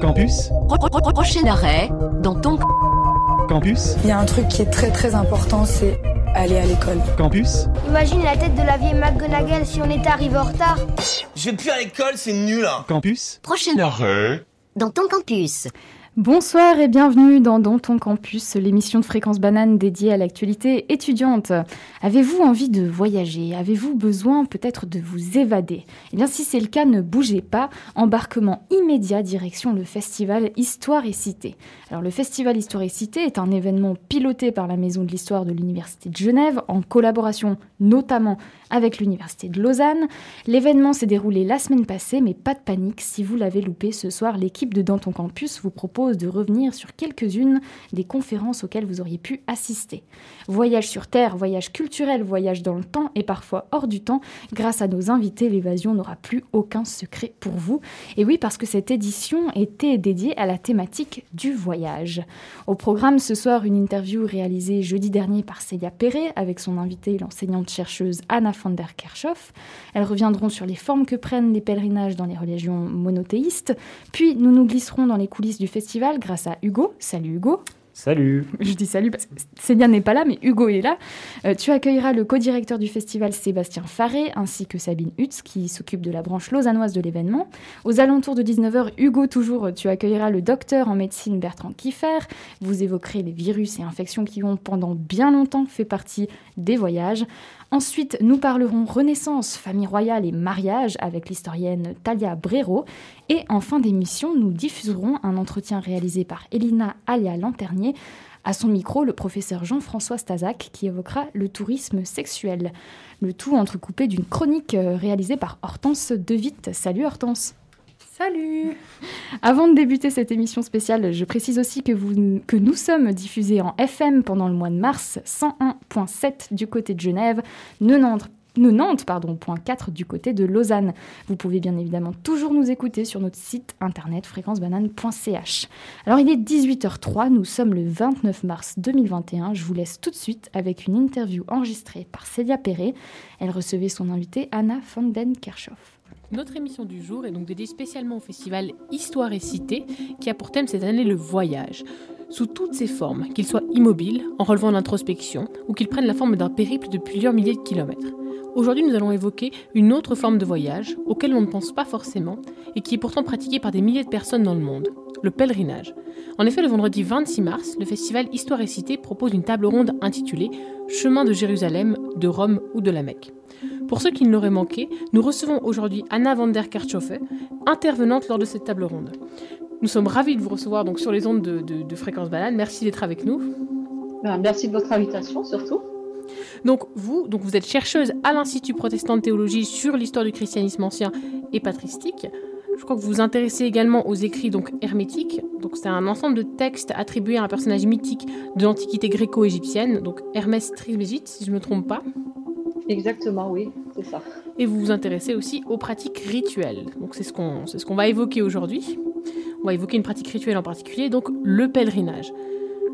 Campus, Prochain arrêt, dans ton campus, Il y a un truc qui est très très important, c'est aller à l'école. campus, Imagine la tête de la vieille McGonagall si on était arrivé en retard. Je vais plus à l'école, c'est nul hein. campus, prochain arrêt, dans ton campus. Bonsoir et bienvenue dans Dans ton campus, l'émission de fréquence banane dédiée à l'actualité étudiante. Avez-vous envie de voyager? Avez-vous besoin peut-être de vous évader? Eh bien si c'est le cas, ne bougez pas. Embarquement immédiat direction le festival Histoire et Cité. Alors le festival Histoire et Cité est un événement piloté par la Maison de l'Histoire de l'Université de Genève en collaboration notamment avec l'Université de Lausanne. L'événement s'est déroulé la semaine passée, mais pas de panique, si vous l'avez loupé ce soir, l'équipe de Dans ton campus vous propose de revenir sur quelques-unes des conférences auxquelles vous auriez pu assister. Voyage sur Terre, voyage culturel, voyage dans le temps et parfois hors du temps, grâce à nos invités, l'évasion n'aura plus aucun secret pour vous. Et oui, parce que cette édition était dédiée à la thématique du voyage. Au programme ce soir, une interview réalisée jeudi dernier par Célia Perret avec son invitée, l'enseignante-chercheuse Anna van der Kerkhoff. Elles reviendront sur les formes que prennent les pèlerinages dans les religions monothéistes. Puis nous nous glisserons dans les coulisses du festival grâce à Hugo. Salut Hugo. Salut Je dis salut parce que Célia n'est pas là, mais Hugo est là. Euh, tu accueilleras le co-directeur du festival Sébastien Faré ainsi que Sabine Hutz qui s'occupe de la branche lausannoise de l'événement. Aux alentours de 19h, Hugo, toujours, tu accueilleras le docteur en médecine Bertrand Kiffer. Vous évoquerez les virus et infections qui ont pendant bien longtemps fait partie des voyages. Ensuite, nous parlerons Renaissance, famille royale et mariage avec l'historienne Talia Brero. Et en fin d'émission, nous diffuserons un entretien réalisé par Elina Alia Lanternier. À son micro, le professeur Jean-François Stazac qui évoquera le tourisme sexuel. Le tout entrecoupé d'une chronique euh, réalisée par Hortense Devitte. Salut Hortense Salut Avant de débuter cette émission spéciale, je précise aussi que, nous sommes diffusés en FM pendant le mois de mars, 101.7 du côté de Genève, 90 90, pardon, point 4 du côté de Lausanne. Vous pouvez bien évidemment toujours nous écouter sur notre site internet fréquencebanane.ch. Alors il est 18h03, nous sommes le 29 mars 2021. Je vous laisse tout de suite avec une interview enregistrée par Célia Perret. Elle recevait son invitée Anna van den. Notre émission du jour est donc dédiée spécialement au festival Histoire et Cité, qui a pour thème cette année le voyage. Sous toutes ses formes, qu'il soit immobile, en relevant l'introspection, ou qu'il prenne la forme d'un périple de plusieurs milliers de kilomètres. Aujourd'hui, nous allons évoquer une autre forme de voyage, auquel on ne pense pas forcément, et qui est pourtant pratiquée par des milliers de personnes dans le monde, le pèlerinage. En effet, le vendredi 26 mars, le festival Histoire et Cité propose une table ronde intitulée Chemin de Jérusalem, de Rome ou de la Mecque. Pour ceux qui ne l'auraient manqué, nous recevons aujourd'hui Anna van der Kerkhoff, intervenante lors de cette table ronde. Nous sommes ravis de vous recevoir donc sur les ondes de, de- de Fréquence Banane. Merci d'être avec nous. Ben, merci de votre invitation surtout. Donc vous, donc vous êtes chercheuse à l'Institut protestant de théologie sur l'histoire du christianisme ancien et patristique. Je crois que vous vous intéressez également aux écrits donc hermétiques. Donc c'est un ensemble de textes attribués à un personnage mythique de l'antiquité gréco-égyptienne, donc Hermès Trismégiste, si je ne me trompe pas. Exactement, oui, c'est ça. Et vous vous intéressez aussi aux pratiques rituelles. Donc c'est ce qu'on ce va évoquer aujourd'hui. On va évoquer une pratique rituelle en particulier, donc le pèlerinage.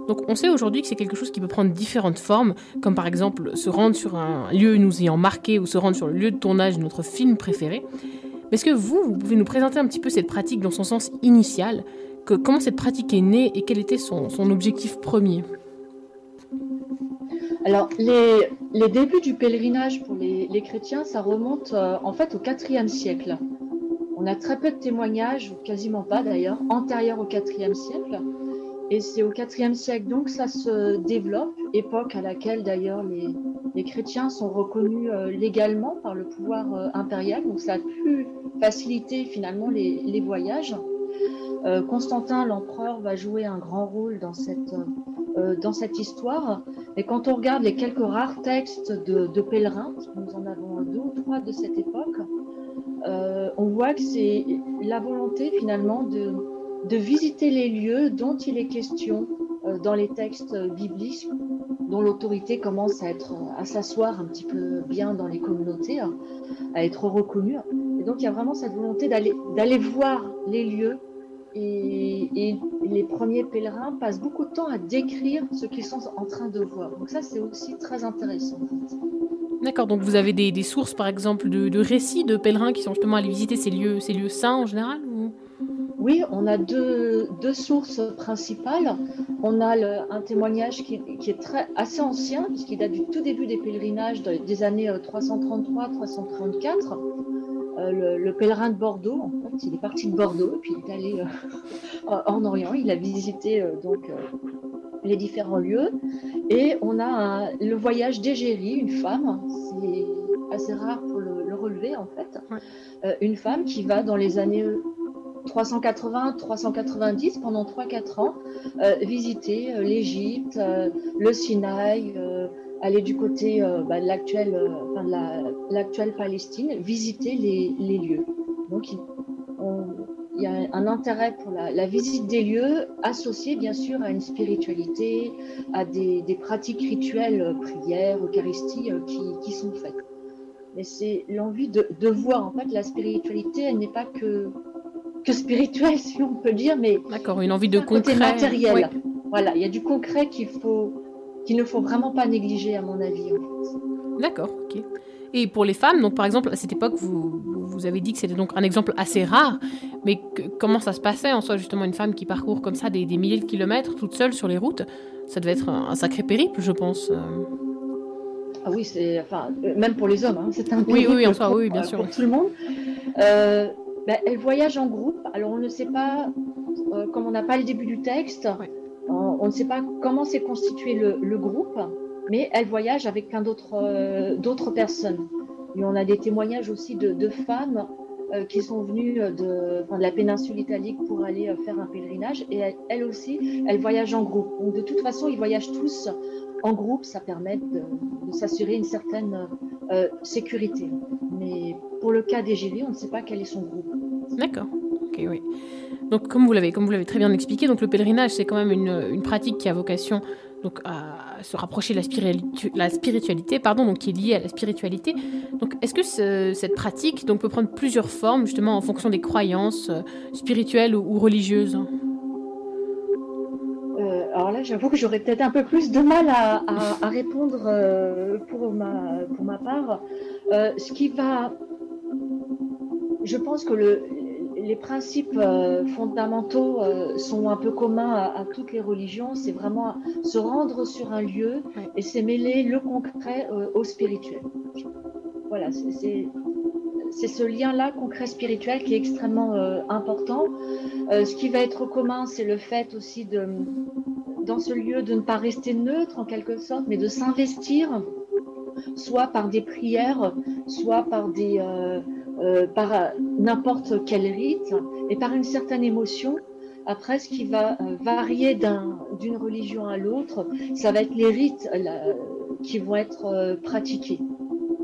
Donc on sait aujourd'hui que c'est quelque chose qui peut prendre différentes formes, comme par exemple se rendre sur un lieu nous ayant marqué ou se rendre sur le lieu de tournage de notre film préféré. Mais est-ce que vous, vous pouvez nous présenter un petit peu cette pratique dans son sens initial? Comment cette pratique est née et quel était son, son objectif premier? Alors, les, les débuts du pèlerinage pour les, les chrétiens, ça remonte euh, en fait au IVe siècle. On a très peu de témoignages, quasiment pas d'ailleurs, antérieurs au IVe siècle. Et c'est au IVe siècle donc ça se développe, époque à laquelle d'ailleurs les, les chrétiens sont reconnus euh, légalement par le pouvoir euh, impérial. Donc ça a pu faciliter finalement les, les voyages. Constantin, l'empereur, va jouer un grand rôle dans cette, euh, dans cette histoire. Et quand on regarde les quelques rares textes de, de pèlerins, nous en avons deux ou trois de cette époque, euh, on voit que c'est la volonté finalement de, visiter les lieux dont il est question euh, dans les textes bibliques, dont l'autorité commence à à s'asseoir un petit peu bien dans les communautés, hein, à être reconnue. Et donc il y a vraiment cette volonté d'aller voir les lieux et, et les premiers pèlerins passent beaucoup de temps à décrire ce qu'ils sont en train de voir. Donc ça, c'est aussi très intéressant. D'accord, donc vous avez des, des sources par exemple de, de récits de pèlerins qui sont justement allés visiter ces lieux, ces lieux saints en général ou... oui, on a deux, sources principales. On a un témoignage qui, est très, assez ancien, puisqu'il date du tout début des pèlerinages des années 333-334. Euh, le, pèlerin de Bordeaux, en fait, il est parti de Bordeaux et puis il est allé euh, en Orient. Il a visité euh, donc les différents lieux. Et on a le voyage d'Égérie, une femme. C'est assez rare pour le, relever en fait. une femme qui va dans les années 380-390 pendant 3-4 ans visiter l'Égypte, le Sinaï aller du côté euh, bah, de l'actuelle euh, l'actuelle Palestine, visiter les, lieux. Donc il, y a un intérêt pour la, visite des lieux associé bien sûr à une spiritualité, à des, pratiques rituelles, euh, prières, Eucharistie qui, sont faites. Mais c'est l'envie de, voir en fait la spiritualité, elle n'est pas que que spirituelle si on peut dire, mais d'accord, une envie de concret, matériel. Voilà, il y a du concret qu'il faut qu'il ne faut vraiment pas négliger, à mon avis. D'accord, ok. Et pour les femmes, donc par exemple, à cette époque, vous, vous avez dit que c'était donc un exemple assez rare, mais comment ça se passait en soi, justement, une femme qui parcourt comme ça des, milliers de kilomètres toute seule sur les routes? Ça devait être un, sacré périple, je pense. Euh. Ah oui, c'est enfin euh, même pour les hommes, hein, c'est un périple. Oui, oui, en soi, oui, bien sûr. Pour tout le monde. Euh, ben, elle voyage en groupe. Alors on ne sait pas, comme on n'a pas le début du texte. On, ne sait pas comment s'est constitué le, groupe, mais elle voyage avec plein d'autres euh, personnes. Et on a des témoignages aussi de, femmes euh, qui sont venues de, la péninsule italique pour aller euh, faire un pèlerinage. Et elles aussi, elles voyagent en groupe. Donc de toute façon, ils voyagent tous en groupe. Ça permet de, s'assurer une certaine sécurité. Mais pour le cas d'Égérie, on ne sait pas quel est son groupe. D'accord. Donc, comme vous l'avez, très bien expliqué, donc le pèlerinage, c'est quand même une, pratique qui a vocation donc à se rapprocher de la, spiritualité, pardon, donc qui est liée à la spiritualité. Donc, est-ce que cette pratique peut prendre plusieurs formes justement en fonction des croyances euh, spirituelles ou, religieuses? Euh, alors là, j'avoue que j'aurais peut-être un peu plus de mal à, répondre euh, pour, ma, pour ma part. ce qui va. Je pense que le, les principes euh, fondamentaux euh, sont un peu communs à, toutes les religions. C'est vraiment se rendre sur un lieu et c'est mêler le concret euh, au spirituel. Voilà, c'est ce lien-là concret spirituel qui est extrêmement important. ce qui va être commun, c'est le fait aussi de, dans ce lieu, de ne pas rester neutre en quelque sorte, mais de s'investir, soit par des prières, soit par des euh, par n'importe quel rite et par une certaine émotion. Après, ce qui va euh, varier d'une religion à l'autre, ça va être les rites qui vont être euh, pratiqués.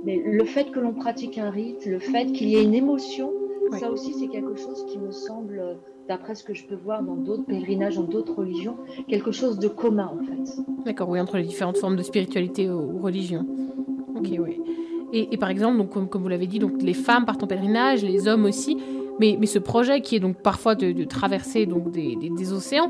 Mais le fait que l'on pratique un rite, le fait qu'il y ait une émotion, ça aussi c'est quelque chose qui me semble, d'après ce que je peux voir dans d'autres pèlerinages, dans d'autres religions, quelque chose de commun en fait. D'accord, oui, entre les différentes formes de spiritualité ou religion. Ok, oui. Et, par exemple, donc, comme, vous l'avez dit, donc, les femmes partent en pèlerinage, les hommes aussi. Mais, mais ce projet qui est donc parfois de, traverser donc, des, océans,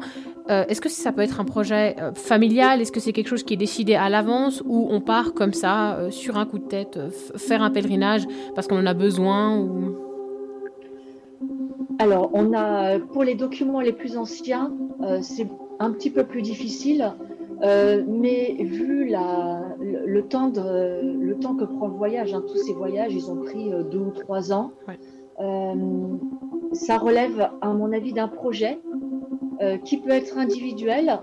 euh, est-ce que ça peut être un projet euh, familial? Est-ce que c'est quelque chose qui est décidé à l'avance ou on part comme ça, euh, sur un coup de tête, faire un pèlerinage parce qu'on en a besoin. Alors, on a, pour les documents les plus anciens, c'est un petit peu plus difficile euh, mais vu la, le, temps de, le temps que prend le voyage, hein, tous ces voyages, ils ont pris euh, deux ou trois ans. Euh, ça relève, à mon avis, d'un projet qui peut être individuel.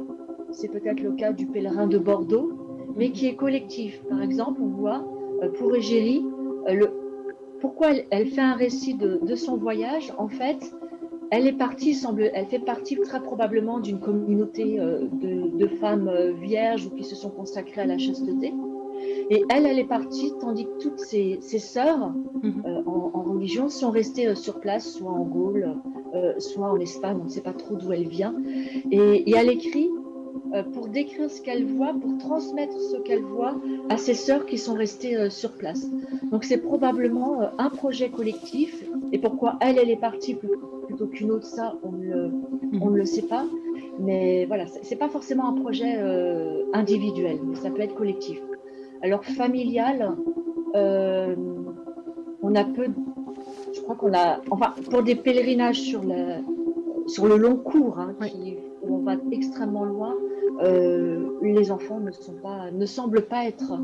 C'est peut-être le cas du pèlerin de Bordeaux, mais qui est collectif. Par exemple, on voit pour Égérie, le, pourquoi elle, elle, fait un récit de, de son voyage. En fait, elle est partie, semble, elle fait partie très probablement d'une communauté euh, de, femmes euh, vierges ou qui se sont consacrées à la chasteté. Et elle, elle est partie, tandis que toutes ses, sœurs mhm. euh, en, religion sont restées sur place, soit en Gaule, soit en Espagne, on ne sait pas trop d'où elle vient. Et, et elle écrit pour décrire ce qu'elle voit, pour transmettre ce qu'elle voit à ses sœurs qui sont restées sur place. Donc c'est probablement un projet collectif. Et pourquoi elle, elle est partie plutôt qu'une autre, ça, on ne le, mhm. on ne le sait pas. Mais voilà, c'est pas forcément un projet euh, individuel, mais ça peut être collectif. Alors familial, euh, on a peu, je crois qu'on a, enfin pour des pèlerinages sur la, sur le long cours, hein, où on va extrêmement loin, les enfants ne, sont pas, ne semblent pas être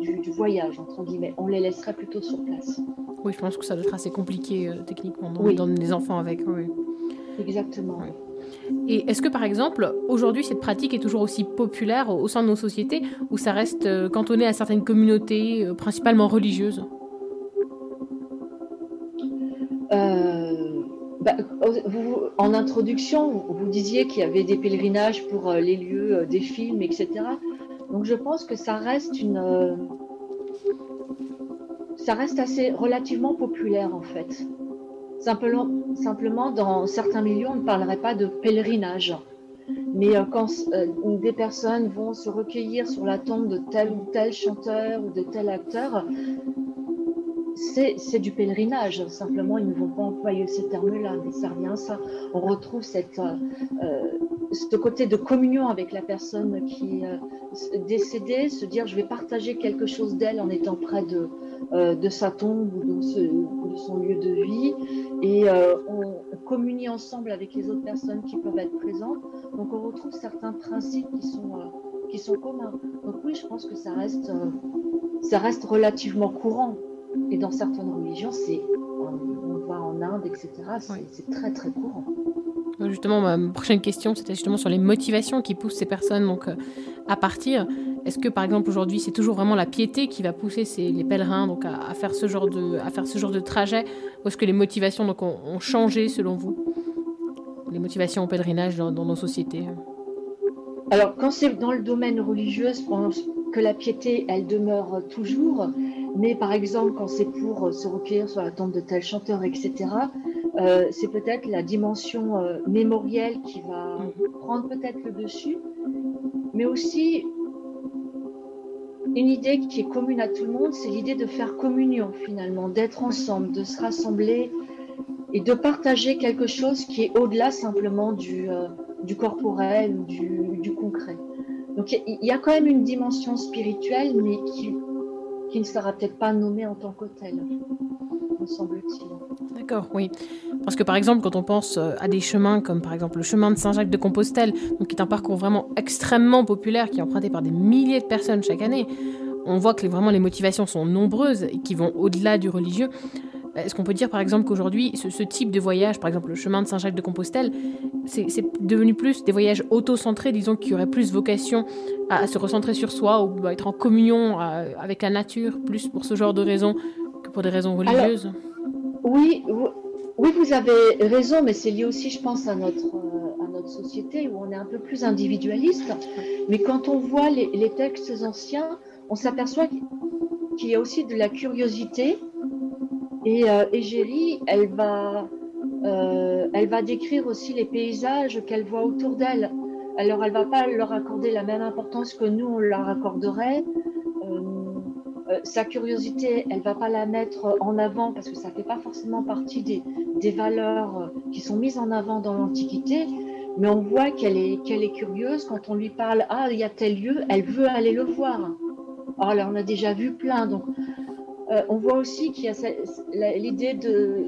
du, voyage, entre guillemets. On les laisserait plutôt sur place. Oui, je pense que ça doit être assez compliqué techniquement dans des enfants avec. Oui. Exactement. Et est-ce que par exemple, aujourd'hui, cette pratique est toujours aussi populaire au sein de nos sociétés ou ça reste euh, cantonné à certaines communautés, euh, principalement religieuses? Euh, bah, En introduction, vous disiez qu'il y avait des pèlerinages pour les lieux des films, etc. Donc je pense que ça reste une... ça reste assez relativement populaire en fait. Simplement, dans certains milieux, on ne parlerait pas de pèlerinage. Mais euh, quand euh, des personnes vont se recueillir sur la tombe de tel ou tel chanteur ou de tel acteur, c'est du pèlerinage. Simplement, ils ne vont pas employer ce terme-là, mais ça revient à ça. On retrouve cette, euh, ce côté de communion avec la personne qui est décédée, se dire je vais partager quelque chose d'elle en étant près de, sa tombe ou de, son lieu de vie et euh, on, communie ensemble avec les autres personnes qui peuvent être présentes. Donc on retrouve certains principes qui sont, euh, communs. Donc oui, je pense que euh, ça reste relativement courant. Et dans certaines religions, c'est, on, va en Inde, etc., c'est très très courant. Justement, ma prochaine question, c'était justement sur les motivations qui poussent ces personnes donc, à partir. Est-ce que par exemple aujourd'hui c'est toujours vraiment la piété qui va pousser ces, les pèlerins donc à, faire ce genre de, à faire ce genre de trajet Ou est-ce que les motivations donc, ont, changé selon vous? Les motivations au pèlerinage dans, nos sociétés Alors quand c'est dans le domaine religieux, je pense que la piété elle demeure toujours. Mais par exemple quand c'est pour se recueillir sur la tombe de tel chanteur, etc., euh, c'est peut-être la dimension euh, mémorielle qui va mhm. prendre peut-être le dessus. Mais aussi, une idée qui est commune à tout le monde, c'est l'idée de faire communion finalement, d'être ensemble, de se rassembler et de partager quelque chose qui est au-delà simplement du, euh, du corporel ou du, du, concret. Donc il y, a quand même une dimension spirituelle, mais qui, qui ne sera peut-être pas nommée en tant que telle, me semble-t-il. D'accord, oui. Parce que par exemple, quand on pense euh, à des chemins comme par exemple le chemin de Saint-Jacques de Compostelle, qui est un parcours vraiment extrêmement populaire, qui est emprunté par des milliers de personnes chaque année, on voit que vraiment les motivations sont nombreuses et qui vont au-delà du religieux. Est-ce qu'on peut dire par exemple qu'aujourd'hui, ce, type de voyage, par exemple le chemin de Saint-Jacques de Compostelle, c'est devenu plus des voyages auto-centrés, disons, qui auraient plus vocation à, se recentrer sur soi ou à être en communion avec la nature, plus pour ce genre de raisons que pour des raisons religieuses? oui, oui, vous avez raison, mais c'est lié aussi, je pense, à notre, euh, à notre société où on est un peu plus individualiste. Mais quand on voit les, textes anciens, on s'aperçoit qu'il y a aussi de la curiosité. Et euh, Égérie, elle va, euh, elle va décrire aussi les paysages qu'elle voit autour d'elle. Alors, elle va pas leur accorder la même importance que nous, on leur accorderait. Euh, sa curiosité, elle va pas la mettre en avant parce que ça fait pas forcément partie des, des valeurs euh, qui sont mises en avant dans l'Antiquité, mais on voit qu'elle est, est curieuse quand on lui parle ah il y a tel lieu, elle veut aller le voir. Alors là, on a déjà vu plein, donc euh, on voit aussi qu'il y a l'idée de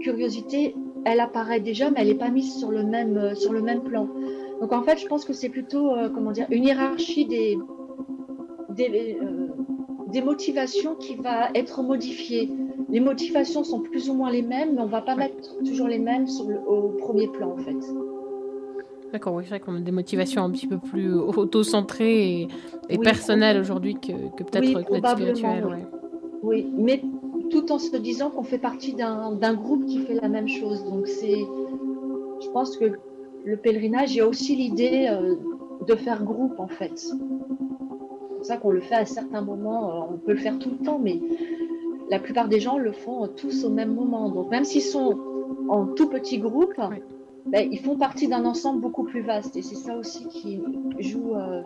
curiosité, elle apparaît déjà, mais elle n'est pas mise sur le même sur le même plan. Donc en fait, je pense que c'est plutôt comment dire une hiérarchie des, des des motivations qui va être modifiée. Les motivations sont plus ou moins les mêmes, mais on va pas mettre toujours les mêmes sur le, au premier plan en fait. D'accord, oui, c'est vrai qu'on a des motivations un petit peu plus auto-centrées et, personnelles aujourd'hui que, peut-être oui, spirituelles. Oui. Mais tout en se disant qu'on fait partie d'un groupe qui fait la même chose. Donc c'est, je pense que le pèlerinage, il y a aussi l'idée euh, de faire groupe en fait pour ça qu'on le fait à certains moments. Euh, on peut le faire tout le temps, mais la plupart des gens le font tous au même moment. Donc même s'ils sont en tout petit groupe, ben, ils font partie d'un ensemble beaucoup plus vaste. Et c'est ça aussi qui joue, euh,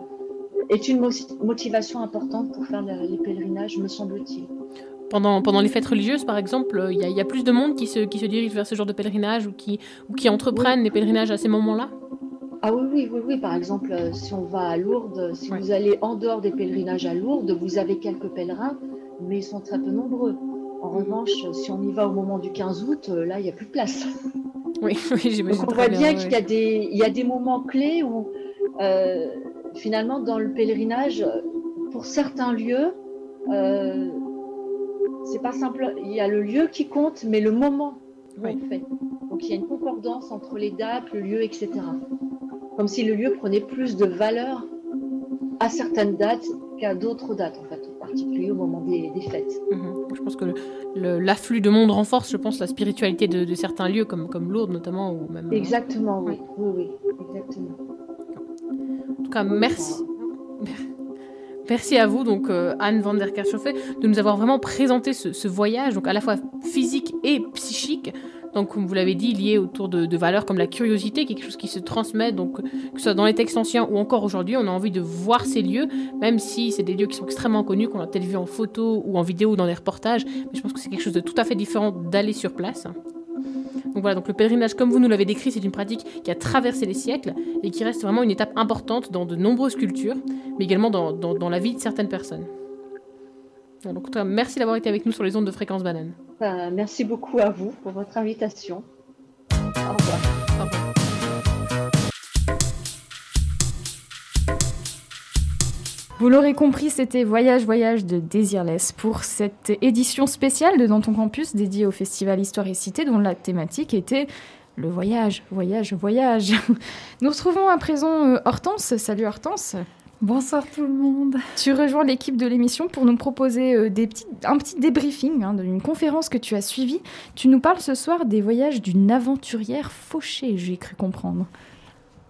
est une motivation importante pour faire les pèlerinages, me semble-t-il. Pendant, pendant les fêtes religieuses, par exemple, il y, a plus de monde qui se, qui se dirige vers ce genre de pèlerinage ou qui, ou qui entreprennent les pèlerinages à ces moments-là? Ah oui, oui, oui, oui. Par exemple, euh, si on va à Lourdes, si vous allez en dehors des pèlerinages à Lourdes, vous avez quelques pèlerins, mais ils sont très peu nombreux. En revanche, si on y va au moment du 15 août, euh, là, il n'y a plus de place. Oui, oui j'imagine. on voit bien, qu'il y, a des, il y a des moments clés où, euh, finalement, dans le pèlerinage, pour certains lieux, euh, c'est pas simple. Il y a le lieu qui compte, mais le moment où on fait. Donc il y a une concordance entre les dates, le lieu, etc. Comme si le lieu prenait plus de valeur à certaines dates qu'à d'autres dates, en fait, en particulier au moment des, fêtes. Mhm. Je pense que l'afflux de monde renforce, je pense, la spiritualité de, certains lieux, comme, comme Lourdes notamment. Ou même, euh, exactement, oui. oui. oui, exactement. Cas, merci. Merci à vous, donc euh, Anne van der Kerchhoffé, de nous avoir vraiment présenté ce, ce, voyage, donc à la fois physique et psychique, donc, comme vous l'avez dit, lié autour de, valeurs comme la curiosité, quelque chose qui se transmet, donc que ce soit dans les textes anciens ou encore aujourd'hui, on a envie de voir ces lieux, même si c'est des lieux qui sont extrêmement connus, qu'on a peut-être vu en photo ou en vidéo ou dans des reportages. Mais je pense que c'est quelque chose de tout à fait différent d'aller sur place. Donc voilà, donc le pèlerinage, comme vous nous l'avez décrit, c'est une pratique qui a traversé les siècles et qui reste vraiment une étape importante dans de nombreuses cultures, mais également dans, dans la vie de certaines personnes. Donc, merci d'avoir été avec nous sur les ondes de fréquence banane. Ben, merci beaucoup à vous pour votre invitation. Au revoir. Vous l'aurez compris, c'était Voyage Voyage de Desireless pour cette édition spéciale de Dans ton campus dédiée au festival Histoire et Cité dont la thématique était le voyage, voyage, voyage. Nous retrouvons à présent euh, Hortense. Salut Hortense. Bonsoir tout le monde. Tu rejoins l'équipe de l'émission pour nous proposer euh, des petits, un petit débriefing hein, d'une conférence que tu as suivie. Tu nous parles ce soir des voyages d'une aventurière fauchée, j'ai cru comprendre.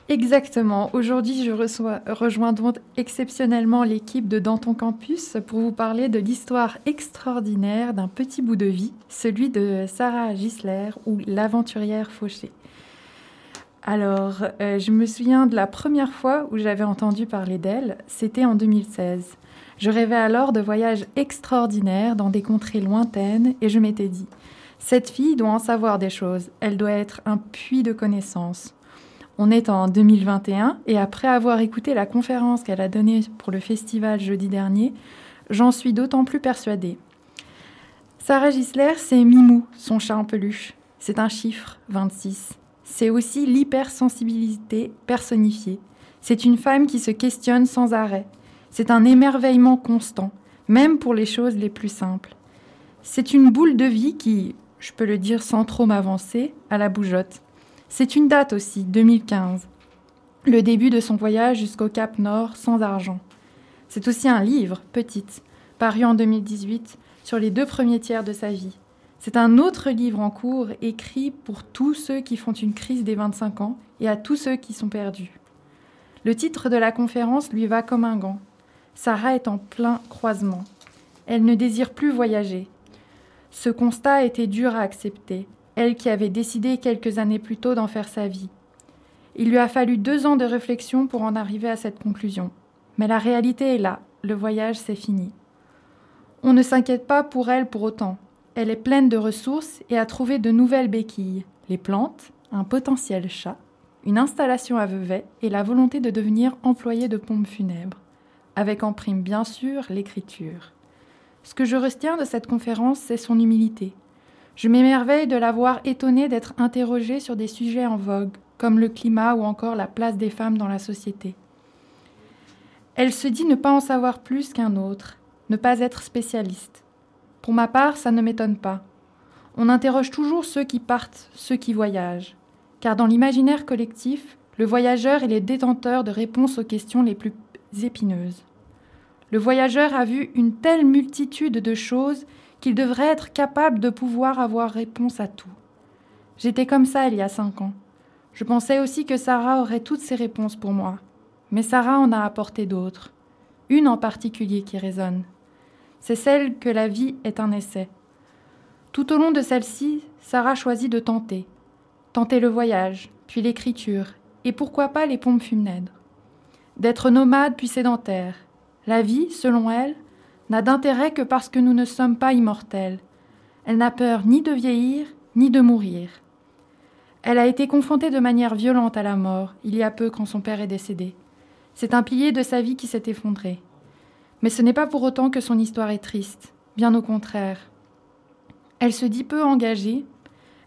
Exactement. Aujourd'hui, je reçois, rejoins donc exceptionnellement l'équipe de Danton Campus pour vous parler de l'histoire extraordinaire d'un petit bout de vie, celui de Sarah Gisler ou l'aventurière fauchée. Alors, euh, je me souviens de la première fois où j'avais entendu parler d'elle, c'était en 2016. Je rêvais alors de voyages extraordinaires dans des contrées lointaines et je m'étais dit, cette fille doit en savoir des choses, elle doit être un puits de connaissances. On est en 2021 et après avoir écouté la conférence qu'elle a donnée pour le festival jeudi dernier, j'en suis d'autant plus persuadée. Sarah Gisler, c'est Mimou, son chat en peluche. C'est un chiffre, 26. C'est aussi l'hypersensibilité personnifiée. C'est une femme qui se questionne sans arrêt. C'est un émerveillement constant, même pour les choses les plus simples. C'est une boule de vie qui, je peux le dire sans trop m'avancer, à la bougeotte. C'est une date aussi, 2015. Le début de son voyage jusqu'au Cap Nord sans argent. C'est aussi un livre, Petite, paru en 2018, sur les deux premiers tiers de sa vie. C'est un autre livre en cours écrit pour tous ceux qui font une crise des 25 ans et à tous ceux qui sont perdus. Le titre de la conférence lui va comme un gant. Sarah est en plein croisement. Elle ne désire plus voyager. Ce constat était dur à accepter, elle qui avait décidé quelques années plus tôt d'en faire sa vie. Il lui a fallu deux ans de réflexion pour en arriver à cette conclusion. Mais la réalité est là, le voyage c'est fini. On ne s'inquiète pas pour elle pour autant. Elle est pleine de ressources et a trouvé de nouvelles béquilles, les plantes, un potentiel chat, une installation à Vevey et la volonté de devenir employée de pompe funèbre, avec en prime bien sûr l'écriture. Ce que je retiens de cette conférence, c'est son humilité. Je m'émerveille de la voir étonnée d'être interrogée sur des sujets en vogue, comme le climat ou encore la place des femmes dans la société. Elle se dit ne pas en savoir plus qu'un autre, ne pas être spécialiste. Pour ma part, ça ne m'étonne pas. On interroge toujours ceux qui partent, ceux qui voyagent. Car dans l'imaginaire collectif, le voyageur est le détenteur de réponses aux questions les plus épineuses. Le voyageur a vu une telle multitude de choses qu'il devrait être capable de pouvoir avoir réponse à tout. J'étais comme ça il y a cinq ans. Je pensais aussi que Sarah aurait toutes ces réponses pour moi. Mais Sarah en a apporté d'autres. Une en particulier qui résonne c'est celle que la vie est un essai. Tout au long de celle-ci, Sarah choisit de tenter. Tenter le voyage, puis l'écriture, et pourquoi pas les pompes funèbres. D'être nomade puis sédentaire. La vie, selon elle, n'a d'intérêt que parce que nous ne sommes pas immortels. Elle n'a peur ni de vieillir, ni de mourir. Elle a été confrontée de manière violente à la mort, il y a peu quand son père est décédé. C'est un pilier de sa vie qui s'est effondré. Mais ce n'est pas pour autant que son histoire est triste, bien au contraire. Elle se dit peu engagée,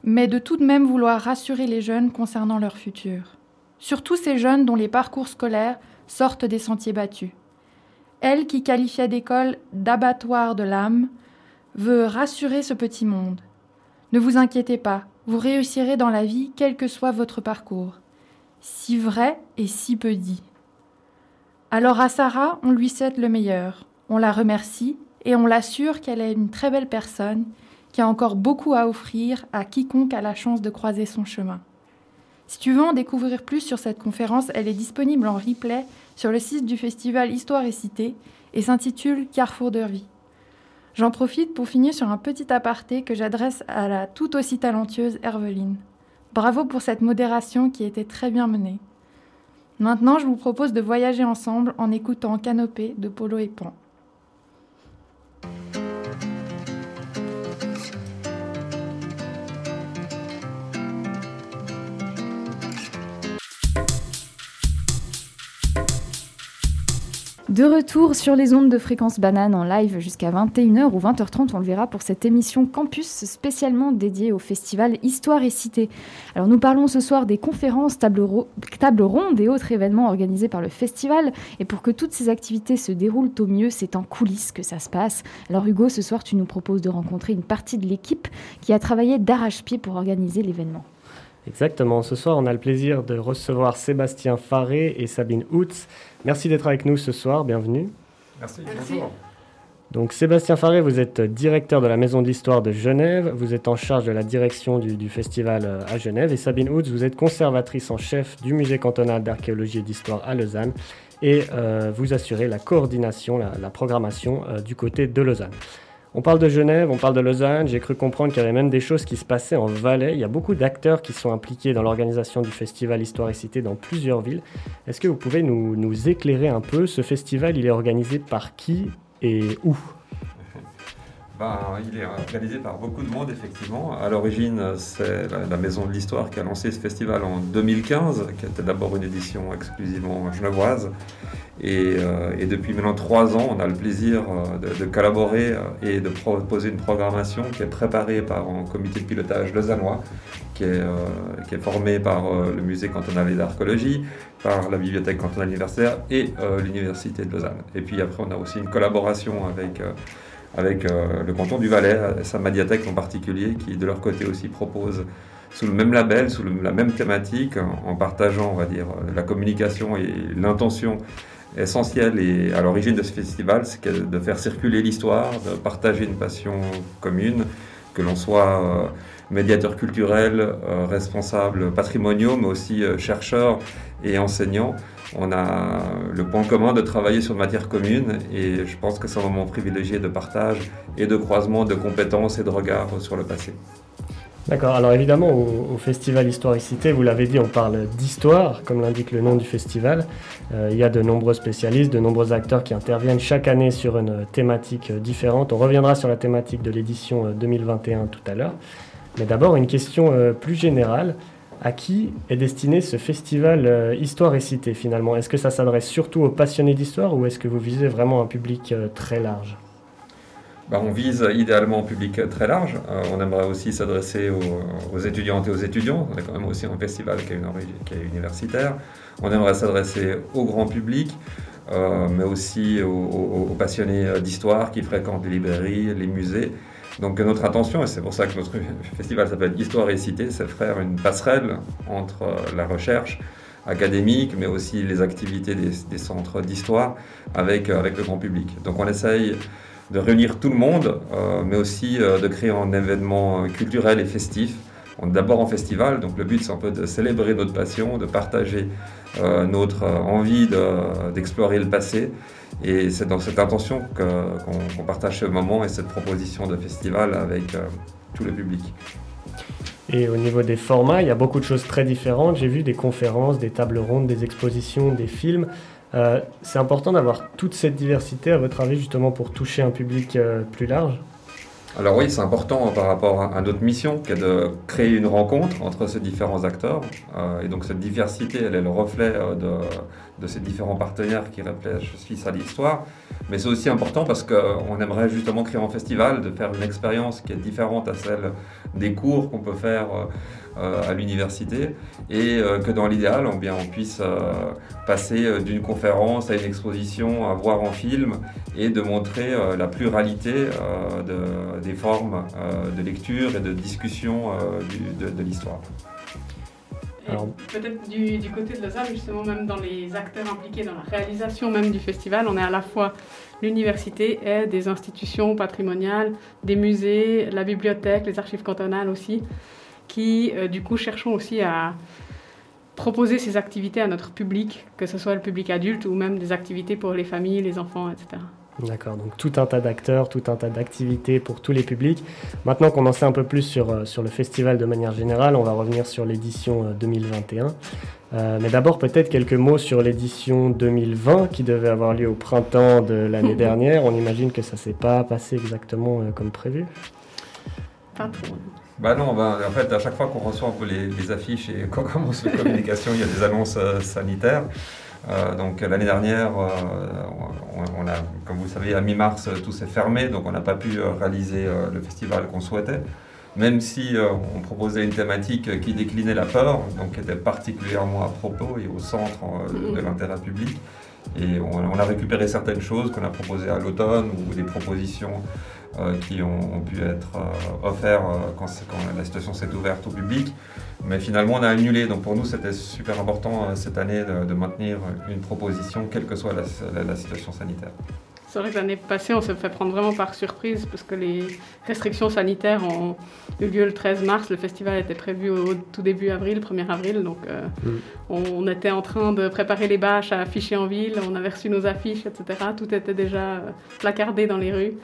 mais de tout de même vouloir rassurer les jeunes concernant leur futur. Surtout ces jeunes dont les parcours scolaires sortent des sentiers battus. Elle, qui qualifiait d'école d'abattoir de l'âme, veut rassurer ce petit monde. Ne vous inquiétez pas, vous réussirez dans la vie quel que soit votre parcours. Si vrai et si peu dit. Alors à Sarah, on lui souhaite le meilleur, on la remercie et on l'assure qu'elle est une très belle personne qui a encore beaucoup à offrir à quiconque a la chance de croiser son chemin. Si tu veux en découvrir plus sur cette conférence, elle est disponible en replay sur le site du festival Histoire et Cité et s'intitule Carrefour de vie. J'en profite pour finir sur un petit aparté que j'adresse à la tout aussi talentueuse Herveline. Bravo pour cette modération qui était très bien menée. Maintenant, je vous propose de voyager ensemble en écoutant Canopée de Polo et Pan. De retour sur les ondes de fréquence banane en live jusqu'à 21h ou 20h30, on le verra pour cette émission Campus spécialement dédiée au festival Histoire et Cité. Alors nous parlons ce soir des conférences, tables, rondes et autres événements organisés par le festival. Et pour que toutes ces activités se déroulent au mieux, c'est en coulisses que ça se passe. Alors Hugo, ce soir tu nous proposes de rencontrer une partie de l'équipe qui a travaillé d'arrache-pied pour organiser l'événement. Exactement. Ce soir, on a le plaisir de recevoir Sébastien Faré et Sabine Houtz. Merci d'être avec nous ce soir. Bienvenue. Merci. Bonjour. Donc Sébastien Faré, vous êtes directeur de la Maison de l'Histoire de Genève, vous êtes en charge de la direction du, festival euh, à Genève, et Sabine Houtz, vous êtes conservatrice en chef du musée cantonal d'archéologie et d'histoire à Lausanne, et euh, vous assurez la coordination, la, programmation euh, du côté de Lausanne. On parle de Genève, on parle de Lausanne, j'ai cru comprendre qu'il y avait même des choses qui se passaient en Valais. Il y a beaucoup d'acteurs qui sont impliqués dans l'organisation du festival Histoire et Cité dans plusieurs villes. Est-ce que vous pouvez nous, nous éclairer un peu? Ce festival, il est organisé par qui et où? Ben, il est organisé par beaucoup de monde, effectivement. À l'origine, c'est la, Maison de l'Histoire qui a lancé ce festival en 2015, qui était d'abord une édition exclusivement genevoise. Euh, et, depuis maintenant trois ans, on a le plaisir euh, de, collaborer euh, et de proposer une programmation qui est préparée par un comité de pilotage lausannois, qui est, formé par le musée cantonal d'archéologie, par la bibliothèque cantonale universitaire et l'université de Lausanne. Et puis après, on a aussi une collaboration avec avec le canton du Valais, sa médiathèque en particulier, qui de leur côté aussi propose sous le même label, sous la même thématique, en, partageant, on va dire, la communication et l'intention essentielle et à l'origine de ce festival, c'est de faire circuler l'histoire, de partager une passion commune, que l'on soit euh, médiateur culturel, euh, responsable patrimoniaux, mais aussi euh, chercheur et enseignant. On a le point commun de travailler sur une matière commune et je pense que c'est un moment privilégié de partage et de croisement de compétences et de regards sur le passé. D'accord, alors évidemment au, Festival Histoire et Cité, vous l'avez dit, on parle d'histoire, comme l'indique le nom du festival. Euh, il y a de nombreux spécialistes, de nombreux acteurs qui interviennent chaque année sur une thématique différente. On reviendra sur la thématique de l'édition 2021 euh, tout à l'heure. Mais d'abord, une question euh, plus générale. À qui est destiné ce festival Histoire et Cité finalement? Est-ce que ça s'adresse surtout aux passionnés d'histoire ou est-ce que vous visez vraiment un public très large? Bah, on vise idéalement un public très large. Euh, on aimerait aussi s'adresser aux, étudiantes et aux étudiants. On est quand même aussi un festival qui est, universitaire. On aimerait s'adresser au grand public, euh, mais aussi aux, passionnés d'histoire qui fréquentent les librairies, les musées. Donc notre intention, et c'est pour ça que notre festival s'appelle Histoire et Cité, c'est faire une passerelle entre la recherche académique, mais aussi les activités des, centres d'histoire avec, avec le grand public. Donc on essaye de réunir tout le monde, euh, mais aussi euh, de créer un événement culturel et festif. D'abord en festival, donc le but c'est un peu de célébrer notre passion, de partager euh, notre envie d'explorer le passé. Et c'est dans cette intention qu'on partage ce moment et cette proposition de festival avec tout le public. Et au niveau des formats, il y a beaucoup de choses très différentes. J'ai vu des conférences, des tables rondes, des expositions, des films. Euh, c'est important d'avoir toute cette diversité, à votre avis, justement pour toucher un public euh, plus large? Alors oui, c'est important par rapport à notre mission, qui est de créer une rencontre entre ces différents acteurs. et donc cette diversité, elle est le reflet de, de ces différents partenaires qui réfléchissent à l'histoire. Mais c'est aussi important parce qu'on aimerait justement créer un festival, de faire une expérience qui est différente à celle des cours qu'on peut faire euh, à l'université et euh, que dans l'idéal, on, on puisse euh, passer d'une conférence à une exposition, à voir en film et de montrer la pluralité des formes de lecture et de discussion de, l'histoire. Peut-être du, du, côté de Lausanne, justement, même dans les acteurs impliqués dans la réalisation même du festival, on est à la fois l'université et des institutions patrimoniales, des musées, la bibliothèque, les archives cantonales aussi qui, euh, du coup, cherchons aussi à proposer ces activités à notre public, que ce soit le public adulte ou même des activités pour les familles, les enfants, etc. D'accord, donc tout un tas d'acteurs, tout un tas d'activités pour tous les publics. Maintenant qu'on en sait un peu plus sur, euh, sur le festival de manière générale, on va revenir sur l'édition 2021. Euh, mais d'abord peut-être quelques mots sur l'édition 2020 qui devait avoir lieu au printemps de l'année dernière. On imagine que ça ne s'est pas passé exactement comme prévu. Pas trop. Bah non, bah, en fait, à chaque fois qu'on reçoit un peu les, affiches et qu'on commence la communication, il y a des annonces euh, sanitaires. Euh, donc l'année dernière, euh, on, a, comme vous le savez, à mi-mars, tout s'est fermé, donc on n'a pas pu réaliser le festival qu'on souhaitait. Même si on proposait une thématique qui déclinait la peur, donc qui était particulièrement à propos et au centre de l'intérêt public. Et on, a récupéré certaines choses qu'on a proposées à l'automne ou des propositions qui ont, pu être euh, offerts euh, quand, la situation s'est ouverte au public. Mais finalement, on a annulé. Donc pour nous, c'était super important cette année de, maintenir une proposition, quelle que soit la, situation sanitaire. C'est vrai que l'année passée, on s'est fait prendre vraiment par surprise parce que les restrictions sanitaires ont eu lieu le 13 mars. Le festival était prévu au tout début avril, 1er avril. Donc mm. on, était en train de préparer les bâches à afficher en ville. On avait reçu nos affiches, etc. Tout était déjà placardé dans les rues.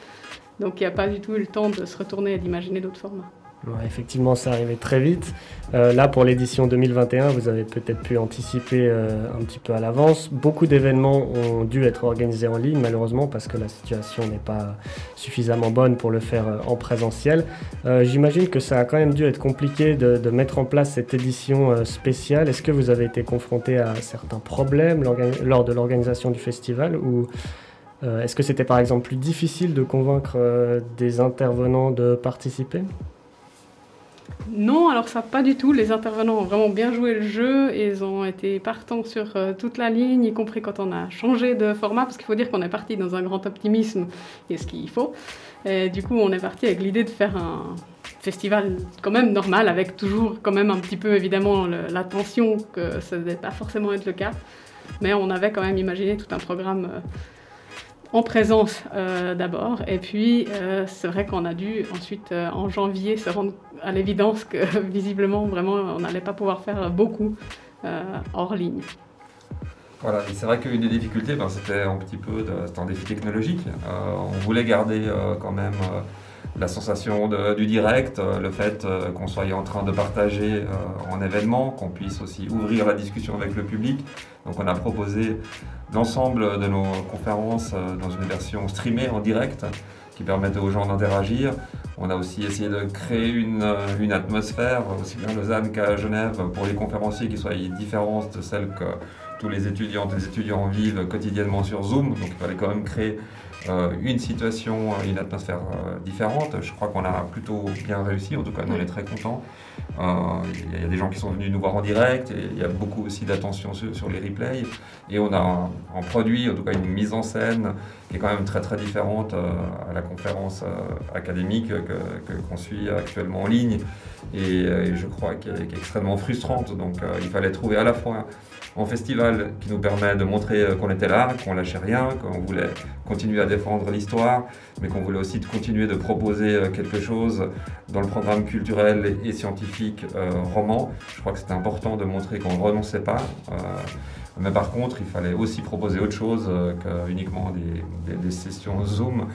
Donc il n'y a pas du tout eu le temps de se retourner et d'imaginer d'autres formats. effectivement, ça arrivait très vite. Euh, là, pour l'édition 2021, vous avez peut-être pu anticiper euh, un petit peu à l'avance. Beaucoup d'événements ont dû être organisés en ligne, malheureusement, parce que la situation n'est pas suffisamment bonne pour le faire euh, en présentiel. J'imagine que ça a quand même dû être compliqué de, de mettre en place cette édition spéciale. Est-ce que vous avez été confronté à certains problèmes lors de l'organisation du festival ou euh, est-ce que c'était par exemple plus difficile de convaincre euh, des intervenants de participer? Non, alors ça pas du tout. Les intervenants ont vraiment bien joué le jeu et ils ont été partants sur euh, toute la ligne, y compris quand on a changé de format, parce qu'il faut dire qu'on est parti dans un grand optimisme, et ce qu'il faut. Et du coup, on est parti avec l'idée de faire un festival quand même normal, avec toujours quand même un petit peu évidemment l'attention que ça devait pas forcément être le cas. Mais on avait quand même imaginé tout un programme en présence euh, d'abord. Et puis, euh, c'est vrai qu'on a dû ensuite, euh, en janvier, se rendre à l'évidence que visiblement, vraiment, on n'allait pas pouvoir faire beaucoup hors ligne. Voilà, c'est vrai qu'une des difficultés, ben, c'était un petit peu de, un défi technologique. on voulait garder quand même la sensation du direct, le fait qu'on soit en train de partager en événement, qu'on puisse aussi ouvrir la discussion avec le public. Donc on a proposé l'ensemble de nos conférences euh, dans une version streamée en direct qui permettait aux gens d'interagir. On a aussi essayé de créer une, euh, atmosphère, aussi bien à Lausanne qu'à Genève, pour les conférenciers qui soient différentes de celles que tous les étudiants et les étudiants vivent quotidiennement sur Zoom. Donc il fallait quand même créer euh, une situation, une atmosphère différente. Je crois qu'on a plutôt bien réussi, en tout cas on est très contents. Euh, il y a des gens qui sont venus nous voir en direct, et il y a beaucoup aussi d'attention sur, les replays. Et on a un, produit, en tout cas une mise en scène, qui est quand même très très différente euh, à la conférence euh, académique qu'on suit actuellement en ligne, et, je crois qu'elle est, extrêmement frustrante. Donc il fallait trouver à la fois en festival qui nous permet de montrer euh, qu'on était là, qu'on lâchait rien, qu'on voulait continuer à défendre l'histoire, mais qu'on voulait aussi continuer de proposer euh, quelque chose dans le programme culturel et scientifique euh, roman. Je crois que c'était important de montrer qu'on ne renonçait pas. mais par contre, il fallait aussi proposer autre chose que uniquement des, sessions Zoom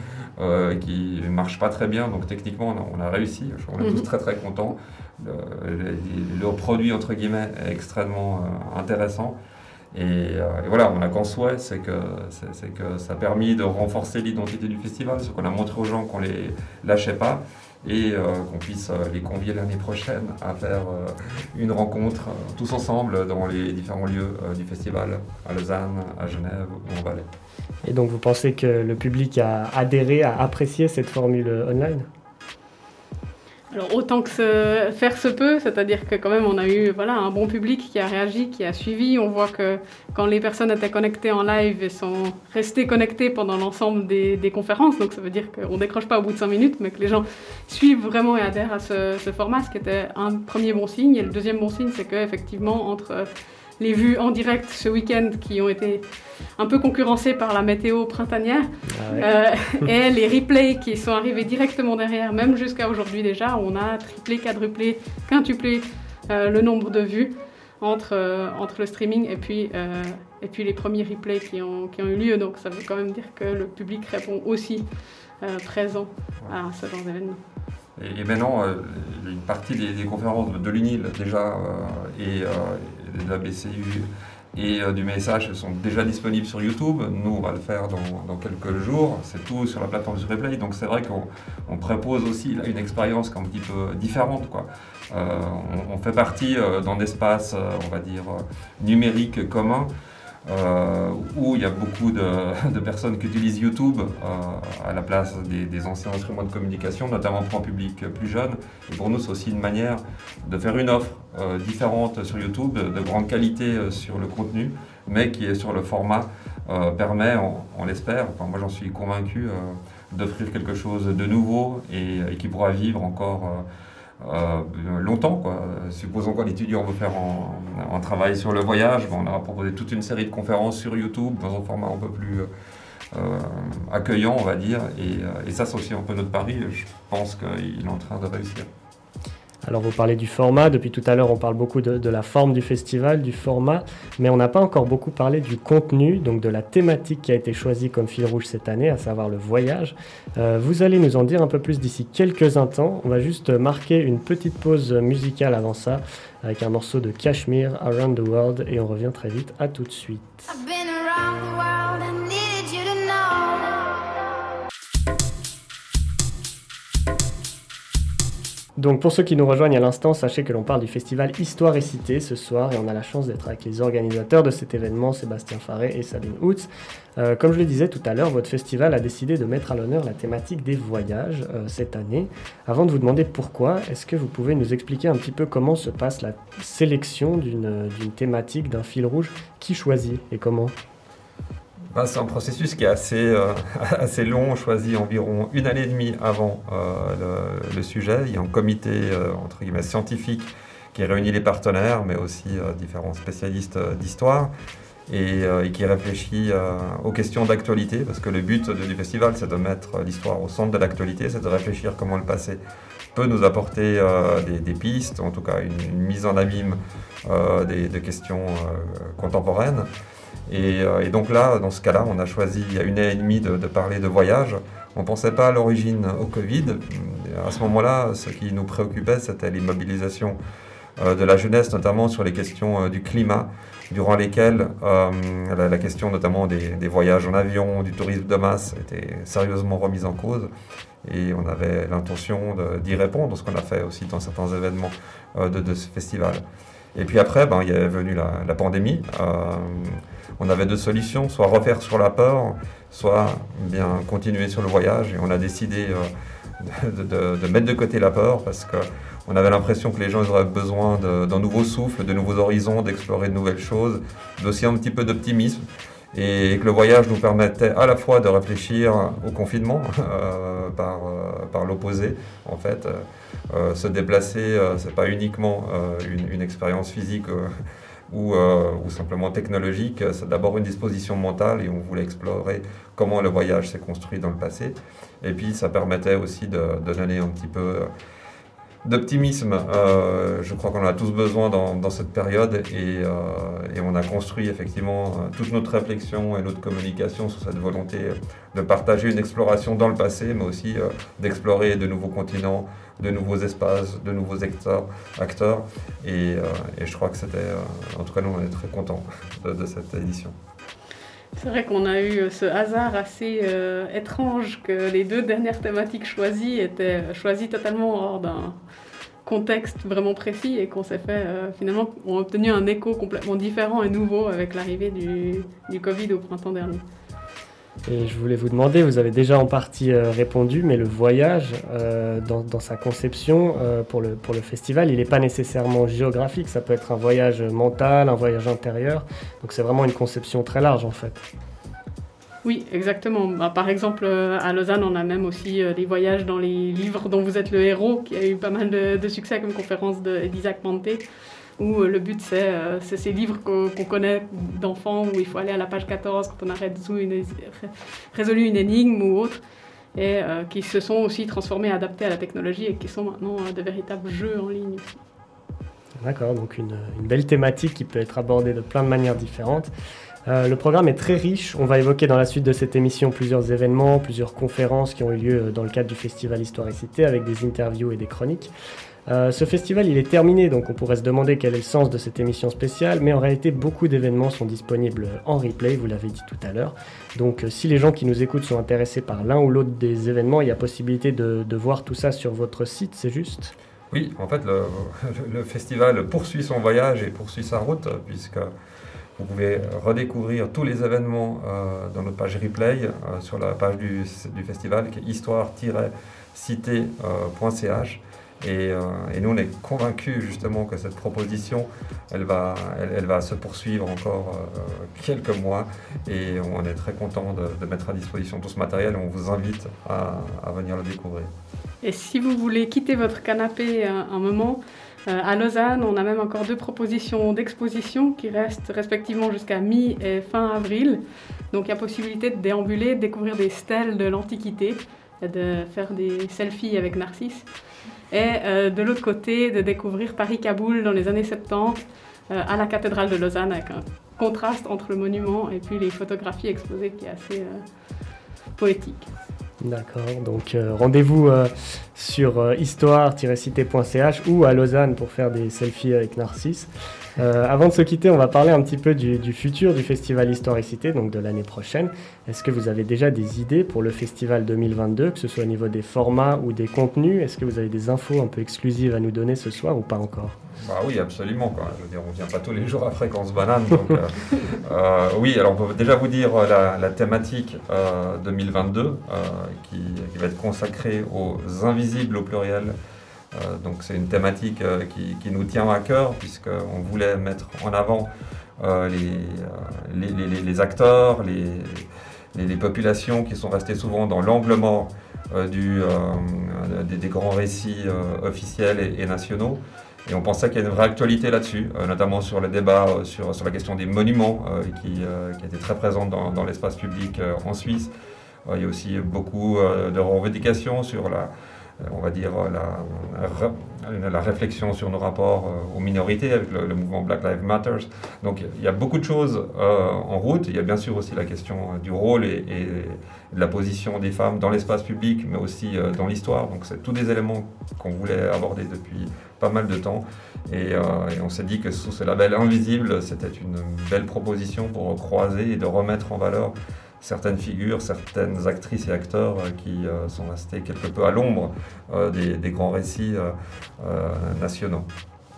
qui ne marchent pas très bien. Donc techniquement, on a, réussi. On est tous mhm. très très contents le, produit entre guillemets est extrêmement euh, intéressant. Et, voilà, on a qu'en souhait, c'est que, c'est, que ça a permis de renforcer l'identité du festival, ce qu'on a montré aux gens qu'on ne les lâchait pas et qu'on puisse les convier l'année prochaine à faire une rencontre tous ensemble dans les différents lieux du festival, à Lausanne, à Genève ou en Valais. Et donc vous pensez que le public a adhéré, a apprécié cette formule online? Alors autant que faire se peut, c'est-à-dire que quand même on a eu voilà, un bon public qui a réagi, qui a suivi. On voit que quand les personnes étaient connectées en live, elles sont restées connectées pendant l'ensemble des, conférences. Donc ça veut dire qu'on décroche pas au bout de 5 minutes, mais que les gens suivent vraiment et adhèrent à ce, ce format, ce qui était un premier bon signe. Et le deuxième bon signe, c'est qu'effectivement entre les vues en direct ce week-end qui ont été un peu concurrencées par la météo printanière ah euh, et les replays qui sont arrivés directement derrière, même jusqu'à aujourd'hui déjà, on a triplé, quadruplé, quintuplé euh, le nombre de vues entre, euh, entre le streaming et puis, et puis les premiers replays qui ont, qui ont eu lieu. Donc ça veut quand même dire que le public répond aussi présent à ce genre d'événement. Et, maintenant, une partie des, conférences de l'UNIL déjà et de la BCU et euh, du message sont déjà disponibles sur YouTube. Nous, on va le faire dans, quelques jours. C'est tout sur la plateforme du replay. Donc c'est vrai qu'on propose aussi là, une expérience un petit peu différente. Quoi. Euh, on, fait partie euh, d'un espace, on va dire, numérique commun. Euh, où il y a beaucoup de, personnes qui utilisent YouTube euh, à la place des, anciens instruments de communication, notamment pour un public plus jeune. Et pour nous, c'est aussi une manière de faire une offre euh, différente sur YouTube, de grande qualité sur le contenu, mais qui est sur le format, permet, on, l'espère, moi j'en suis convaincu, d'offrir quelque chose de nouveau et, qui pourra vivre encore longtemps. Quoi. Supposons qu'un étudiant veut faire un, travail sur le voyage, on a proposé toute une série de conférences sur YouTube dans un format un peu plus euh, accueillant, on va dire. Et, euh, et ça, c'est aussi un peu notre pari. Je pense qu'il est en train de réussir. Alors vous parlez du format, depuis tout à l'heure on parle beaucoup de, la forme du festival, du format, mais on n'a pas encore beaucoup parlé du contenu, donc de la thématique qui a été choisie comme fil rouge cette année, à savoir le voyage. Euh, vous allez nous en dire un peu plus d'ici quelques instants. On va juste marquer une petite pause musicale avant ça, avec un morceau de Kashmir, Around the World, et on revient très vite. À tout de suite. Donc pour ceux qui nous rejoignent à l'instant, sachez que l'on parle du festival Histoire et Cité ce soir et on a la chance d'être avec les organisateurs de cet événement, Sébastien Faré et Sabine Houtz. Euh, comme je le disais tout à l'heure, votre festival a décidé de mettre à l'honneur la thématique des voyages euh, cette année. Avant de vous demander pourquoi, est-ce que vous pouvez nous expliquer un petit peu comment se passe la sélection d'une thématique, d'un fil rouge Qui choisit et comment? Bah, c'est un processus qui est assez, euh, assez long. On choisit environ une année et demie avant euh, le, sujet. Il y a un comité euh, entre guillemets, scientifique qui réunit les partenaires, mais aussi différents spécialistes d'histoire. Et, qui réfléchit aux questions d'actualité, parce que le but du festival, c'est de mettre l'histoire au centre de l'actualité, c'est de réfléchir comment le passé peut nous apporter des, pistes, en tout cas une, mise en abîme des, des, questions contemporaines. Euh, et, donc là, dans ce cas-là, on a choisi il y a une année et demie de, parler de voyage. On ne pensait pas à l'origine au Covid. À ce moment-là, ce qui nous préoccupait, c'était l'immobilisation euh, de la jeunesse, notamment sur les questions euh, du climat, durant lesquelles la, question notamment des, voyages en avion, du tourisme de masse était sérieusement remise en cause. Et on avait l'intention d'y répondre, ce qu'on a fait aussi dans certains événements de, ce festival. Et puis après, ben, il est venu la pandémie on avait deux solutions, soit refaire sur la peur, soit bien continuer sur le voyage. Et on a décidé euh, de, mettre de côté la peur parce qu'on avait l'impression que les gens auraient besoin d'un nouveau souffle, de nouveaux horizons, d'explorer de nouvelles choses, d'aussi un petit peu d'optimisme. Et que le voyage nous permettait à la fois de réfléchir au confinement euh, par, euh, par l'opposé, en fait. se déplacer, c'est pas uniquement une, expérience physique euh, ou, simplement technologique. C'est d'abord une disposition mentale et on voulait explorer comment le voyage s'est construit dans le passé. Et puis ça permettait aussi de, donner un petit peu d'optimisme. Euh, je crois qu'on en a tous besoin dans, cette période et, et, on a construit effectivement toute notre réflexion et notre communication sur cette volonté de partager une exploration dans le passé, mais aussi d'explorer de nouveaux continents, de nouveaux espaces, de nouveaux acteurs. acteurs et, et je crois que c'était, en tout cas nous on est très contents de, de cette édition. C'est vrai qu'on a eu ce hasard assez euh, étrange que les deux dernières thématiques choisies étaient choisies totalement hors d'un contexte vraiment précis et qu'on s'est fait euh, finalement on a obtenu un écho complètement différent et nouveau avec l'arrivée du, du Covid au printemps dernier. Et je voulais vous demander, vous avez déjà en partie euh, répondu, mais le voyage, euh, dans, sa conception euh, pour, le, festival, il n'est pas nécessairement géographique, ça peut être un voyage mental, un voyage intérieur, donc c'est vraiment une conception très large en fait. Oui, exactement. Bah, par exemple, à Lausanne, on a même aussi des voyages dans les livres dont vous êtes le héros, qui a eu pas mal de, de succès comme conférence d'Isaac Manté où euh, le but euh, c'est ces livres qu'on connaît d'enfants où il faut aller à la page 14 quand on a résolu une, énigme ou autre, et euh, qui se sont aussi transformés, adaptés à la technologie et qui sont maintenant de véritables jeux en ligne. D'accord, donc une, belle thématique qui peut être abordée de plein de manières différentes. le programme est très riche. On va évoquer dans la suite de cette émission plusieurs événements, plusieurs conférences qui ont eu lieu dans le cadre du Festival Histoire et Cité avec des interviews et des chroniques. Euh, ce festival, il est terminé, donc on pourrait se demander quel est le sens de cette émission spéciale, mais en réalité, beaucoup d'événements sont disponibles en replay, vous l'avez dit tout à l'heure. Donc euh, si les gens qui nous écoutent sont intéressés par l'un ou l'autre des événements, il y a possibilité de, voir tout ça sur votre site, c'est juste? Oui, en fait, le, festival poursuit son voyage et poursuit sa route, puisque vous pouvez redécouvrir tous les événements euh, dans notre page replay, sur la page du, du festival qui est histoire-cité.ch. Euh, et, nous, on est convaincus justement que cette proposition, elle va, elle, va se poursuivre encore euh, quelques mois. Et on est très content de, mettre à disposition tout ce matériel. On vous invite à, venir le découvrir. Et si vous voulez quitter votre canapé un, un moment, euh, à Lausanne, on a même encore deux propositions d'exposition qui restent respectivement jusqu'à mi et fin avril. Donc il y a possibilité de déambuler, de découvrir des stèles de l'Antiquité, de faire des selfies avec Narcisse et euh, de l'autre côté de découvrir Paris-Kaboul dans les années 70 euh, à la cathédrale de Lausanne avec un contraste entre le monument et puis les photographies exposées qui est assez euh, poétique. D'accord, donc rendez-vous sur histoire-cité.ch ou à Lausanne pour faire des selfies avec Narcisse. Euh, avant de se quitter, on va parler un petit peu du, futur du festival Histoire et Cité, donc de l'année prochaine. Est-ce que vous avez déjà des idées pour le festival 2022, que ce soit au niveau des formats ou des contenus? Est-ce que vous avez des infos un peu exclusives à nous donner ce soir ou pas encore? Bah oui, absolument. Je veux dire, on ne vient pas tous les jours à Fréquence Banane. Donc, euh, euh, oui, alors on peut déjà vous dire la, thématique 2022 qui, qui, va être consacrée aux invisibles au pluriel donc c'est une thématique euh, qui, nous tient à cœur puisqu'on voulait mettre en avant euh, les, acteurs, les, populations qui sont restées souvent dans l'angle mort des, grands récits officiels et, nationaux. Et on pensait qu'il y a une vraie actualité là-dessus, notamment sur le débat sur, la question des monuments qui, qui était très présente dans l'espace public en Suisse. il y a aussi beaucoup de revendications sur la, euh, on va dire, la, la, réflexion sur nos rapports euh, aux minorités avec le, mouvement Black Lives Matter. Donc il y a beaucoup de choses euh, en route. Il y a bien sûr aussi la question du rôle et, de la position des femmes dans l'espace public, mais aussi dans l'histoire. Donc c'est tous des éléments qu'on voulait aborder depuis pas mal de temps. Et on s'est dit que sous ce label invisible, c'était une belle proposition pour croiser et de remettre en valeur certaines figures, certaines actrices et acteurs euh, qui euh, sont restés quelque peu à l'ombre euh, des, grands récits nationaux.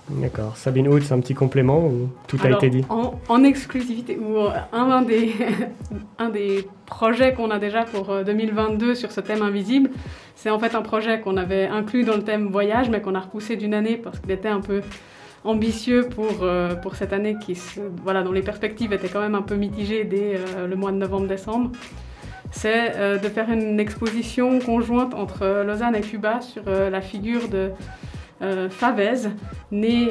D'accord. Sabine Hout, c'est un petit complément ou tout a été dit? en, exclusivité, ou un, des, un des projets qu'on a déjà pour 2022 sur ce thème invisible, c'est en fait un projet qu'on avait inclus dans le thème voyage, mais qu'on a repoussé d'une année parce qu'il était un peu ambitieux pour, euh, pour cette année qui, voilà, dont les perspectives étaient quand même un peu mitigées dès euh, le mois de novembre-décembre, c'est euh, de faire une exposition conjointe entre Lausanne et Cuba sur la figure de Favez, née,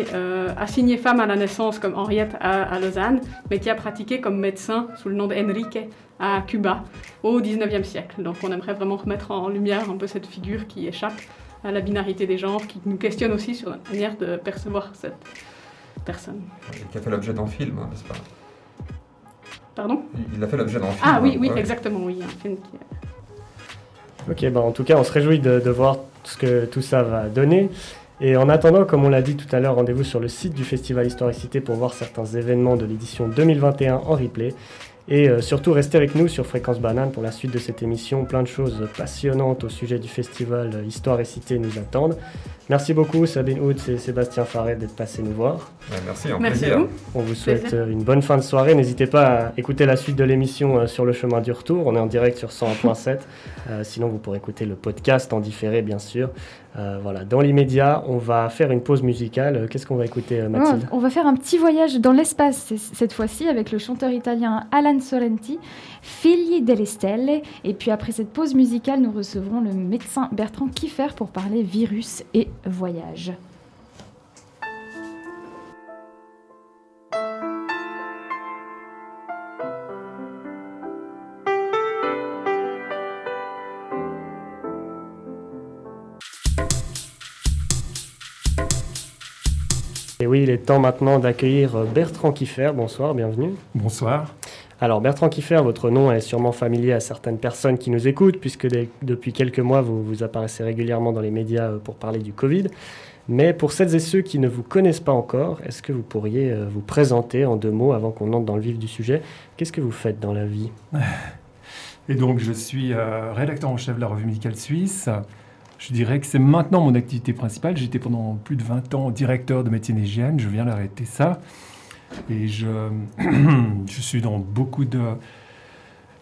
assignée femme à la naissance comme Henriette à, Lausanne, mais qui a pratiqué comme médecin sous le nom d'Enrique à Cuba au 19e siècle. Donc on aimerait vraiment remettre en lumière un peu cette figure qui échappe à la binarité des genres, qui nous questionne aussi sur la manière de percevoir cette personne. Et qui a fait l'objet d'un film, hein, n'est-ce pas Pardon Il a fait l'objet d'un film. Ah oui, oui, ouais. exactement, oui, un film qui... Ok, bah en tout cas, on se réjouit de, de voir ce que tout ça va donner. Et en attendant, comme on l'a dit tout à l'heure, rendez-vous sur le site du Festival Histoire et Cité pour voir certains événements de l'édition 2021 en replay. Et euh, surtout, restez avec nous sur Fréquence Banane pour la suite de cette émission. Plein de choses passionnantes au sujet du festival euh, Histoire et Cité nous attendent. Merci beaucoup Sabine Houd et Sébastien Farret d'être passés nous voir. Merci, un Merci plaisir. à vous. On vous souhaite Plaisir. euh, une bonne fin de soirée. N'hésitez pas à écouter la suite de l'émission euh, sur le chemin du retour. On est en direct sur 101.7. Euh, sinon, vous pourrez écouter le podcast en différé, bien sûr. Euh, voilà. Dans l'immédiat, on va faire une pause musicale. Qu'est-ce qu'on va écouter, Mathilde On va faire un petit voyage dans l'espace cette fois-ci avec le chanteur italien Alan Sorrenti, Figli delle Stelle. Et puis après cette pause musicale, nous recevrons le médecin Bertrand Kiffer pour parler virus et voyage. Et oui, il est temps maintenant d'accueillir Bertrand Kiffer. Bonsoir, bienvenue. Bonsoir. Alors Bertrand Kiffer, votre nom est sûrement familier à certaines personnes qui nous écoutent, puisque depuis quelques mois, vous, vous apparaissez régulièrement dans les médias euh, pour parler du Covid. Mais pour celles et ceux qui ne vous connaissent pas encore, est-ce que vous pourriez euh, vous présenter en deux mots avant qu'on entre dans le vif du sujet Qu'est-ce que vous faites dans la vie? Et donc, je suis euh, rédacteur en chef de la revue médicale suisse. Je dirais que c'est maintenant mon activité principale. J'étais pendant plus de 20 ans directeur de médecine hygiène. Je viens d'arrêter ça. Et je, je suis dans beaucoup de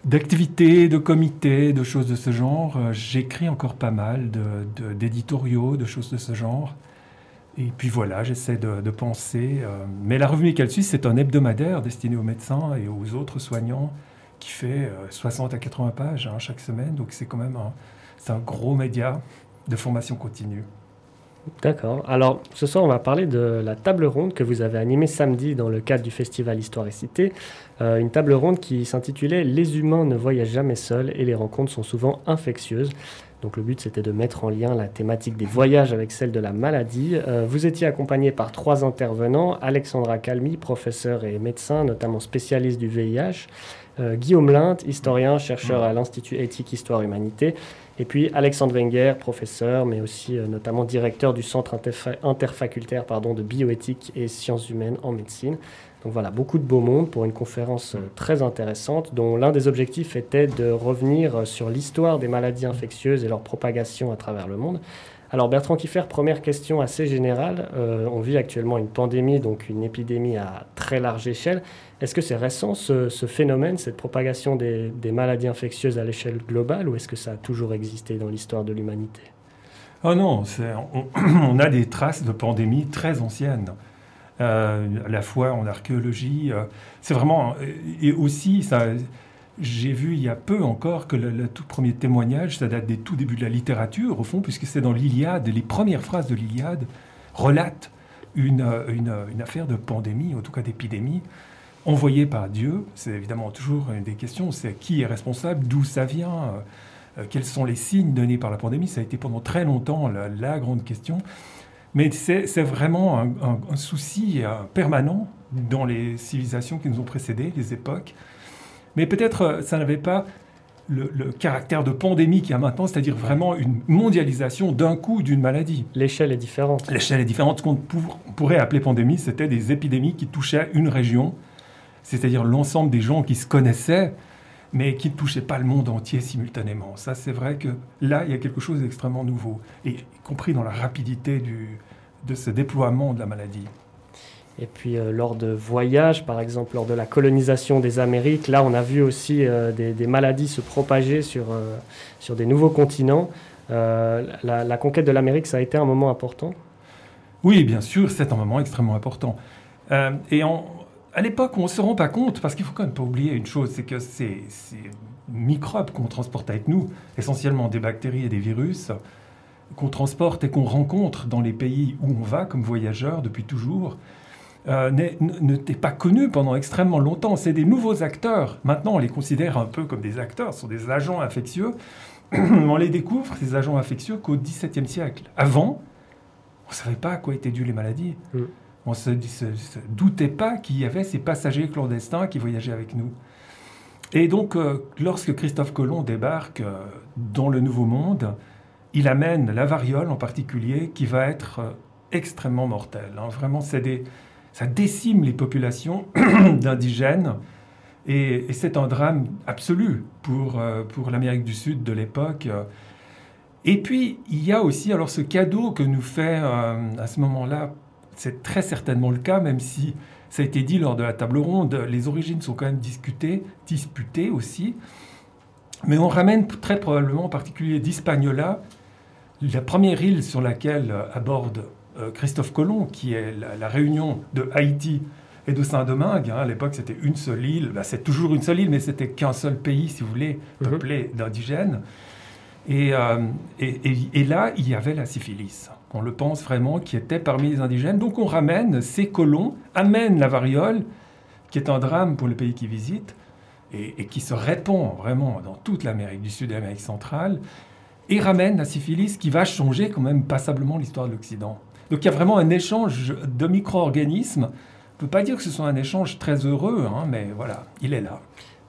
d'activités, de comités, de choses de ce genre. Euh, J'écris encore pas mal de- de- d'éditoriaux, de, choses de ce genre. Et puis voilà, j'essaie de, de penser. euh, mais la revue médicale suisse, c'est un hebdomadaire destiné aux médecins et aux autres soignants qui fait euh, 60 à 80 pages hein, chaque semaine. Donc c'est quand même un, un gros média de formation continue. D'accord. Alors, ce soir, on va parler de la table ronde que vous avez animée samedi dans le cadre du festival Histoire et Cité. Euh, une table ronde qui s'intitulait Les humains ne voyagent jamais seuls et les rencontres sont souvent infectieuses. Donc, le but, c'était de mettre en lien la thématique des voyages avec celle de la maladie. Euh, vous étiez accompagné par trois intervenants Alexandra Calmi, professeure et médecin, notamment spécialiste du VIH. euh, Guillaume Lint, historien, chercheur à l'Institut éthique Histoire Humanité, et puis Alexandre Wenger, professeur, mais aussi euh, notamment directeur du Centre interfa- interfacultaire pardon, de bioéthique et sciences humaines en médecine. Donc voilà, beaucoup de beau monde pour une conférence euh, très intéressante dont l'un des objectifs était de revenir euh, sur l'histoire des maladies infectieuses et leur propagation à travers le monde. Alors Bertrand Kiffer, première question assez générale. Euh, on vit actuellement une pandémie, donc une épidémie à très large échelle. Est-ce que c'est récent ce, phénomène, cette propagation des, maladies infectieuses à l'échelle globale, ou est-ce que ça a toujours existé dans l'histoire de l'humanité? Oh non, on, on a des traces de pandémies très anciennes. Euh, à la fois en archéologie, euh, c'est vraiment... Et aussi, ça, j'ai vu il y a peu encore que le, tout premier témoignage, ça date des tout débuts de la littérature, au fond, puisque c'est dans l'Iliade, les premières phrases de l'Iliade relatent une, euh, une, une affaire de pandémie, en tout cas d'épidémie, envoyée par Dieu. C'est évidemment toujours une des questions, c'est qui est responsable, d'où ça vient, euh, euh, quels sont les signes donnés par la pandémie. Ça a été pendant très longtemps la, grande question. Mais c'est vraiment un, souci euh, permanent dans les civilisations qui nous ont précédés, les époques. Mais peut-être euh, ça n'avait pas le, le caractère de pandémie qu'il y a maintenant, c'est-à-dire vraiment une mondialisation d'un coup d'une maladie. L'échelle est différente. L'échelle est différente. Ce qu'on pour- pourrait appeler pandémie, c'était des épidémies qui touchaient une région, c'est-à-dire l'ensemble des gens qui se connaissaient, mais qui ne touchaient pas le monde entier simultanément. Ça, c'est vrai que là, il y a quelque chose d'extrêmement nouveau, et y compris dans la rapidité du, de ce déploiement de la maladie. Et puis euh, lors de voyages, par exemple lors de la colonisation des Amériques, là on a vu aussi euh, des, maladies se propager sur, euh, sur des nouveaux continents. La, conquête de l'Amérique, ça a été un moment important? Oui, bien sûr, c'est un moment extrêmement important. Et à l'époque, on ne se rend pas compte, parce qu'il faut quand même pas oublier une chose, c'est que ces, ces microbes qu'on transporte avec nous, essentiellement des bactéries et des virus, qu'on transporte et qu'on rencontre dans les pays où on va comme voyageur depuis toujours, euh, n'étaient pas connus pendant extrêmement longtemps. C'est des nouveaux acteurs. Maintenant, on les considère un peu comme des acteurs, ce sont des agents infectieux on les découvre, ces agents infectieux, qu'au XVIIe siècle. Avant, on ne savait pas à quoi étaient dues les maladies. Mm. On ne se, doutait pas qu'il y avait ces passagers clandestins qui voyageaient avec nous. Et donc, euh, lorsque Christophe Colomb débarque euh, dans le Nouveau Monde, il amène la variole en particulier, qui va être euh, extrêmement mortelle. Hein. Vraiment, des, ça décime les populations d'indigènes. Et, c'est un drame absolu pour, pour l'Amérique du Sud de l'époque. Et puis, il y a aussi alors ce cadeau que nous fait à ce moment-là c'est très certainement le cas, même si ça a été dit lors de la table ronde, les origines sont quand même discutées, disputées aussi. Mais on ramène très probablement en particulier d'Hispaniola, la première île sur laquelle aborde euh, Christophe Colomb, qui est la, réunion de Haïti et de Saint-Domingue. Hein. à l'époque, c'était une seule île. Bah, c'est toujours une seule île, mais c'était qu'un seul pays, si vous voulez, mhm. peuplé d'indigènes. Euh, et, et, là, il y avait la syphilis on le pense vraiment, qui était parmi les indigènes. Donc on ramène ces colons, amène la variole, qui est un drame pour le pays qui visite, et, qui se répand vraiment dans toute l'Amérique du Sud et l'Amérique centrale, et ramène la syphilis qui va changer quand même passablement l'histoire de l'Occident. Donc il y a vraiment un échange de micro-organismes. On ne peut pas dire que ce soit un échange très heureux, hein, mais voilà, il est là.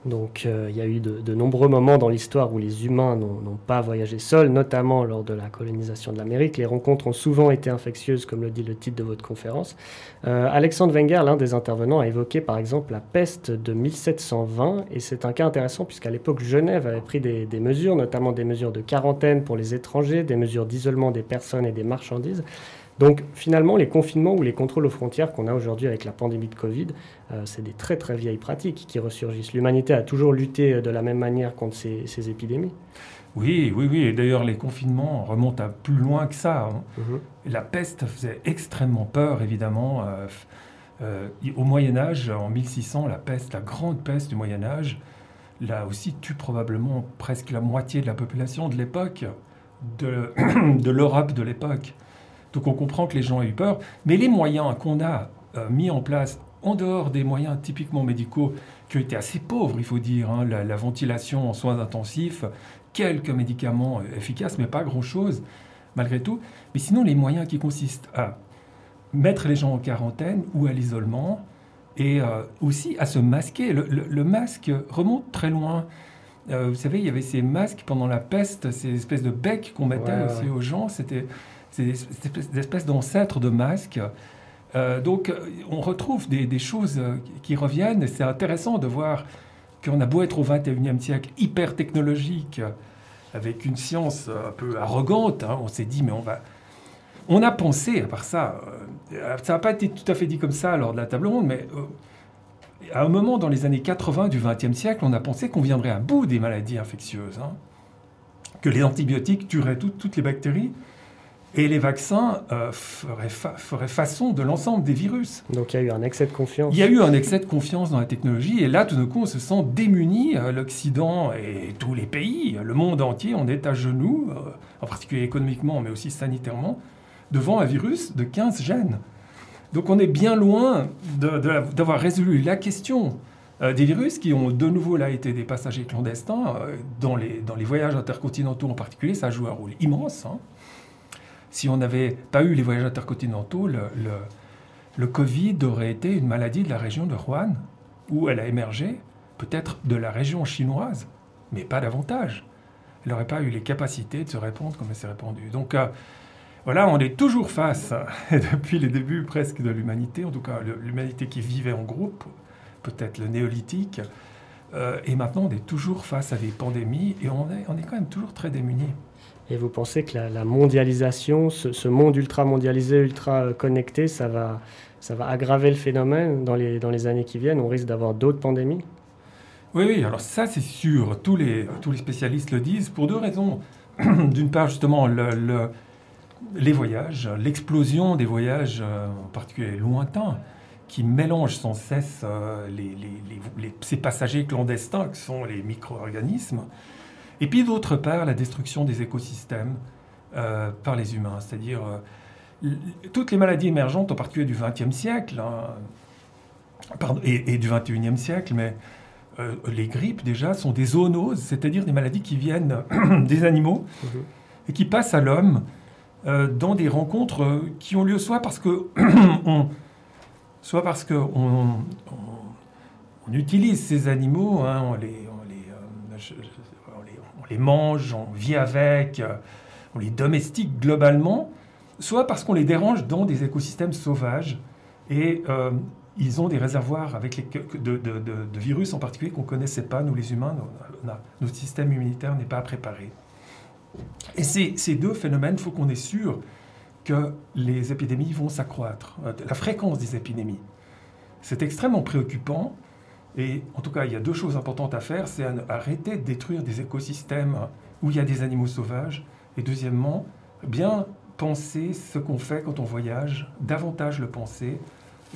Donc euh, il y a eu de, nombreux moments dans l'histoire où les humains n'ont pas voyagé seuls, notamment lors de la colonisation de l'Amérique. Les rencontres ont souvent été infectieuses, comme le dit le titre de votre conférence. Euh, Alexandre Wenger, l'un des intervenants, a évoqué par exemple la peste de 1720, et c'est un cas intéressant puisqu'à l'époque Genève avait pris des, des mesures, notamment des mesures de quarantaine pour les étrangers, des mesures d'isolement des personnes et des marchandises. Donc finalement, les confinements ou les contrôles aux frontières qu'on a aujourd'hui avec la pandémie de Covid, euh, c'est des très très vieilles pratiques qui ressurgissent. L'humanité a toujours lutté de la même manière contre ces, épidémies. Oui, oui, oui. Et d'ailleurs, les confinements remontent à plus loin que ça. Hein. Mhm. La peste faisait extrêmement peur, évidemment. Euh, euh, au Moyen Âge, en 1600, la peste, la grande peste du Moyen Âge, là aussi tue probablement presque la moitié de la population de l'époque, de, de l'Europe de l'époque. Donc on comprend que les gens aient eu peur. Mais les moyens qu'on a euh, mis en place, en dehors des moyens typiquement médicaux, qui ont été assez pauvres, il faut dire, hein, la, ventilation en soins intensifs, quelques médicaments euh, efficaces, mais pas grand-chose, malgré tout. Mais sinon, les moyens qui consistent à mettre les gens en quarantaine ou à l'isolement, et euh, aussi à se masquer. Le, masque remonte très loin. vous savez, il y avait ces masques pendant la peste, ces espèces de becs qu'on mettait aussi aux gens. C'était c'est des espèces d'ancêtres de masques. Euh, donc on retrouve des, choses qui reviennent c'est intéressant de voir qu'on a beau être au 21e siècle hyper technologique, avec une science un peu arrogante, hein, on s'est dit mais on va... On a pensé, à part ça, euh, ça n'a pas été tout à fait dit comme ça lors de la table ronde, mais euh, à un moment dans les années 80 du 20e siècle, on a pensé qu'on viendrait à bout des maladies infectieuses, hein. que les antibiotiques tueraient toutes les bactéries. Et les vaccins euh, feraient, façon de l'ensemble des virus. Donc il y a eu un excès de confiance. Il y a eu un excès de confiance dans la technologie. Et là, tout d'un coup, on se sent démuni. Euh, L'Occident et tous les pays, le monde entier, on est à genoux, euh, en particulier économiquement, mais aussi sanitairement, devant un virus de 15 gènes. Donc on est bien loin d'avoir résolu la question des virus qui ont de nouveau là été des passagers clandestins. dans, les, dans les voyages intercontinentaux en particulier, ça joue un rôle immense. Hein si on n'avait pas eu les voyages intercontinentaux, le, Covid aurait été une maladie de la région de Wuhan, où elle a émergé, peut-être de la région chinoise, mais pas davantage. Elle n'aurait pas eu les capacités de se répandre comme elle s'est répandue. Donc euh, voilà, on est toujours face, depuis les débuts presque de l'humanité, en tout cas l'humanité qui vivait en groupe, peut-être le néolithique, euh, et maintenant on est toujours face à des pandémies et on est, on est quand même toujours très démunis. Et vous pensez que la, mondialisation, ce, monde ultra mondialisé, ultra connecté, ça va, ça va aggraver le phénomène dans les, dans les années qui viennent? On risque d'avoir d'autres pandémies? Oui, oui, alors ça c'est sûr, tous les, tous les spécialistes le disent, pour deux raisons. D'une part, justement, le, les voyages, l'explosion des voyages, euh, en particulier lointains, qui mélangent sans cesse euh, les, les, ces passagers clandestins que sont les micro-organismes. Et puis d'autre part, la destruction des écosystèmes euh, par les humains, c'est-à-dire euh, toutes les maladies émergentes, en particulier du XXe siècle, hein, et, du XXIe siècle, mais les grippes, déjà, sont des zoonoses, c'est-à-dire des maladies qui viennent des animaux mhm. et qui passent à l'homme dans des rencontres qui ont lieu soit parce que soit parce que on, on, utilise ces animaux, hein, on, les, on, les, on, les, mange, on vit avec, on les domestique globalement, soit parce qu'on les dérange dans des écosystèmes sauvages et euh, ils ont des réservoirs avec de, virus en particulier qu'on ne connaissait pas, nous les humains, notre système immunitaire n'est pas préparé. Et ces, ces deux phénomènes, il faut qu'on est sûr que les épidémies vont s'accroître, euh, la fréquence des épidémies. C'est extrêmement préoccupant. Et en tout cas, il y a deux choses importantes à faire. C'est arrêter de détruire des écosystèmes où il y a des animaux sauvages. Et deuxièmement, bien penser ce qu'on fait quand on voyage, davantage le penser,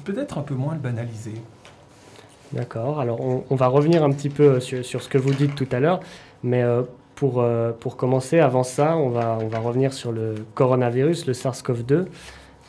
peut-être un peu moins le banaliser. D'accord. Alors, on, va revenir un petit peu sur, sur, ce que vous dites tout à l'heure. Mais euh, pour, euh, pour commencer, avant ça, on va, on va revenir sur le coronavirus, le SARS-CoV-2.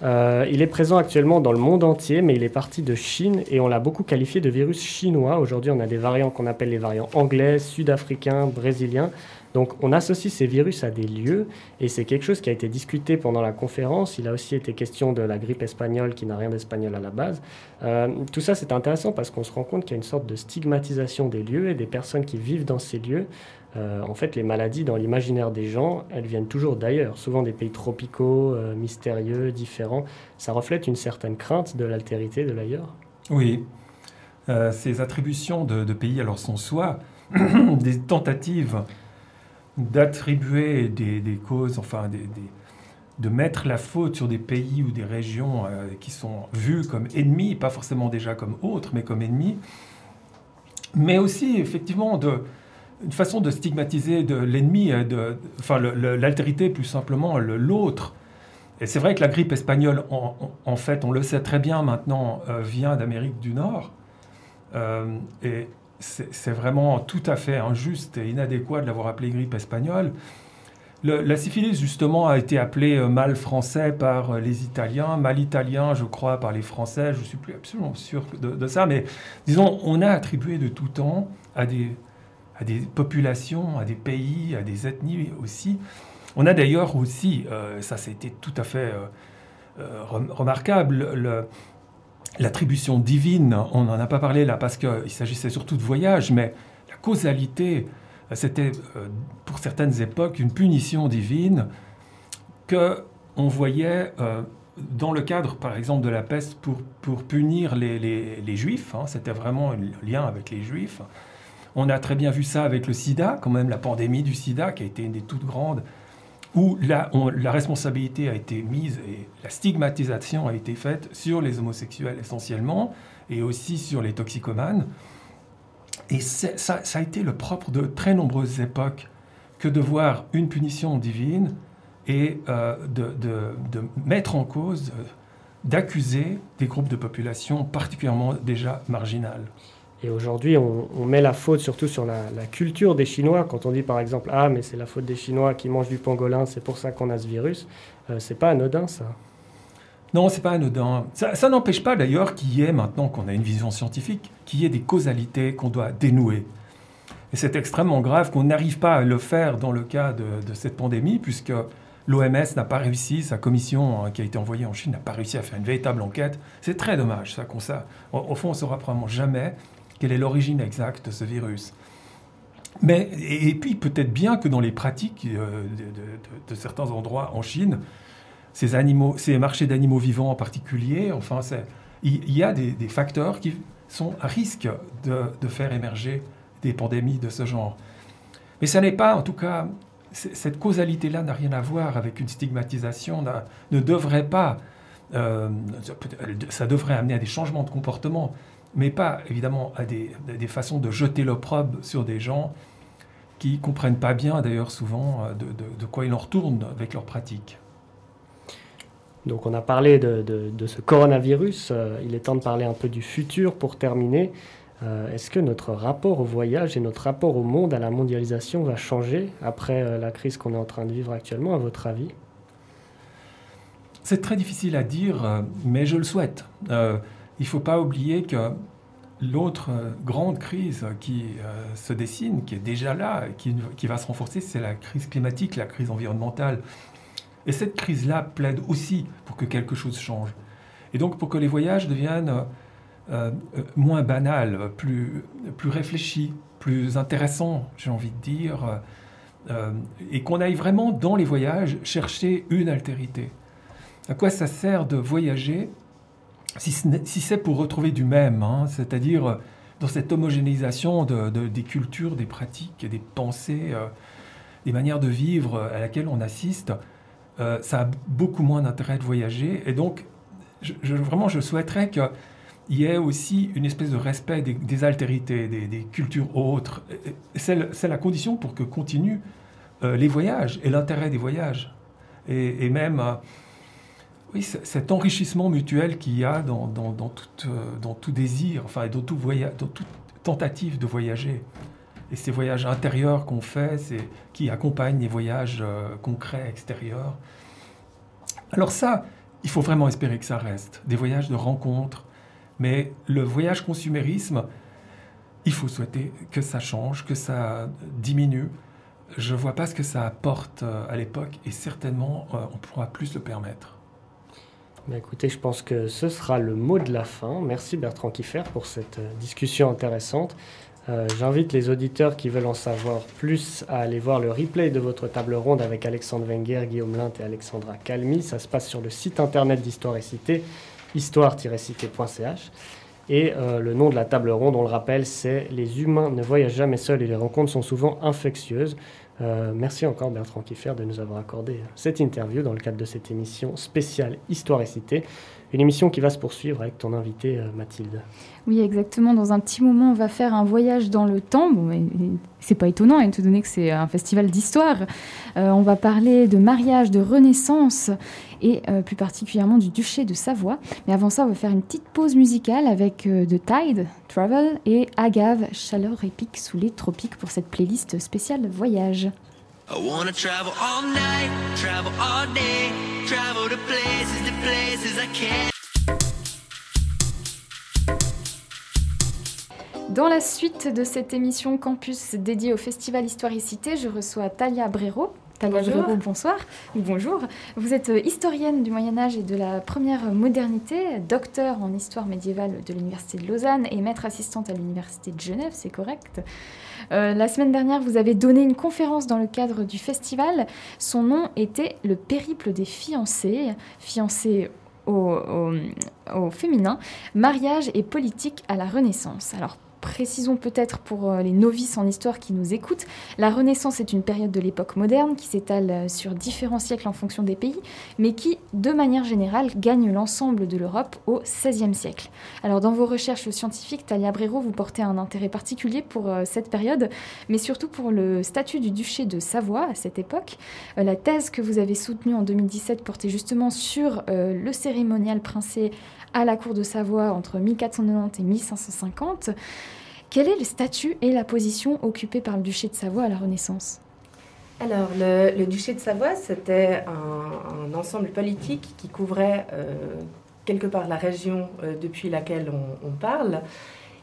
Euh, il est présent actuellement dans le monde entier, mais il est parti de Chine et on l'a beaucoup qualifié de virus chinois. Aujourd'hui, on a des variants qu'on appelle les variants anglais, sud-africains, brésiliens. Donc on associe ces virus à des lieux et c'est quelque chose qui a été discuté pendant la conférence. Il a aussi été question de la grippe espagnole qui n'a rien d'espagnol à la base. Euh, tout ça c'est intéressant parce qu'on se rend compte qu'il y a une sorte de stigmatisation des lieux et des personnes qui vivent dans ces lieux. Euh, en fait, les maladies dans l'imaginaire des gens, elles viennent toujours d'ailleurs, souvent des pays tropicaux, euh, mystérieux, différents. Ça reflète une certaine crainte de l'altérité de l'ailleurs. Oui, ces attributions de, de, pays alors sont soit des tentatives d'attribuer des, causes, enfin de mettre la faute sur des pays ou des régions euh, qui sont vus comme ennemis, pas forcément déjà comme autres, mais comme ennemis, mais aussi effectivement de, une façon de stigmatiser de l'ennemi, euh, de, enfin l'altérité plus simplement, l'autre. Et c'est vrai que la grippe espagnole, en, fait, on le sait très bien maintenant, euh, vient d'Amérique du Nord. et c'est vraiment tout à fait injuste et inadéquat de l'avoir appelée grippe espagnole. la syphilis, justement, a été appelée euh, mal français par euh, les Italiens, mal italien, je crois, par les Français. Je ne suis plus absolument sûr de, ça, mais disons, on a attribué de tout temps à des, à des populations, à des pays, à des ethnies aussi. On a d'ailleurs aussi, euh, ça c'était tout à fait remarquable, le, l'attribution divine, on n'en a pas parlé là parce qu'il s'agissait surtout de voyage, mais la causalité, c'était euh, pour certaines époques une punition divine que on voyait euh, dans le cadre, par exemple, de la peste pour, pour punir les, les, juifs. Hein. c'était vraiment un lien avec les juifs. On a très bien vu ça avec le sida, quand même la pandémie du sida, qui a été une des toutes grandes où la, la, responsabilité a été mise et la stigmatisation a été faite sur les homosexuels essentiellement et aussi sur les toxicomanes. Et ça, a été le propre de très nombreuses époques que de voir une punition divine et euh, de, de, de, mettre en cause, euh, d'accuser des groupes de population particulièrement déjà marginales. Et aujourd'hui, on, met la faute surtout sur la, culture des Chinois. Quand on dit par exemple Ah, mais c'est la faute des Chinois qui mangent du pangolin, c'est pour ça qu'on a ce virus, euh, c'est pas anodin ça. Non, c'est pas anodin. Ça, n'empêche pas d'ailleurs qu'il y ait, maintenant qu'on a une vision scientifique, qu'il y ait des causalités qu'on doit dénouer. Et c'est extrêmement grave qu'on n'arrive pas à le faire dans le cas de, cette pandémie, puisque l'OMS n'a pas réussi, sa commission hein, qui a été envoyée en Chine n'a pas réussi à faire une véritable enquête. C'est très dommage, ça, qu'on ça. Au, fond, on ne saura probablement jamais quelle est l'origine exacte de ce virus. Mais, et, puis peut-être bien que dans les pratiques euh, de, certains endroits en Chine, ces, marchés d'animaux vivants en particulier, enfin, il y, a des, facteurs qui sont à risque de, faire émerger des pandémies de ce genre. Mais ça n'est pas, en tout cas, cette causalité-là n'a rien à voir avec une stigmatisation, ne devrait pas, euh, ça devrait amener à des changements de comportement mais pas évidemment à des, façons de jeter l'opprobre sur des gens qui ne comprennent pas bien d'ailleurs souvent euh, de, quoi ils en retournent avec leurs pratiques. Donc on a parlé de, ce coronavirus, euh, il est temps de parler un peu du futur pour terminer. Euh, est-ce que notre rapport au voyage et notre rapport au monde, à la mondialisation va changer après la crise qu'on est en train de vivre actuellement, à votre avis? C'est très difficile à dire, mais je le souhaite il ne faut pas oublier que l'autre grande crise qui se dessine, qui est déjà là, qui, va se renforcer, c'est la crise climatique, la crise environnementale. Et cette crise-là plaide aussi pour que quelque chose change. Et donc pour que les voyages deviennent moins banals, plus réfléchis, plus intéressants, j'ai envie de dire, et qu'on aille vraiment dans les voyages chercher une altérité. À quoi ça sert de voyager si, c'est pour retrouver du même, hein, c'est-à-dire euh, dans cette homogénéisation de, des cultures, des pratiques, des pensées, euh, des manières de vivre euh, à laquelle on assiste, ça a beaucoup moins d'intérêt de voyager. Et donc, vraiment, je souhaiterais qu'il y ait aussi une espèce de respect des, altérités, des, cultures autres. C'est la condition pour que continuent les voyages et l'intérêt des voyages. Et même oui, cet enrichissement mutuel qu'il y a dans, euh, tout, désir, enfin, dans, toute tentative de voyager. Et ces voyages intérieurs qu'on fait, qui accompagnent les voyages euh, concrets extérieurs. Alors ça, il faut vraiment espérer que ça reste. Des voyages de rencontres. Mais le voyage consumérisme, il faut souhaiter que ça change, que ça diminue. Je ne vois pas ce que ça apporte euh, à l'époque et certainement on pourra plus le permettre. Bah, écoutez, je pense que ce sera le mot de la fin. Merci Bertrand Kiffer pour cette euh, discussion intéressante. Euh, j'invite les auditeurs qui veulent en savoir plus à aller voir le replay de votre table ronde avec Alexandre Wenger, Guillaume Lint et Alexandra Calmi. Ça se passe sur le site internet d'Histoire et Cité, histoire-cité.ch. Et euh, le nom de la table ronde, on le rappelle, c'est Les humains ne voyagent jamais seuls et les rencontres sont souvent infectieuses. Euh, merci encore Bertrand Kiffer de nous avoir accordé cette interview dans le cadre de cette émission spéciale Histoire et Cité. Une émission qui va se poursuivre avec ton invité euh, Mathilde. Oui, exactement. Dans un petit moment, on va faire un voyage dans le temps. Bon, c'est pas étonnant, étant donné que c'est un festival d'histoire. Euh, on va parler de mariage, de renaissance et plus particulièrement du duché de Savoie. Mais avant ça, on va faire une petite pause musicale avec The Tide, Travel et Agave, chaleur épique sous les tropiques pour cette playlist spéciale voyage. Dans la suite de cette émission Campus dédiée au Festival Histoire et Cité, je reçois Talia Brero, Talia bonjour. bonsoir. Bonjour. Vous êtes euh, historienne du Moyen Âge et de la première modernité, docteur en histoire médiévale de l'Université de Lausanne et maître assistante à l'Université de Genève, c'est correct euh, La semaine dernière, vous avez donné une conférence dans le cadre du festival. Son nom était Le périple des fiancés, fiancés au, au féminin, mariage et politique à la Renaissance. Alors précisons peut-être pour euh, les novices en histoire qui nous écoutent, la Renaissance est une période de l'époque moderne qui s'étale euh, sur différents siècles en fonction des pays, mais qui, de manière générale, gagne l'ensemble de l'Europe au XVIe siècle. Alors dans vos recherches scientifiques, Talia Brero, vous portez un intérêt particulier pour euh, cette période, mais surtout pour le statut du duché de Savoie à cette époque. la thèse que vous avez soutenue en 2017 portait justement sur le cérémonial princier à la cour de Savoie entre 1490 et 1550. Quel est le statut et la position occupée par le duché de Savoie à la Renaissance? Alors, le, duché de Savoie, c'était un, ensemble politique qui couvrait euh, quelque part la région euh, depuis laquelle on, parle.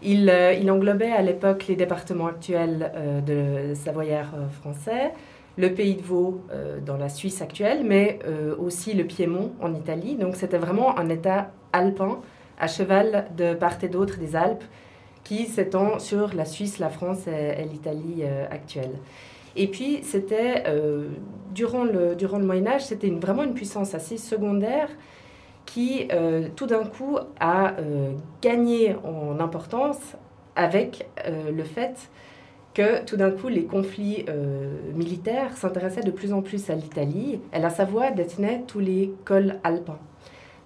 Il, euh, il, englobait à l'époque les départements actuels de savoyard français, le pays de Vaud dans la Suisse actuelle, mais aussi le Piémont en Italie. Donc, c'était vraiment un État alpin, à cheval de part et d'autre des Alpes, qui s'étend sur la Suisse, la France et, l'Italie euh, actuelle. Et puis, c'était, euh, durant, le, durant le Moyen Âge, c'était une, vraiment une puissance assez secondaire qui, euh, tout d'un coup, a gagné en importance avec le fait que, tout d'un coup, les conflits militaires s'intéressaient de plus en plus à l'Italie. Et la Savoie détenait tous les cols alpins.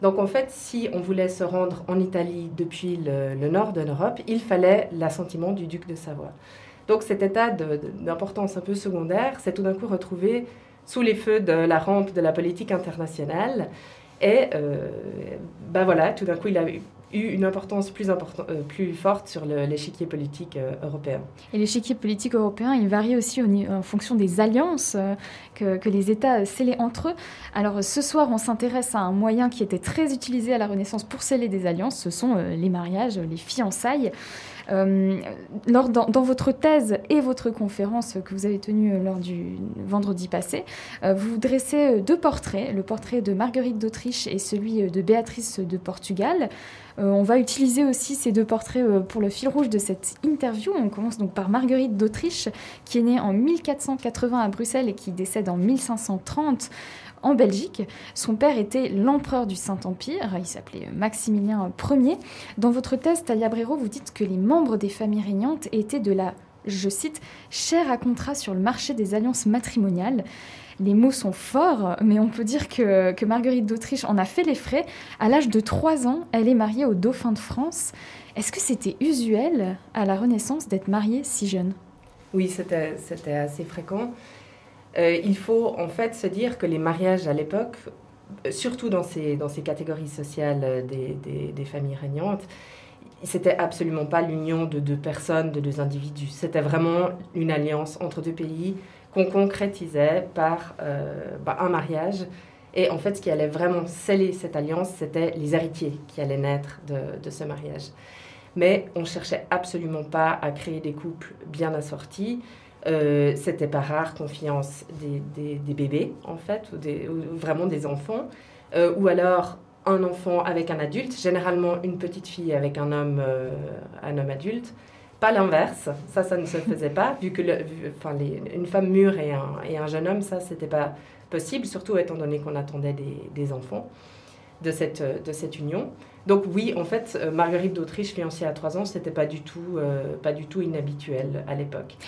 Donc en fait, si on voulait se rendre en Italie depuis le, nord de l'Europe, il fallait l'assentiment du duc de Savoie. Donc cet état d'importance un peu secondaire s'est tout d'un coup retrouvé sous les feux de la rampe de la politique internationale. Et ben voilà, tout d'un coup, il a eu une importance plus, plus forte sur l'échiquier politique européen. Et l'échiquier politique européen, il varie aussi en fonction des alliances que, que, les États scellaient entre eux. Alors ce soir, on s'intéresse à un moyen qui était très utilisé à la Renaissance pour sceller des alliances, ce sont les mariages, les fiançailles. Euh, lors, dans, votre thèse et votre conférence que vous avez tenue lors du vendredi passé, euh, vous dressez deux portraits, le portrait de Marguerite d'Autriche et celui de Béatrice de Portugal. Euh, on va utiliser aussi ces deux portraits pour le fil rouge de cette interview. On commence donc par Marguerite d'Autriche, qui est née en 1480 à Bruxelles et qui décède en 1530 en Belgique. Son père était l'empereur du Saint-Empire, il s'appelait Maximilien Ier. Dans votre thèse, Talia Brero, vous dites que les membres des familles régnantes étaient de la, je cite, chair à contrat sur le marché des alliances matrimoniales. Les mots sont forts, mais on peut dire que, que Marguerite d'Autriche en a fait les frais. À l'âge de 3 ans, elle est mariée au dauphin de France. Est-ce que c'était usuel à la Renaissance d'être mariée si jeune? Oui, c'était assez fréquent. Euh, il faut en fait se dire que les mariages à l'époque, surtout dans ces, dans ces catégories sociales euh, des, des, familles régnantes, c'était absolument pas l'union de deux personnes, de deux individus. C'était vraiment une alliance entre deux pays qu'on concrétisait par euh, bah, un mariage. Et en fait, ce qui allait vraiment sceller cette alliance, c'était les héritiers qui allaient naître de, de ce mariage. Mais on cherchait absolument pas à créer des couples bien assortis. Euh, c'était pas rare confiance des, des, bébés, en fait, ou, vraiment des enfants, euh, ou alors un enfant avec un adulte, généralement une petite fille avec un homme, euh, un homme adulte. Pas l'inverse, ça, ça ne se faisait pas, vu que enfin, une femme mûre et un, jeune homme, ça, c'était pas possible, surtout étant donné qu'on attendait des, enfants de cette, de cette union. Donc oui, en fait, Marguerite d'Autriche, fiancée à 3 ans, c'était pas du tout, pas du tout inhabituel à l'époque.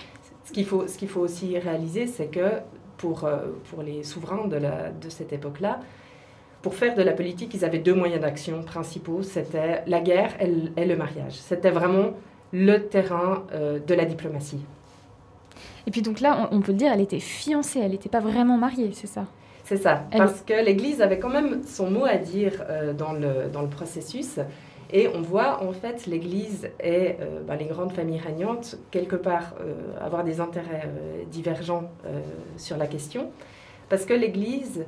Ce qu'il faut, ce qu'il faut aussi réaliser, c'est que pour, euh, pour les souverains de, la, de cette époque-là, pour faire de la politique, ils avaient deux moyens d'action principaux. C'était la guerre et, le mariage. C'était vraiment le terrain euh, de la diplomatie. Et puis donc là, on, peut le dire, elle était fiancée, elle n'était pas vraiment mariée, c'est ça? C'est ça, parce que l'Église avait quand même son mot à dire euh, dans, le, dans le processus. Et on voit en fait l'Église et euh, bah, les grandes familles régnantes quelque part euh, avoir des intérêts euh, divergents sur la question, parce que l'Église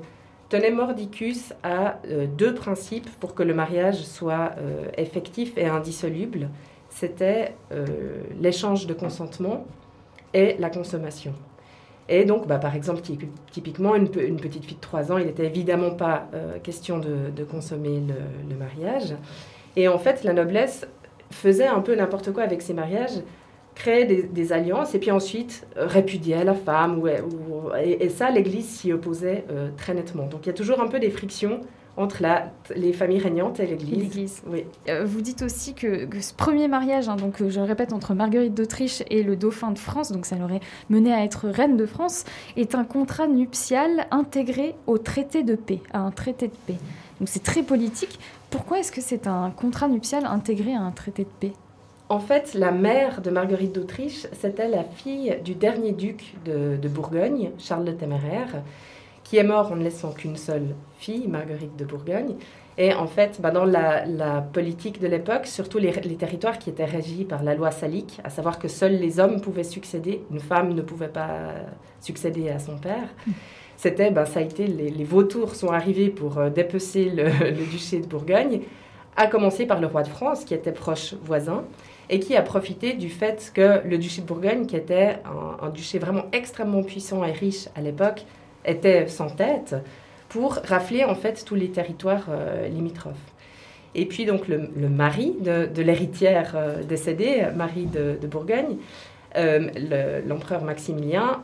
tenait mordicus à deux principes pour que le mariage soit effectif et indissoluble. C'était l'échange de consentement et la consommation. Et donc, bah, par exemple, typiquement, une, petite fille de 3 ans, il n'était évidemment pas question de, consommer le mariage. Et en fait, la noblesse faisait un peu n'importe quoi avec ses mariages, créait des, alliances et puis ensuite euh, répudiait la femme. Ou, et, ça, l'Église s'y opposait euh, très nettement. Donc il y a toujours un peu des frictions entre la, les familles régnantes et l'Église. Oui. Euh, vous dites aussi que, ce premier mariage, hein, donc je le répète, entre Marguerite d'Autriche et le dauphin de France, donc ça l'aurait mené à être reine de France, est un contrat nuptial intégré au traité de paix, à un traité de paix. Donc c'est très politique. Pourquoi est-ce que c'est un contrat nuptial intégré à un traité de paix? En fait, la mère de Marguerite d'Autriche, c'était la fille du dernier duc de, Bourgogne, Charles le Téméraire, qui est mort en ne laissant qu'une seule fille, Marguerite de Bourgogne. Et en fait, bah, dans la, politique de l'époque, surtout les, territoires qui étaient régis par la loi salique, à savoir que seuls les hommes pouvaient succéder, une femme ne pouvait pas succéder à son père. C'était, ben, ça a été, les, vautours sont arrivés pour euh, dépecer le, duché de Bourgogne, à commencer par le roi de France, qui était proche voisin, et qui a profité du fait que le duché de Bourgogne, qui était un, duché vraiment extrêmement puissant et riche à l'époque, était sans tête, pour rafler en fait tous les territoires euh, limitrophes. Et puis donc le, mari de, l'héritière euh, décédée, Marie de, Bourgogne, l'empereur Maximilien,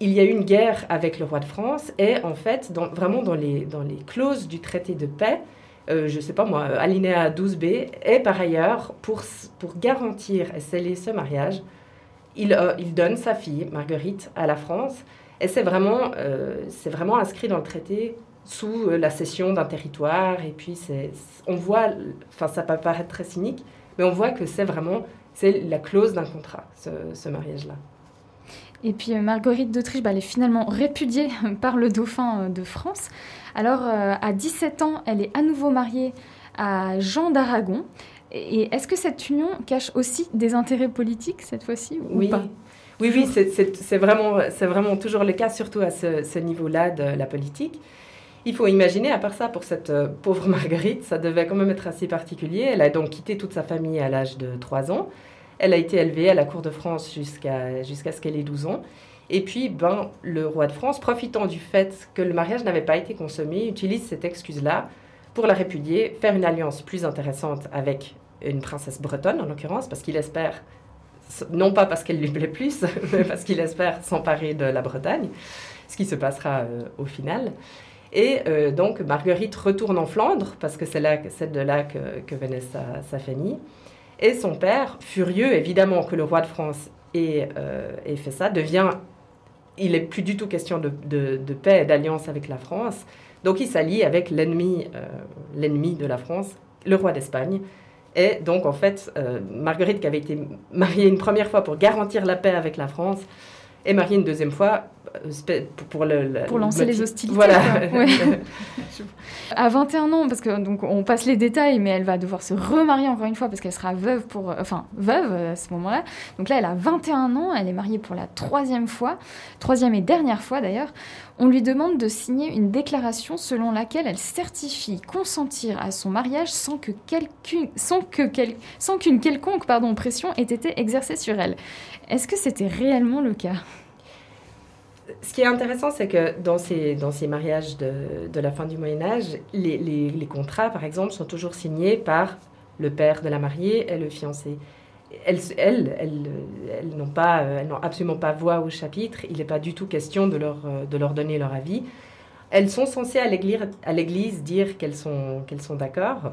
il y a eu une guerre avec le roi de France et en fait, vraiment dans les, dans les clauses du traité de paix, euh, je ne sais pas moi, alinéa 12b, et par ailleurs, pour, pour garantir et sceller ce mariage, il, euh, il donne sa fille, Marguerite, à la France. Et c'est vraiment, euh, vraiment inscrit dans le traité sous la cession d'un territoire. Et puis, on voit, enfin, ça peut paraître très cynique, mais on voit que c'est vraiment, c'est la clause d'un contrat, ce mariage-là. Et puis euh, Marguerite d'Autriche, bah, elle est finalement répudiée par le dauphin euh, de France. Alors, euh, à 17 ans, elle est à nouveau mariée à Jean d'Aragon. Et est-ce que cette union cache aussi des intérêts politiques cette fois-ci ou oui. pas? Oui, oui, c'est vraiment, vraiment toujours le cas, surtout à ce, ce niveau-là de la politique. Il faut imaginer, à part ça, pour cette pauvre Marguerite, ça devait quand même être assez particulier. Elle a donc quitté toute sa famille à l'âge de 3 ans. Elle a été élevée à la cour de France jusqu'à ce qu'elle ait 12 ans. Et puis, ben, le roi de France, profitant du fait que le mariage n'avait pas été consommé, utilise cette excuse-là pour la répudier, faire une alliance plus intéressante avec une princesse bretonne, en l'occurrence, parce qu'il espère, non pas parce qu'elle lui plaît plus, mais parce qu'il espère s'emparer de la Bretagne, ce qui se passera euh, au final. Et euh, donc, Marguerite retourne en Flandre, parce que c'est de là que, venait sa, famille. Et son père, furieux évidemment que le roi de France ait, euh, fait ça, devient. Il n'est plus du tout question de, paix et d'alliance avec la France. Donc, il s'allie avec l'ennemi euh, l'ennemi de la France, le roi d'Espagne. Et donc, en fait, Marguerite, qui avait été mariée une première fois pour garantir la paix avec la France, est mariée une deuxième fois pour, le, pour lancer les hostilités. Voilà. à 21 ans, parce que donc on passe les détails, mais elle va devoir se remarier encore une fois parce qu'elle sera veuve pour, enfin veuve euh, à ce moment-là. Donc là, elle a 21 ans, elle est mariée pour la troisième fois, troisième et dernière fois d'ailleurs. On lui demande de signer une déclaration selon laquelle elle certifie consentir à son mariage sans que sans que sans qu'une quelconque pardon pression ait été exercée sur elle. Est-ce que c'était réellement le cas? Ce qui est intéressant, c'est que dans ces, dans ces mariages de, de la fin du Moyen Âge, les, les, contrats, par exemple, sont toujours signés par le père de la mariée et le fiancé. Elles, elles, elles, n'ont pas, elles n'ont absolument pas voix au chapitre. Il n'est pas du tout question de leur, de leur donner leur avis. Elles sont censées à l'église, à l'église dire qu'elles sont, qu'elles sont d'accord.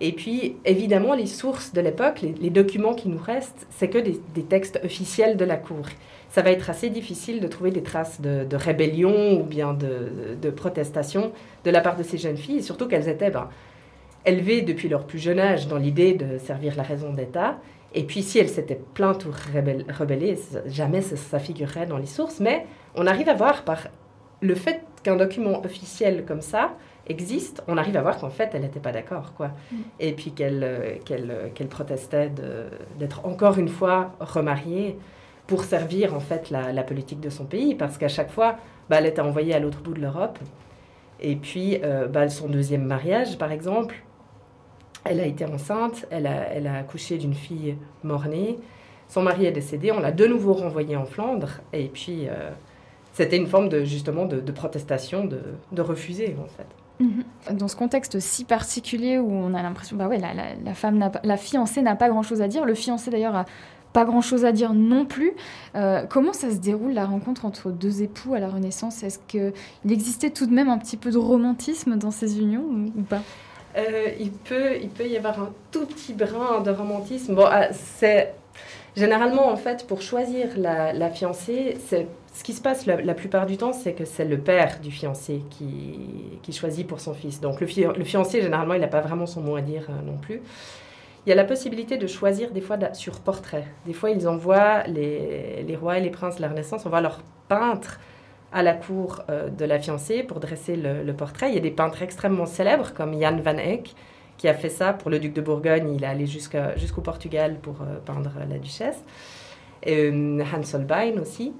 Et puis, évidemment, les sources de l'époque, les, les, documents qui nous restent, c'est que des, des textes officiels de la cour ça va être assez difficile de trouver des traces de, rébellion ou bien de, protestation de la part de ces jeunes filles, surtout qu'elles étaient ben, élevées depuis leur plus jeune âge dans l'idée de servir la raison d'État. Et puis si elles s'étaient plaintes ou rebellées, jamais ça, figurerait dans les sources, mais on arrive à voir par le fait qu'un document officiel comme ça existe, on arrive à voir qu'en fait, elle n'était pas d'accord, quoi. Mm. Et puis qu'elle qu'elle protestait d'être encore une fois remariée pour servir en fait la, politique de son pays, parce qu'à chaque fois, bah, elle était envoyée à l'autre bout de l'Europe. Et puis, euh, bah, son deuxième mariage, par exemple, elle a été enceinte, elle a, elle a accouché d'une fille mort-née, son mari est décédé, on l'a de nouveau renvoyée en Flandre, et puis euh, c'était une forme de, justement de, protestation, de, de, refuser en fait. Mhm. Dans ce contexte si particulier où on a l'impression, bah ouais, la, femme, la fiancée n'a pas grand-chose à dire. Le fiancé d'ailleurs a pas grand-chose à dire non plus. Euh, comment ça se déroule la rencontre entre deux époux à la Renaissance? Est-ce qu'il existait tout de même un petit peu de romantisme dans ces unions ou, pas? Euh, il, peut, il peut y avoir un tout petit brin de romantisme. Bon, ah, c'est généralement en fait pour choisir la, fiancée, ce qui se passe la, plupart du temps, c'est que c'est le père du fiancé qui, choisit pour son fils. Donc le, le fiancé, généralement, il n'a pas vraiment son mot à dire euh, non plus. Il y a la possibilité de choisir des fois sur portrait. Des fois, ils envoient, les, les rois et les princes de la Renaissance envoient leur peintre à la cour euh, de la fiancée pour dresser le, portrait. Il y a des peintres extrêmement célèbres comme Jan van Eyck qui a fait ça pour le duc de Bourgogne. Il est allé jusqu'au Portugal pour euh, peindre la duchesse. Et, euh, Hans Holbein aussi.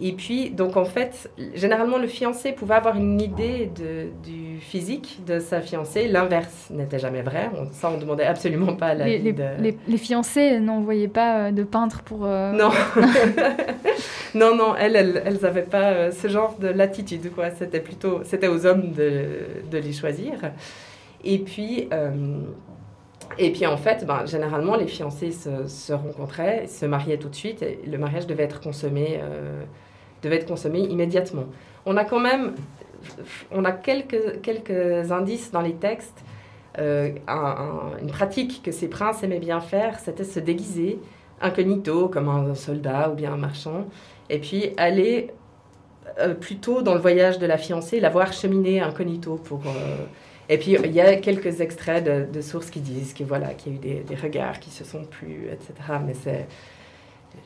Et puis, donc en fait, généralement, le fiancé pouvait avoir une idée de, du physique de sa fiancée. L'inverse n'était jamais vrai. On, ça, on ne demandait absolument pas la les, les, de... les, les, fiancés n'envoyaient pas euh, de peintre pour... Euh, non. non, non, elles, elles n'avaient pas euh, ce genre de latitude. Quoi. C'était plutôt... C'était aux hommes de, de, les choisir. Et puis... Et puis en fait, ben, généralement, les fiancés se, se, rencontraient, se mariaient tout de suite. Et le mariage devait être consommé devait être consommé immédiatement. On a quand même on a quelques, quelques indices dans les textes. Euh, une pratique que ces princes aimaient bien faire, c'était se déguiser incognito, comme un soldat ou bien un marchand, et puis aller euh, plutôt dans le voyage de la fiancée, la voir cheminer incognito pour... Euh, et puis il y a quelques extraits de, sources qui disent que voilà qu'il y a eu des, des, regards qui se sont plus, etc. Mais c'est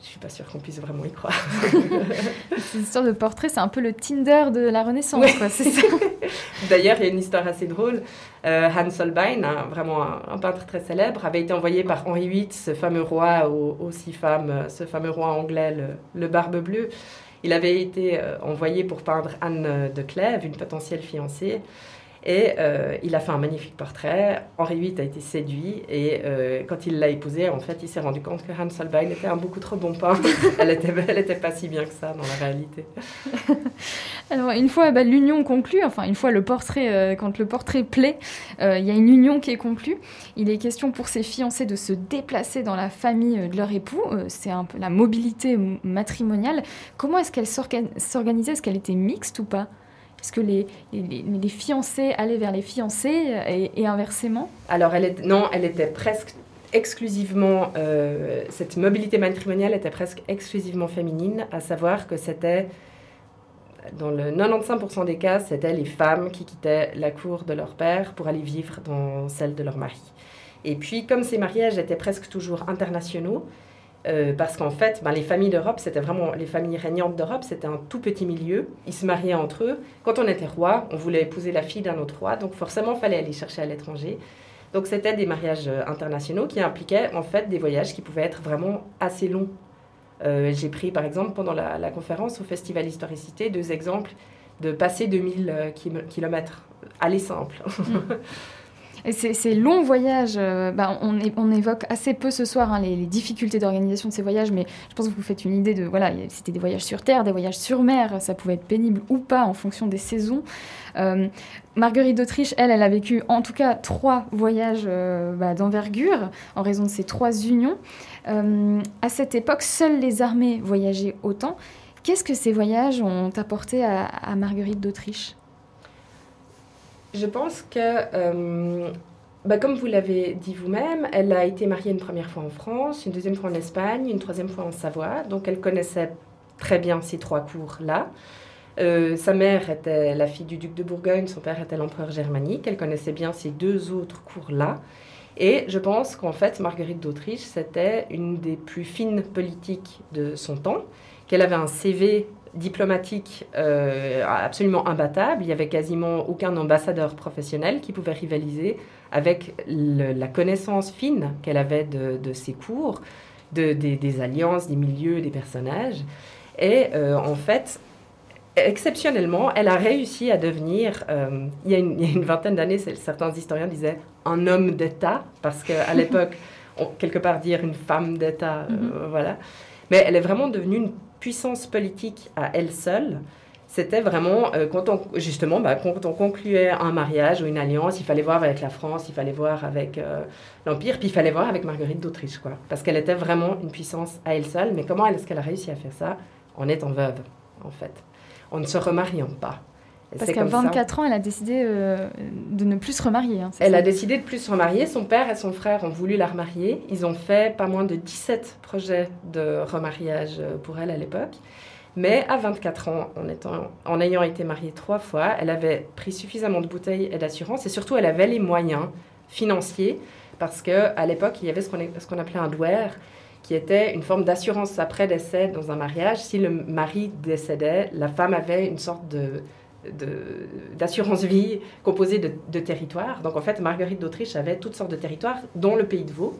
je suis pas sûre qu'on puisse vraiment y croire. Cette histoire de portrait, c'est un peu le Tinder de la Renaissance, c'est ça D'ailleurs, il y a une histoire assez drôle. Euh, Hans Holbein, vraiment un, peintre très célèbre, avait été envoyé par Henri VIII, ce fameux roi aux, six femmes, ce fameux roi anglais, le, Barbe Bleue. Il avait été envoyé pour peindre Anne de Clèves, une potentielle fiancée. Et euh, il a fait un magnifique portrait. Henri VIII a été séduit et euh, quand il l'a épousée, en fait, il s'est rendu compte que Hans Holbein était un beaucoup trop bon peintre. elle n'était pas si bien que ça dans la réalité. Alors, une fois bah, l'union conclue, enfin, une fois le portrait, euh, quand le portrait plaît, il y a une union qui est conclue. Il est question pour ces fiancés de se déplacer dans la famille de leur époux. C'est un peu la mobilité matrimoniale. Comment est-ce qu'elle s'organisait? Est-ce qu'elle était mixte ou pas? Est-ce que les, les, fiancés allaient vers les fiancés euh, et, inversement Alors, elle non, elle était presque exclusivement, euh, cette mobilité matrimoniale était presque exclusivement féminine, à savoir que c'était, dans le 95% des cas, c'était les femmes qui quittaient la cour de leur père pour aller vivre dans celle de leur mari. Et puis, comme ces mariages étaient presque toujours internationaux, euh, parce qu'en fait, ben, les familles d'Europe, c'était vraiment les familles régnantes d'Europe, c'était un tout petit milieu. Ils se mariaient entre eux. Quand on était roi, on voulait épouser la fille d'un autre roi, donc forcément, il fallait aller chercher à l'étranger. Donc c'était des mariages euh, internationaux qui impliquaient en fait des voyages qui pouvaient être vraiment assez longs. Euh, j'ai pris par exemple pendant la, conférence au Festival Historicité deux exemples de passer 2000 km. Allez simple. Mm. Ces, longs voyages, euh, bah, on, évoque assez peu ce soir hein, les, difficultés d'organisation de ces voyages, mais je pense que vous faites une idée de, voilà, c'était des voyages sur terre, des voyages sur mer, ça pouvait être pénible ou pas en fonction des saisons. Euh, Marguerite d'Autriche, elle, elle a vécu en tout cas trois voyages euh, bah, d'envergure en raison de ces trois unions. à cette époque, seules les armées voyageaient autant. Qu'est-ce que ces voyages ont apporté à Marguerite d'Autriche? Je pense que, euh, bah, comme vous l'avez dit vous-même, elle a été mariée une première fois en France, une deuxième fois en Espagne, une troisième fois en Savoie. Donc elle connaissait très bien ces trois cours-là. Euh, sa mère était la fille du duc de Bourgogne, son père était l'empereur germanique. Elle connaissait bien ces deux autres cours-là. Et je pense qu'en fait, Marguerite d'Autriche, c'était une des plus fines politiques de son temps, qu'elle avait un CV diplomatique euh, absolument imbattable. Il n'y avait quasiment aucun ambassadeur professionnel qui pouvait rivaliser avec la connaissance fine qu'elle avait de, ses cours, de, des, alliances, des milieux, des personnages. Et euh, en fait, exceptionnellement, elle a réussi à devenir, euh, il, y a une, vingtaine d'années, certains historiens disaient un homme d'État, parce qu'à l'époque, quelque part dire une femme d'État, mm-hmm. voilà. Mais elle est vraiment devenue une puissance politique à elle seule, c'était vraiment euh, quand on, justement bah, quand on concluait un mariage ou une alliance, il fallait voir avec la France, il fallait voir avec euh, l'Empire, puis il fallait voir avec Marguerite d'Autriche, quoi. Parce qu'elle était vraiment une puissance à elle seule. Mais comment est-ce qu'elle a réussi à faire ça? En étant veuve, en fait, en ne se remariant pas parce qu'à 24 ans, elle a décidé euh, de ne plus se remarier. Hein, elle a décidé de plus se remarier. Son père et son frère ont voulu la remarier. Ils ont fait pas moins de 17 projets de remariage euh, pour elle à l'époque. Mais à 24 ans, en, étant, en ayant été mariée trois fois, elle avait pris suffisamment de bouteilles et d'assurance. Et surtout, elle avait les moyens financiers. Parce qu'à l'époque, il y avait ce qu'on appelait un douer, qui était une forme d'assurance après décès dans un mariage. Si le mari décédait, la femme avait une sorte de d'assurance vie composée de, territoires. Donc en fait, Marguerite d'Autriche avait toutes sortes de territoires, dont le pays de Vaud.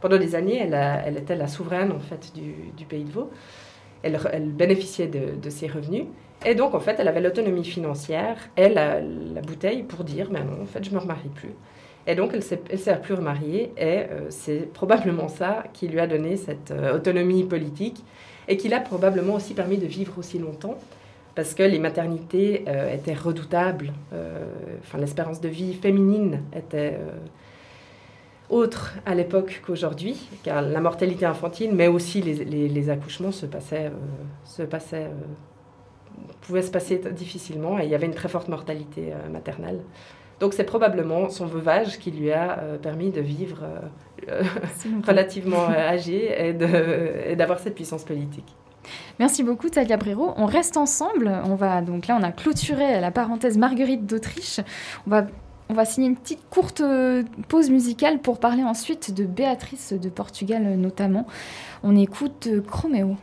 Pendant des années, elle, était la souveraine en fait du, pays de Vaud. Elle, bénéficiait de, ses revenus. Et donc en fait, elle avait l'autonomie financière et la, la, bouteille pour dire, mais non, en fait, je me remarie plus. Et donc, elle ne s'est plus remariée. Et euh, c'est probablement ça qui lui a donné cette euh, autonomie politique et qui l'a probablement aussi permis de vivre aussi longtemps parce que les maternités euh, étaient redoutables. Euh, enfin, l'espérance de vie féminine était euh, autre à l'époque qu'aujourd'hui, car la mortalité infantile, mais aussi les, accouchements se passaient, se passaient pouvaient se passer difficilement et il y avait une très forte mortalité maternelle. Donc c'est probablement son veuvage qui lui a permis de vivre relativement âgé et d'avoir cette puissance politique. Merci beaucoup Talia Brero. On reste ensemble. On va donc là on a clôturé la parenthèse Marguerite d'Autriche. On va on va signer une petite courte euh, pause musicale pour parler ensuite de Béatrice de Portugal notamment. On écoute euh, Chroméo.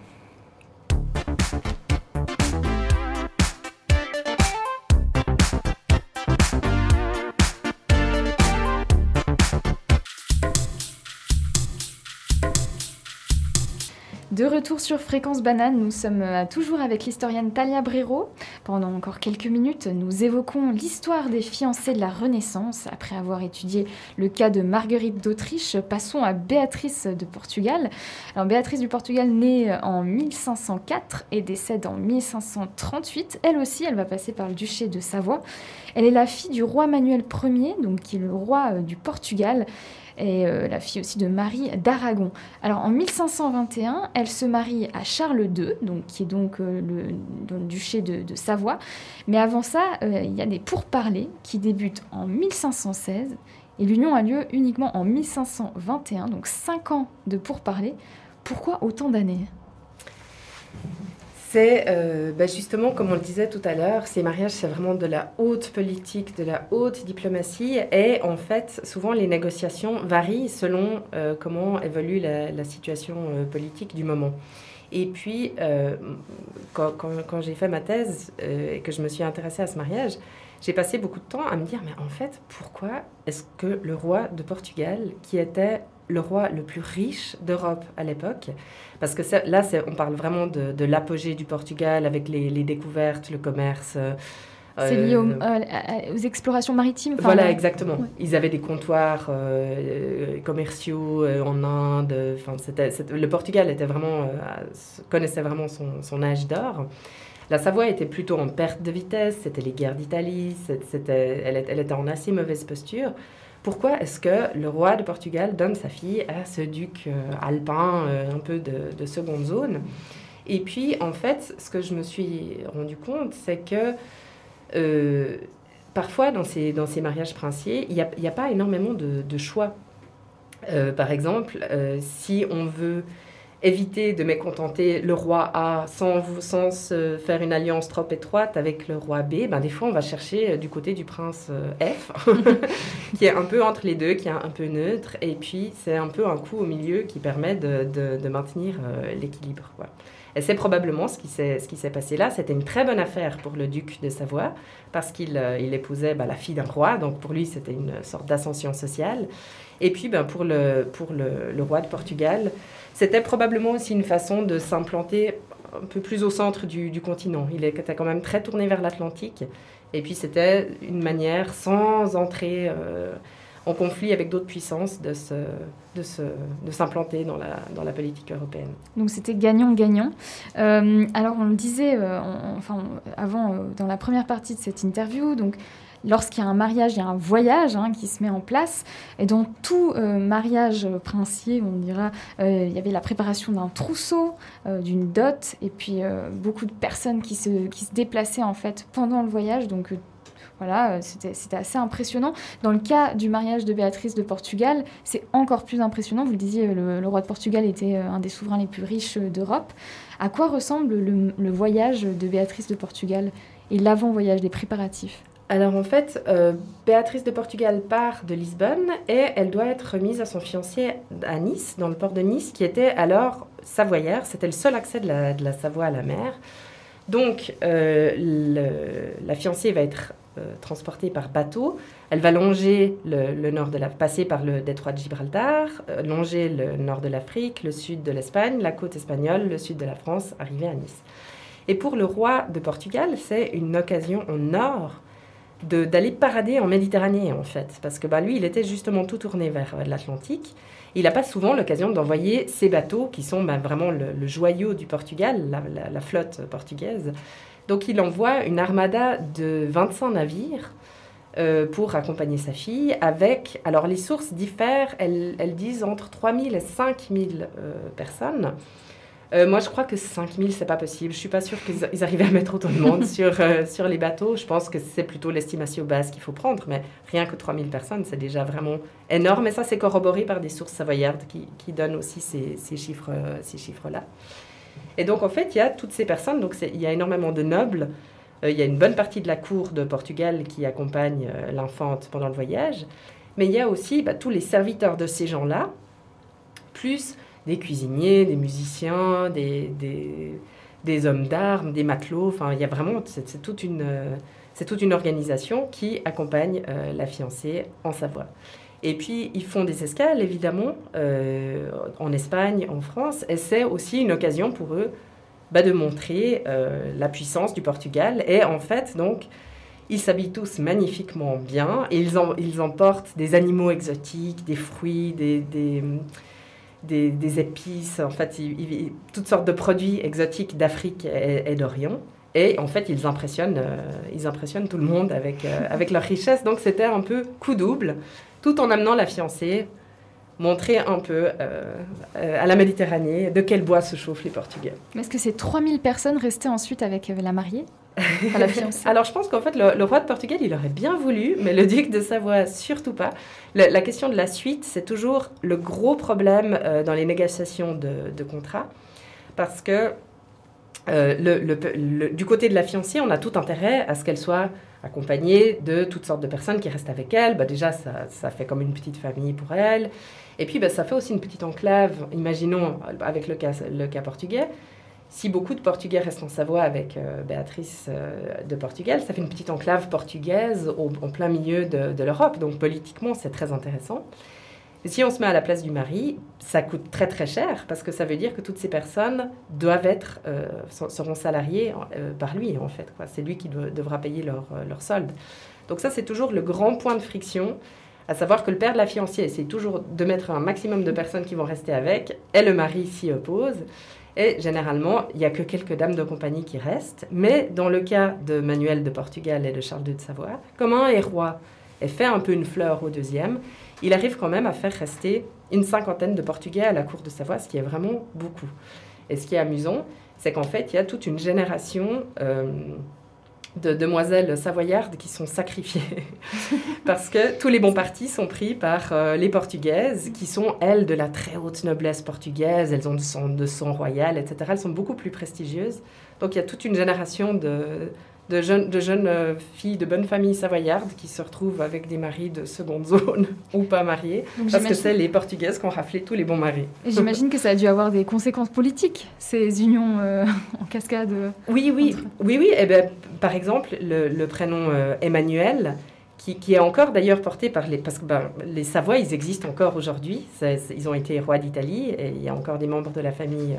De retour sur Fréquence Banane, nous sommes euh, toujours avec l'historienne Talia Brero. Pendant encore quelques minutes, nous évoquons l'histoire des fiancés de la Renaissance. Après avoir étudié le cas de Marguerite d'Autriche, passons à Béatrice de Portugal. Béatrice du Portugal naît en 1504 et décède en 1538. Elle aussi, elle va passer par le duché de Savoie. Elle est la fille du roi Manuel Ier, donc qui est le roi euh, du Portugal et euh, la fille aussi de Marie d'Aragon. Alors en 1521, elle se marie à Charles II, donc, qui est donc euh, le, duché de, Savoie. Mais avant ça, euh, il y a des pourparlers qui débutent en 1516 et l'union a lieu uniquement en 1521, donc 5 ans de pourparlers. Pourquoi autant d'années? C'est euh, bah, justement, comme on le disait tout à l'heure, ces mariages, c'est vraiment de la haute politique, de la haute diplomatie. Et en fait, souvent, les négociations varient selon euh, comment évolue la, situation euh, politique du moment. Et puis, quand, quand j'ai fait ma thèse et que je me suis intéressée à ce mariage, j'ai passé beaucoup de temps à me dire, mais en fait, pourquoi est-ce que le roi de Portugal, qui était le roi le plus riche d'Europe à l'époque, parce que là, on parle vraiment de, l'apogée du Portugal avec les, découvertes, le commerce. Euh, c'est lié aux, explorations maritimes Voilà, exactement. Ils avaient des comptoirs euh, commerciaux euh, en Inde. le Portugal était vraiment, connaissait vraiment son, son âge d'or. La Savoie était plutôt en perte de vitesse, c'était les guerres d'Italie, elle, elle, était en assez mauvaise posture. Pourquoi est-ce que le roi de Portugal donne sa fille à ce duc euh, alpin, euh, un peu de, seconde zone? Et puis, en fait, ce que je me suis rendu compte, c'est que euh, parfois, dans ces, dans ces mariages princiers, il n'y a, pas énormément de choix. par exemple, si on veut éviter de mécontenter le roi A sans, sans faire une alliance trop étroite avec le roi B, ben des fois on va chercher euh, du côté du prince euh, F, qui est un peu entre les deux, qui est un peu neutre, et puis c'est un peu un coup au milieu qui permet de, de, maintenir euh, l'équilibre. Et c'est probablement ce qui s'est passé là. C'était une très bonne affaire pour le duc de Savoie, parce qu'il il épousait ben, la fille d'un roi, donc pour lui c'était une sorte d'ascension sociale. Et puis ben, pour, le, pour le, le roi de Portugal, c'était probablement aussi une façon de s'implanter un peu plus au centre du, continent. Il était quand même très tourné vers l'Atlantique. Et puis c'était une manière, sans entrer euh, en conflit avec d'autres puissances, de, s'implanter dans la, dans la politique européenne. Donc c'était gagnant-gagnant. Euh, alors on le disait euh, enfin, avant, dans la première partie de cette interview, donc lorsqu'il y a un mariage, il y a un voyage hein, qui se met en place. Et dans tout euh, mariage princier, on dira, euh, il y avait la préparation d'un trousseau, euh, d'une dot, et puis beaucoup de personnes qui se, déplaçaient en fait pendant le voyage. Donc voilà, c'était assez impressionnant. Dans le cas du mariage de Béatrice de Portugal, c'est encore plus impressionnant. Vous le disiez, le, roi de Portugal était un des souverains les plus riches d'Europe. À quoi ressemble le voyage de Béatrice de Portugal et l'avant-voyage, des préparatifs? Alors en fait, euh, Béatrice de Portugal part de Lisbonne et elle doit être remise à son fiancé à Nice, dans le port de Nice, qui était alors savoyère. C'était le seul accès de la, Savoie à la mer. Donc euh, la fiancée va être euh, transportée par bateau. Elle va longer le, nord de la, passer par le détroit de Gibraltar, longer le nord de l'Afrique, le sud de l'Espagne, la côte espagnole, le sud de la France, arriver à Nice. Et pour le roi de Portugal, c'est une occasion en or d'aller parader en Méditerranée, en fait. Parce que bah, lui, il était justement tout tourné vers l'Atlantique. Il n'a pas souvent l'occasion d'envoyer ses bateaux, qui sont bah, vraiment le, joyau du Portugal, la, flotte portugaise. Donc il envoie une armada de 25 navires euh, pour accompagner sa fille, avec... Alors les sources diffèrent, elles, elles disent entre 3000 et 5000 euh, personnes. Euh, moi, je crois que 5000, c'est pas possible. Je suis pas sûre qu'ils arrivaient à mettre autant de monde sur, euh, sur les bateaux. Je pense que c'est plutôt l'estimation basse qu'il faut prendre. Mais rien que 3000 personnes, c'est déjà vraiment énorme. Et ça, c'est corroboré par des sources savoyardes qui, qui donnent aussi ces, ces chiffres, euh, ces chiffres-là. Et donc, en fait, il y a toutes ces personnes. Donc, il y a énormément de nobles. il y a une bonne partie de la cour de Portugal qui accompagne l'infante pendant le voyage. Mais il y a aussi bah, tous les serviteurs de ces gens-là, plus des cuisiniers, des musiciens, des, des, hommes d'armes, des matelots. Enfin, il y a vraiment, c'est toute une, c'est toute une organisation qui accompagne euh, la fiancée en Savoie. Et puis, ils font des escales, évidemment, euh, en Espagne, en France. Et c'est aussi une occasion pour eux bah, de montrer euh, la puissance du Portugal. Et en fait, donc, ils s'habillent tous magnifiquement bien. Et ils, ils emportent des animaux exotiques, des fruits, des, des, des, épices, en fait, toutes sortes de produits exotiques d'Afrique et, d'Orient. Et en fait, ils impressionnent, euh, ils impressionnent tout le monde avec, avec leur richesse. Donc, c'était un peu coup double tout en amenant la fiancée montrer un peu euh, euh, à la Méditerranée de quel bois se chauffent les Portugais. Mais est-ce que ces 3000 personnes restaient ensuite avec euh, la mariée? la fiancée Alors je pense qu'en fait le, roi de Portugal il aurait bien voulu, mais le duc de Savoie surtout pas. la question de la suite c'est toujours le gros problème dans les négociations de, de contrats parce que le, du côté de la fiancée on a tout intérêt à ce qu'elle soit accompagnée de toutes sortes de personnes qui restent avec elle. Bah, déjà, ça, ça, fait comme une petite famille pour elle. Et puis, bah, ça fait aussi une petite enclave, imaginons avec le cas, le cas portugais. Si beaucoup de Portugais restent en Savoie avec euh, Béatrice euh, de Portugal, ça fait une petite enclave portugaise en plein milieu de, l'Europe. Donc politiquement, c'est très intéressant si on se met à la place du mari, ça coûte très très cher parce que ça veut dire que toutes ces personnes doivent être, euh, seront salariées par lui en fait. C'est lui qui devra payer leur, leur solde. Donc ça c'est toujours le grand point de friction, à savoir que le père de la fiancée essaie toujours de mettre un maximum de personnes qui vont rester avec, et le mari s'y oppose. Et généralement, il n'y a que quelques dames de compagnie qui restent. Mais dans le cas de Manuel de Portugal et de Charles II de Savoie, comme un est roi et fait un peu une fleur au deuxième, il arrive quand même à faire rester une cinquantaine de Portugais à la cour de Savoie, ce qui est vraiment beaucoup. Et ce qui est amusant, c'est qu'en fait, il y a toute une génération euh, de demoiselles savoyardes qui sont sacrifiées. Parce que tous les bons partis sont pris par euh, les Portugaises, qui sont, elles, de la très haute noblesse portugaise, elles ont de sang, de sang royal, etc. Elles sont beaucoup plus prestigieuses. Donc il y a toute une génération de, de jeunes, de jeunes euh, filles de bonne famille savoyarde qui se retrouvent avec des maris de seconde zone ou pas mariés, parce que c'est les Portugaises qui ont raflé tous les bons maris. J'imagine que ça a dû avoir des conséquences politiques, ces unions euh, en cascade. Oui, oui, oui, oui. Et eh ben, par exemple, le, prénom euh, Emmanuel, qui, qui, est encore d'ailleurs porté par les... Parce que ben, les Savoies, ils existent encore aujourd'hui. Ils ont été rois d'Italie et il y a encore des membres de la famille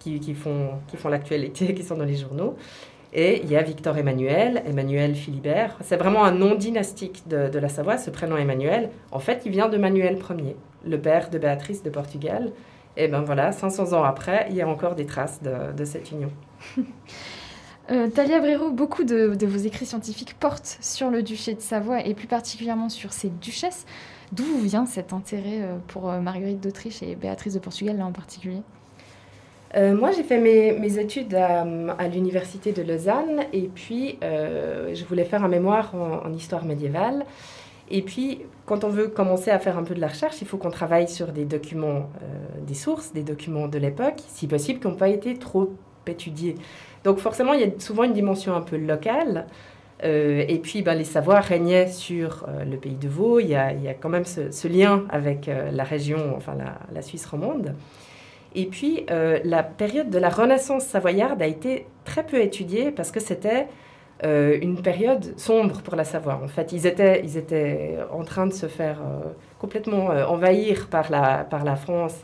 qui, qui, font, qui font l'actualité, qui sont dans les journaux. Et il y a Victor Emmanuel, Emmanuel Philibert. C'est vraiment un nom dynastique de, la Savoie, ce prénom Emmanuel. En fait, il vient de Manuel Ier, le père de Béatrice de Portugal. Et ben voilà, 500 ans après, il y a encore des traces de, cette union. Euh, Talia Brero, beaucoup de, vos écrits scientifiques portent sur le duché de Savoie et plus particulièrement sur ses duchesses. D'où vient cet intérêt euh, pour euh, Marguerite d'Autriche et Béatrice de Portugal là en particulier? Euh, moi, j'ai fait mes, études à, l'université de Lausanne et puis euh, je voulais faire un mémoire en, histoire médiévale. Et puis, quand on veut commencer à faire un peu de la recherche, il faut qu'on travaille sur des documents, euh, des sources, des documents de l'époque, si possible, qui n'ont pas été trop étudiés. Donc forcément, il y a souvent une dimension un peu locale. et puis, ben, les savoirs régnaient sur le pays de Vaud. Il y a, quand même ce, lien avec la région, enfin la Suisse romande. Et puis, euh, la période de la Renaissance savoyarde a été très peu étudiée parce que c'était euh, une période sombre pour la Savoie. En fait, ils étaient, ils étaient en train de se faire euh, complètement envahir par la, par la France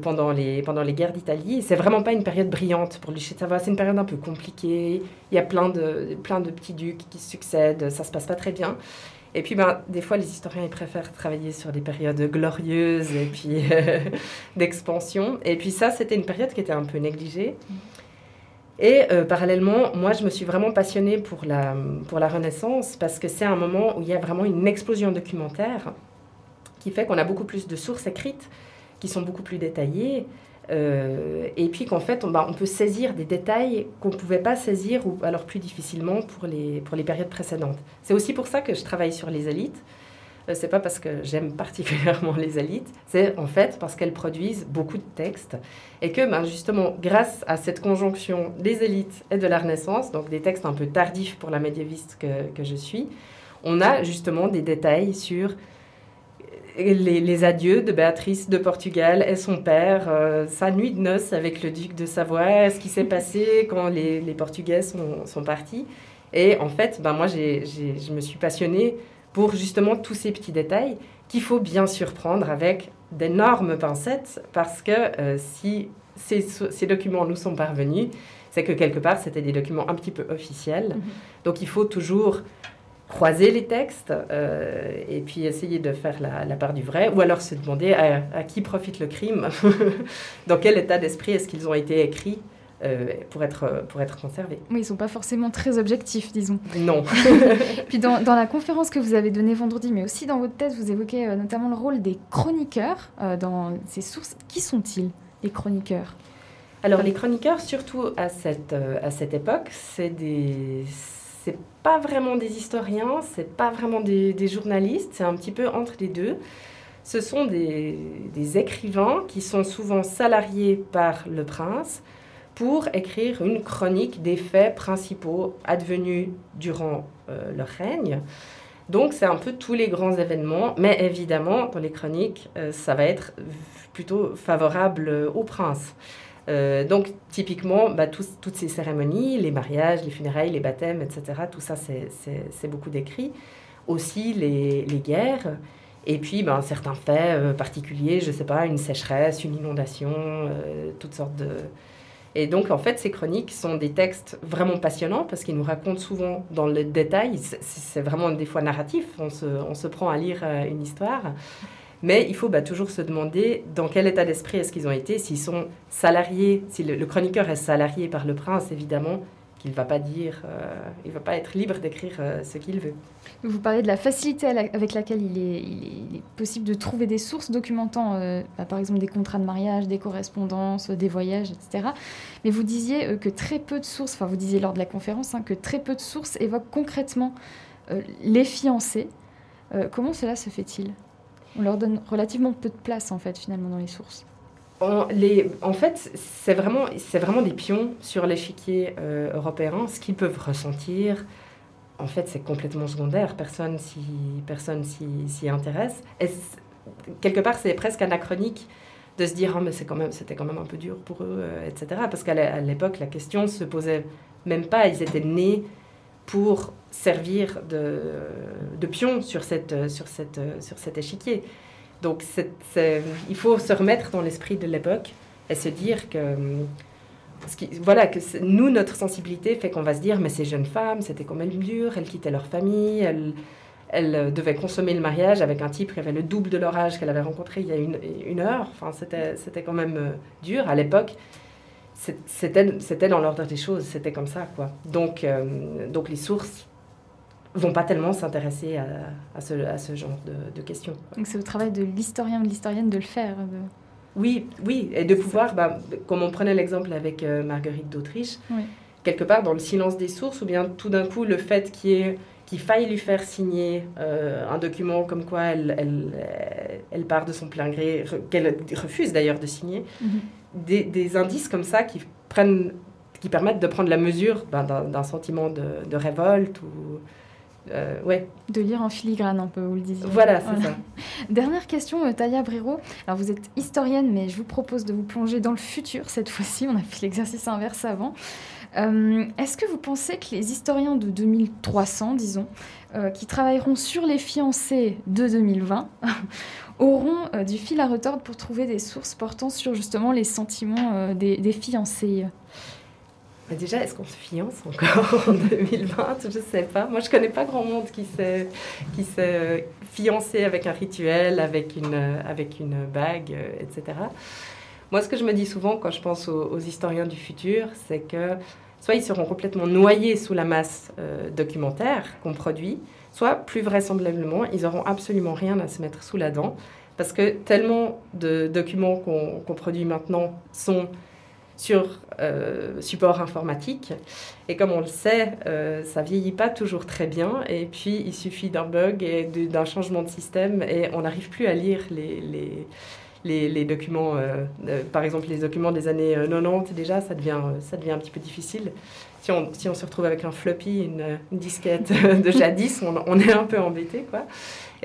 pendant, les, pendant les guerres d'Italie. C'est vraiment pas une période brillante pour le Savoie. C'est une période un peu compliquée. Il y a plein de, plein de petits ducs qui succèdent. Ça se passe pas très bien. Et puis, ben, des fois, les historiens ils préfèrent travailler sur des périodes glorieuses et puis euh, d'expansion. Et puis ça, c'était une période qui était un peu négligée. Et euh, parallèlement, moi, je me suis vraiment passionnée pour la, pour la Renaissance parce que c'est un moment où il y a vraiment une explosion documentaire qui fait qu'on a beaucoup plus de sources écrites qui sont beaucoup plus détaillées. Euh, et puis qu'en fait, on, bah, on, peut saisir des détails qu'on ne pouvait pas saisir ou alors plus difficilement pour les, pour les périodes précédentes. C'est aussi pour ça que je travaille sur les élites. Euh, c'est pas parce que j'aime particulièrement les élites, c'est en fait parce qu'elles produisent beaucoup de textes et que ben, justement, grâce à cette conjonction des élites et de la Renaissance, donc des textes un peu tardifs pour la médiéviste que je suis, on a justement des détails sur les, adieux de Béatrice de Portugal et son père, euh, sa nuit de noces avec le duc de Savoie, ce qui s'est passé quand les, Portugais sont, partis? Et en fait, ben moi, je me suis passionnée pour justement tous ces petits détails qu'il faut bien sûr prendre avec d'énormes pincettes parce que euh, si ces, ces, documents nous sont parvenus, c'est que quelque part c'était des documents un petit peu officiels. Mhm. Donc il faut toujours croiser les textes euh, et puis essayer de faire la, part du vrai, ou alors se demander à, qui profite le crime, dans quel état d'esprit est-ce qu'ils ont été écrits. Euh, pour, être, pour être conservés. Oui, ils ne sont pas forcément très objectifs, disons. Non. Puis dans, dans, la conférence que vous avez donnée vendredi, mais aussi dans votre thèse, vous évoquez euh, notamment le rôle des chroniqueurs dans ces sources. Qui sont-ils, les chroniqueurs? Alors, les chroniqueurs, surtout à cette, à cette époque, c'est des c'est pas vraiment des historiens, c'est pas vraiment des, journalistes, c'est un petit peu entre les deux. Ce sont des, écrivains qui sont souvent salariés par le prince pour écrire une chronique des faits principaux advenus durant euh, leur règne. Donc c'est un peu tous les grands événements, mais évidemment, dans les chroniques, euh, ça va être plutôt favorable au prince. Euh, donc, typiquement, bah, toutes ces cérémonies, les mariages, les funérailles, les baptêmes, etc., tout ça, c'est beaucoup décrit. Aussi, les, guerres. Et puis, ben, certains faits euh, particuliers, je ne sais pas, une sécheresse, une inondation, euh, toutes sortes de... Et donc, en fait, ces chroniques sont des textes vraiment passionnants parce qu'ils nous racontent souvent dans le détail. C'est vraiment des fois narratif. On se prend à lire une histoire. Mais il faut bah, toujours se demander dans quel état d'esprit est-ce qu'ils ont été, s'ils sont salariés, si le, chroniqueur est salarié par le prince, évidemment, qu'il ne va pas dire, euh, il va pas être libre d'écrire euh, ce qu'il veut. Vous parlez de la facilité avec laquelle il est, possible de trouver des sources documentant, euh, bah, par exemple, des contrats de mariage, des correspondances, des voyages, etc. Mais vous disiez que très peu de sources, enfin vous disiez lors de la conférence, hein, que très peu de sources évoquent concrètement les fiancés. comment cela se fait-il? On leur donne relativement peu de place, en fait, finalement, dans les sources. En, les, en fait, c'est vraiment, c'est vraiment des pions sur l'échiquier euh, européen. Ce qu'ils peuvent ressentir, en fait, c'est complètement secondaire. Personne s'y, personne intéresse. Et quelque part, c'est presque anachronique de se dire, oh, mais quand c'était quand même un peu dur pour eux, euh, etc. Parce qu'à l'époque, la question se posait même pas. Ils étaient nés pour servir de, de pion sur, cette, sur, cette, sur cet échiquier. Donc il faut se remettre dans l'esprit de l'époque et se dire que, voilà, que nous, notre sensibilité fait qu'on va se dire, mais ces jeunes femmes, c'était quand même dur, elles quittaient leur famille, elles, elles devaient consommer le mariage avec un type qui avait le double de leur âge qu'elle avait rencontré il y a une, une heure. Enfin, c'était quand même euh, dur à l'époque c'était dans l'ordre des choses, c'était comme ça, quoi. Donc, euh, donc les sources vont pas tellement s'intéresser à, à, ce, à, ce, genre de, de questions. Donc c'est au travail de l'historien ou de l'historienne de le faire. Oui, oui, et de pouvoir, bah, comme on prenait l'exemple avec euh, Marguerite d'Autriche, quelque part dans le silence des sources, ou bien tout d'un coup le fait qu'il qu'il faille lui faire signer euh, un document comme quoi elle, elle, elle, part de son plein gré, qu'elle refuse d'ailleurs de signer, mhm des, indices comme ça qui, prennent, qui permettent de prendre la mesure ben, d'un sentiment de, révolte ou. Euh, ouais. De lire en filigrane un peu, vous le disiez. Voilà, c'est ça. Dernière question, euh, Taya Briro. Alors vous êtes historienne, mais je vous propose de vous plonger dans le futur cette fois-ci. On a fait l'exercice inverse avant. Euh, est-ce que vous pensez que les historiens de 2300, disons, qui travailleront sur les fiancés de 2020, auront euh, du fil à retordre pour trouver des sources portant sur justement les sentiments des, des, fiancés? Déjà, est-ce qu'on se fiance encore en 2020 Je ne sais pas. Moi, je ne connais pas grand monde qui s'est, fiancé avec un rituel, avec une, avec une bague, euh, etc. Moi, ce que je me dis souvent quand je pense aux, historiens du futur, c'est que soit ils seront complètement noyés sous la masse documentaire qu'on produit, soit plus vraisemblablement, ils n'auront absolument rien à se mettre sous la dent, parce que tellement de documents qu'on produit maintenant sont sur euh, support informatique. Et comme on le sait, euh, ça vieillit pas toujours très bien. Et puis, il suffit d'un bug et d'un changement de système et on n'arrive plus à lire les, les, les, documents. Euh, par exemple, les documents des années 90, déjà, ça devient, ça devient un petit peu difficile si on, si on, se retrouve avec un floppy, une, disquette de jadis, on, on, est un peu embêté, quoi.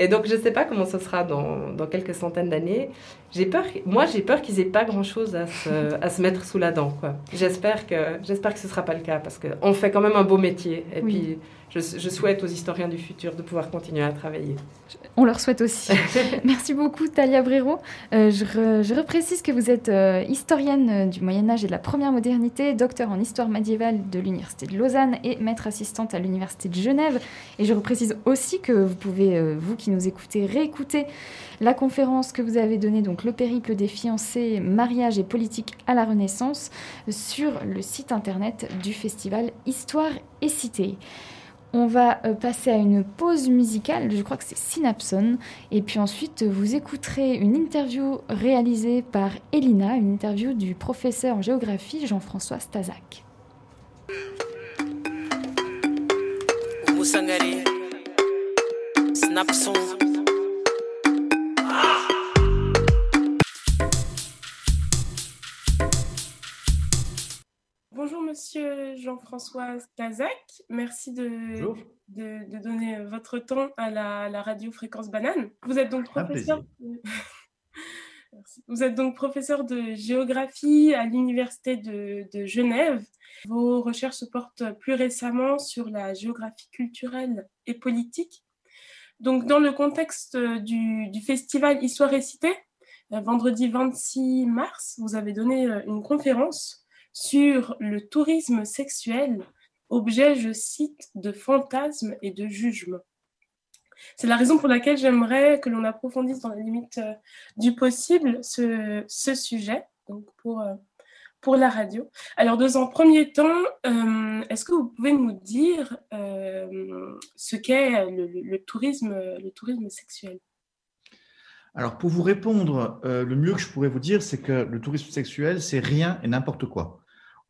Et donc, je ne sais pas comment ce sera dans, dans quelques centaines d'années. J'ai peur, moi, j'ai peur qu'ils aient pas grand-chose à se, à se mettre sous la dent. J'espère que, j'espère que ce sera pas le cas parce qu'on fait quand même un beau métier. Et puis, je, je, souhaite aux historiens du futur de pouvoir continuer à travailler. On leur souhaite aussi. Merci beaucoup, Talia Brero. Euh, je, je, reprécise que vous êtes euh, historienne euh, du Moyen-Âge et de la première modernité, docteur en histoire médiévale de l'Université de Lausanne et maître assistante à l'Université de Genève. Et je reprécise aussi que vous pouvez, vous qui nous écoutez, réécouter la conférence que vous avez donnée, donc Le périple des fiancés, mariage et politique à la Renaissance, sur le site internet du festival Histoire et Cité. On va euh, passer à une pause musicale, je crois que c'est Synapson, et puis ensuite vous écouterez une interview réalisée par Elina, une interview du professeur en géographie Jean-François Stazac. Monsieur Jean-François Kazak, merci de, de, donner votre temps à la, radio Fréquence Banane. Vous êtes donc professeur. Vous êtes donc professeur de géographie à l'Université de, de, Genève. Vos recherches se portent plus récemment sur la géographie culturelle et politique. Donc, dans le contexte du, du festival Histoire et Cité, vendredi 26 mars, vous avez donné une conférence sur le tourisme sexuel, objet, je cite, de fantasmes et de jugements. C'est la raison pour laquelle j'aimerais que l'on approfondisse dans la limite euh, du possible ce, sujet, donc pour, euh, pour la radio. Alors, dans un premier temps, euh, est-ce que vous pouvez nous dire ce qu'est le, tourisme, le tourisme sexuel? Alors, pour vous répondre, le mieux que je pourrais vous dire, c'est que le tourisme sexuel, c'est rien et n'importe quoi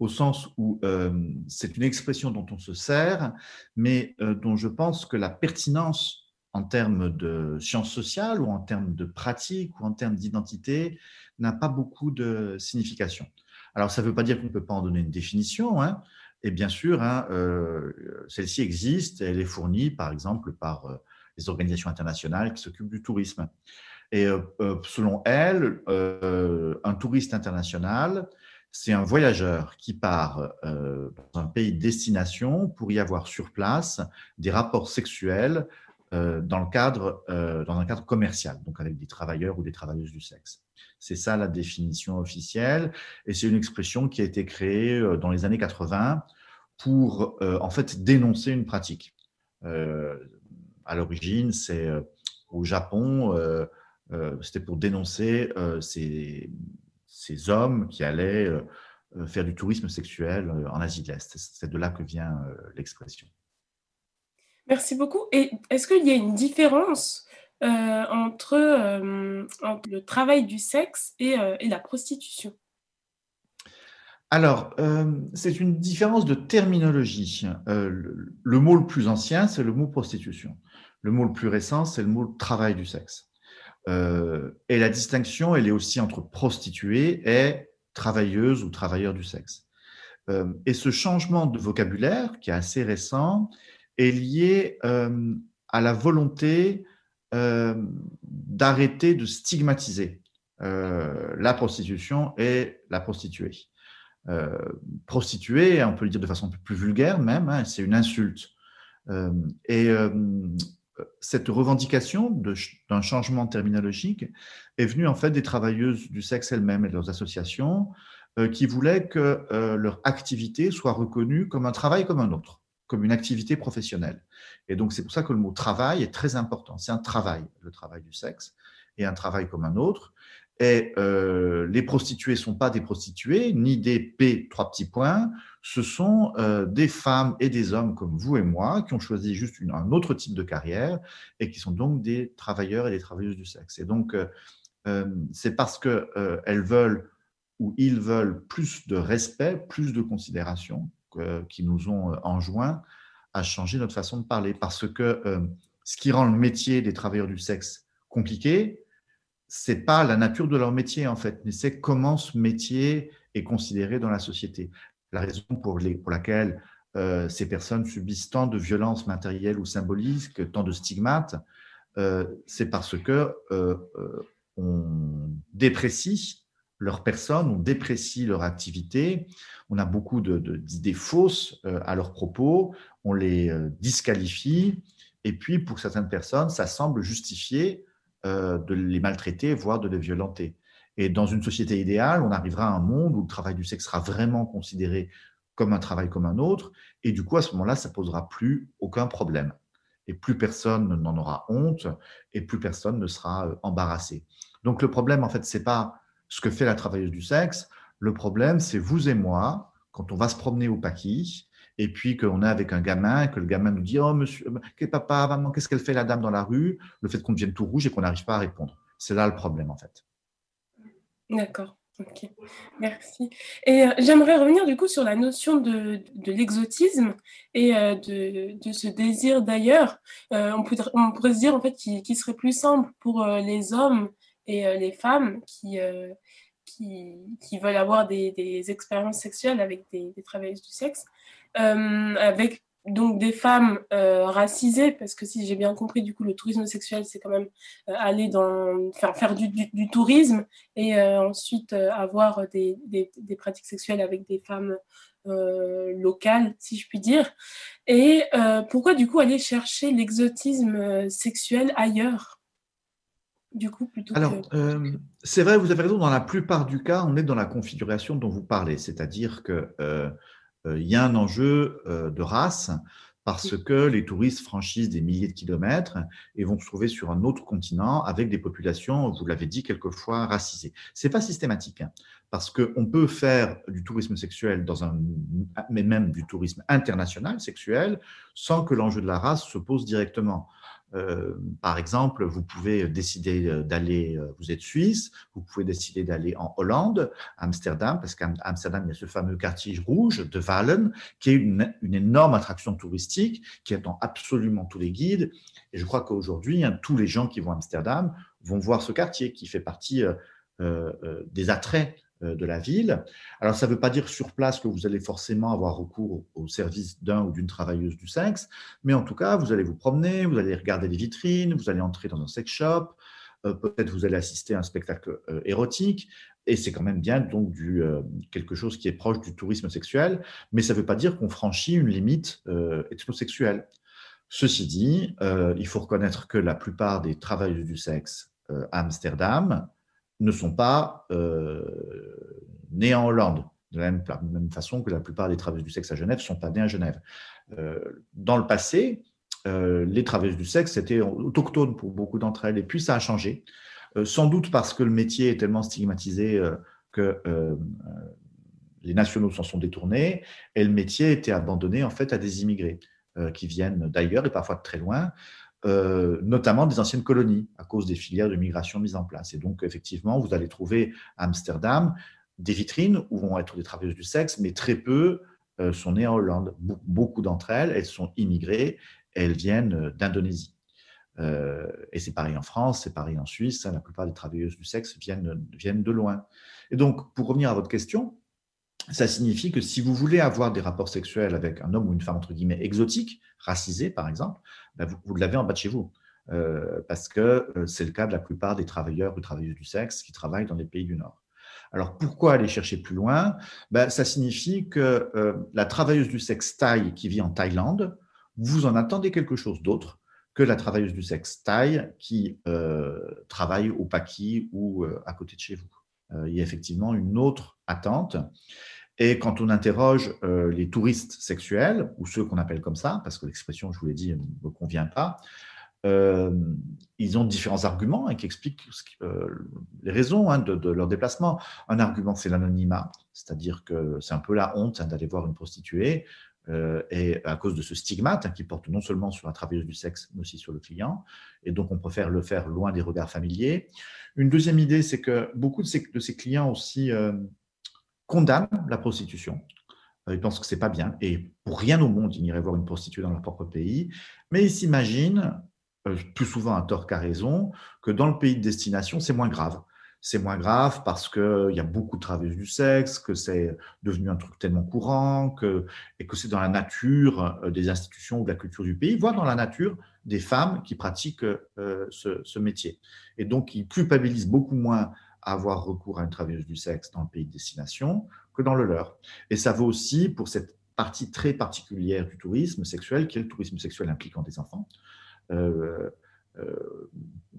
au sens où euh, c'est une expression dont on se sert, mais euh, dont je pense que la pertinence en termes de sciences sociales ou en termes de pratique ou en termes d'identité n'a pas beaucoup de signification. Alors, ça ne veut pas dire qu'on ne peut pas en donner une définition, hein, et bien sûr, hein, euh, celle-ci existe, elle est fournie par exemple par les organisations internationales qui s'occupent du tourisme. Et selon elle, un touriste international c'est un voyageur qui part euh, dans un pays de destination pour y avoir sur place des rapports sexuels euh, dans, le cadre, euh, dans un cadre commercial, donc avec des travailleurs ou des travailleuses du sexe. C'est ça la définition officielle, et c'est une expression qui a été créée dans les années 80 pour en fait dénoncer une pratique. à l'origine, c'est au Japon, c'était pour dénoncer ces ces hommes qui allaient euh, euh, faire du tourisme sexuel euh, en Asie de l'Est. C'est de là que vient l'expression. Merci beaucoup. Et est-ce qu'il y a une différence entre, le travail du sexe et, la prostitution? Alors, c'est une différence de terminologie. le, mot le plus ancien, c'est le mot prostitution. Le mot le plus récent, c'est le mot travail du sexe. Euh, et la distinction, elle est aussi entre prostituée et travailleuse ou travailleur du sexe. Euh, et ce changement de vocabulaire, qui est assez récent, est lié euh, à la volonté d'arrêter de stigmatiser la prostitution et la prostituée. prostituée, on peut le dire de façon plus vulgaire même, hein, c'est une insulte. et cette revendication d'un changement terminologique est venue en fait des travailleuses du sexe elles-mêmes et de leurs associations euh, qui voulaient que euh, leur activité soit reconnue comme un travail comme un autre, comme une activité professionnelle. Et donc c'est pour ça que le mot travail est très important. C'est un travail, le travail du sexe, et un travail comme un autre. Et euh, les prostituées sont pas des prostituées, ni des P, trois petits points. Ce sont euh, des femmes et des hommes comme vous et moi qui ont choisi juste un autre type de carrière et qui sont donc des travailleurs et des travailleuses du sexe. Et donc, euh, c'est parce qu'elles veulent ou ils veulent plus de respect, plus de considération qui nous ont enjoint à changer notre façon de parler. Parce que ce qui rend le métier des travailleurs du sexe compliqué, c'est pas la nature de leur métier en fait, mais c'est comment ce métier est considéré dans la société. La raison pour, laquelle euh, ces personnes subissent tant de violences matérielles ou symboliques, tant de stigmates, c'est parce que on déprécie leur personne, on déprécie leur activité, on a beaucoup d'idées fausses à leurs propos, on les disqualifie, et puis pour certaines personnes, ça semble justifier de les maltraiter, voire de les violenter. Et dans une société idéale, on arrivera à un monde où le travail du sexe sera vraiment considéré comme un travail comme un autre, et du coup, à ce moment-là, ça posera plus aucun problème. Et plus personne n'en aura honte, et plus personne ne sera euh, embarrassé. Donc le problème, en fait, c'est pas ce que fait la travailleuse du sexe. Le problème, c'est vous et moi, quand on va se promener au paquis, et puis qu'on est avec un gamin, que le gamin nous dit Oh, monsieur, euh, papa, maman, qu'est-ce qu'elle fait la dame dans la rue? Le fait qu'on devienne tout rouge et qu'on n'arrive pas à répondre. C'est là le problème, en fait. D'accord. Ok, merci. Et euh, j'aimerais revenir du coup sur la notion de, de l'exotisme et euh, de, de, ce désir d'ailleurs. Euh, on, pourrait, on pourrait se dire en fait qu'il serait plus simple pour les hommes et les femmes qui, qui, qui, veulent avoir des, des expériences sexuelles avec des, des travailleuses du sexe, avec donc des femmes euh, racisées, parce que si j'ai bien compris, du coup, le tourisme sexuel, c'est quand même euh, aller dans faire, faire du, du, tourisme et euh, ensuite avoir des, des, des, pratiques sexuelles avec des femmes locales, si je puis dire. Et pourquoi, du coup, aller chercher l'exotisme sexuel ailleurs? Du coup, plutôt Alors, c'est vrai, vous avez raison, dans la plupart du cas, on est dans la configuration dont vous parlez, c'est-à-dire que euh, il y a un enjeu euh, de race parce que les touristes franchissent des milliers de kilomètres et vont se trouver sur un autre continent avec des populations, vous l'avez dit, quelquefois racisées. C'est pas systématique, hein, parce qu'on peut faire du tourisme sexuel dans un, mais même du tourisme international sexuel, sans que l'enjeu de la race se pose directement. Euh, par exemple, vous pouvez décider euh, d'aller, euh, vous êtes suisse, vous pouvez décider d'aller en Hollande, Amsterdam, parce qu'à Amsterdam, il y a ce fameux quartier rouge de Wallen, qui est une, énorme attraction touristique, qui attend absolument tous les guides. Et je crois qu'aujourd'hui, hein, tous les gens qui vont à Amsterdam vont voir ce quartier qui fait partie des attraits de la ville. Alors, ça ne veut pas dire sur place que vous allez forcément avoir recours au service d'un ou d'une travailleuse du sexe, mais en tout cas, vous allez vous promener, vous allez regarder les vitrines, vous allez entrer dans un sex shop, euh, peut-être vous allez assister à un spectacle euh, érotique, et c'est quand même bien donc quelque chose qui est proche du tourisme sexuel, mais ça ne veut pas dire qu'on franchit une limite ethnosexuelle. Ceci dit, il faut reconnaître que la plupart des travailleuses du sexe à Amsterdam, ne sont pas euh, nés en Hollande, de la même, façon que la plupart des travailleuses du sexe à Genève ne sont pas nés à Genève. Euh, dans le passé, euh, les travailleuses du sexe étaient autochtones pour beaucoup d'entre elles, et puis ça a changé, sans doute parce que le métier est tellement stigmatisé que les nationaux s'en sont détournés, et le métier était abandonné en fait à des immigrés qui viennent d'ailleurs et parfois de très loin, euh, notamment des anciennes colonies, à cause des filières de migration mises en place. Et donc, effectivement, vous allez trouver à Amsterdam des vitrines où vont être des travailleuses du sexe, mais très peu euh, sont nées en Hollande. Beaucoup d'entre elles, elles sont immigrées, elles viennent euh, d'Indonésie. et c'est pareil en France, c'est pareil en Suisse, hein, la plupart des travailleuses du sexe viennent, viennent de loin. Et donc, pour revenir à votre question, ça signifie que si vous voulez avoir des rapports sexuels avec un homme ou une femme, entre guillemets, exotique, racisé par exemple, ben vous, l'avez en bas de chez vous. Euh, parce que euh, c'est le cas de la plupart des travailleurs ou travailleuses du sexe qui travaillent dans les pays du Nord. Alors pourquoi aller chercher plus loin? Ben, Ça signifie que euh, la travailleuse du sexe thaï qui vit en Thaïlande, vous en attendez quelque chose d'autre que la travailleuse du sexe thaï qui travaille au Paki ou à côté de chez vous. il y a effectivement une autre attente. Et quand on interroge euh, les touristes sexuels, ou ceux qu'on appelle comme ça, parce que l'expression, je vous l'ai dit, ne me convient pas, euh, ils ont différents arguments hein, qui expliquent euh, les raisons hein, de, leur déplacement. Un argument, c'est l'anonymat, c'est-à-dire que c'est un peu la honte hein, d'aller voir une prostituée, et à cause de ce stigmate qui porte non seulement sur la travailleuse du sexe, mais aussi sur le client, et donc on préfère le faire loin des regards familiers. Une deuxième idée, c'est que beaucoup de ces clients aussi condamnent la prostitution. Euh, ils pensent que c'est pas bien et pour rien au monde, ils n'iraient voir une prostituée dans leur propre pays. Mais ils s'imaginent, euh, plus souvent à tort qu'à raison, que dans le pays de destination, c'est moins grave. c'est moins grave parce qu'il y a beaucoup de travailleuses du sexe, que c'est devenu un truc tellement courant, que, et que c'est dans la nature euh, des institutions ou de la culture du pays, voire dans la nature des femmes qui pratiquent euh, ce, métier. Et donc, ils culpabilisent beaucoup moins avoir recours à une travailleuse du sexe dans le pays de destination que dans le leur. Et ça vaut aussi pour cette partie très particulière du tourisme sexuel, qui est le tourisme sexuel impliquant des enfants. Euh, euh,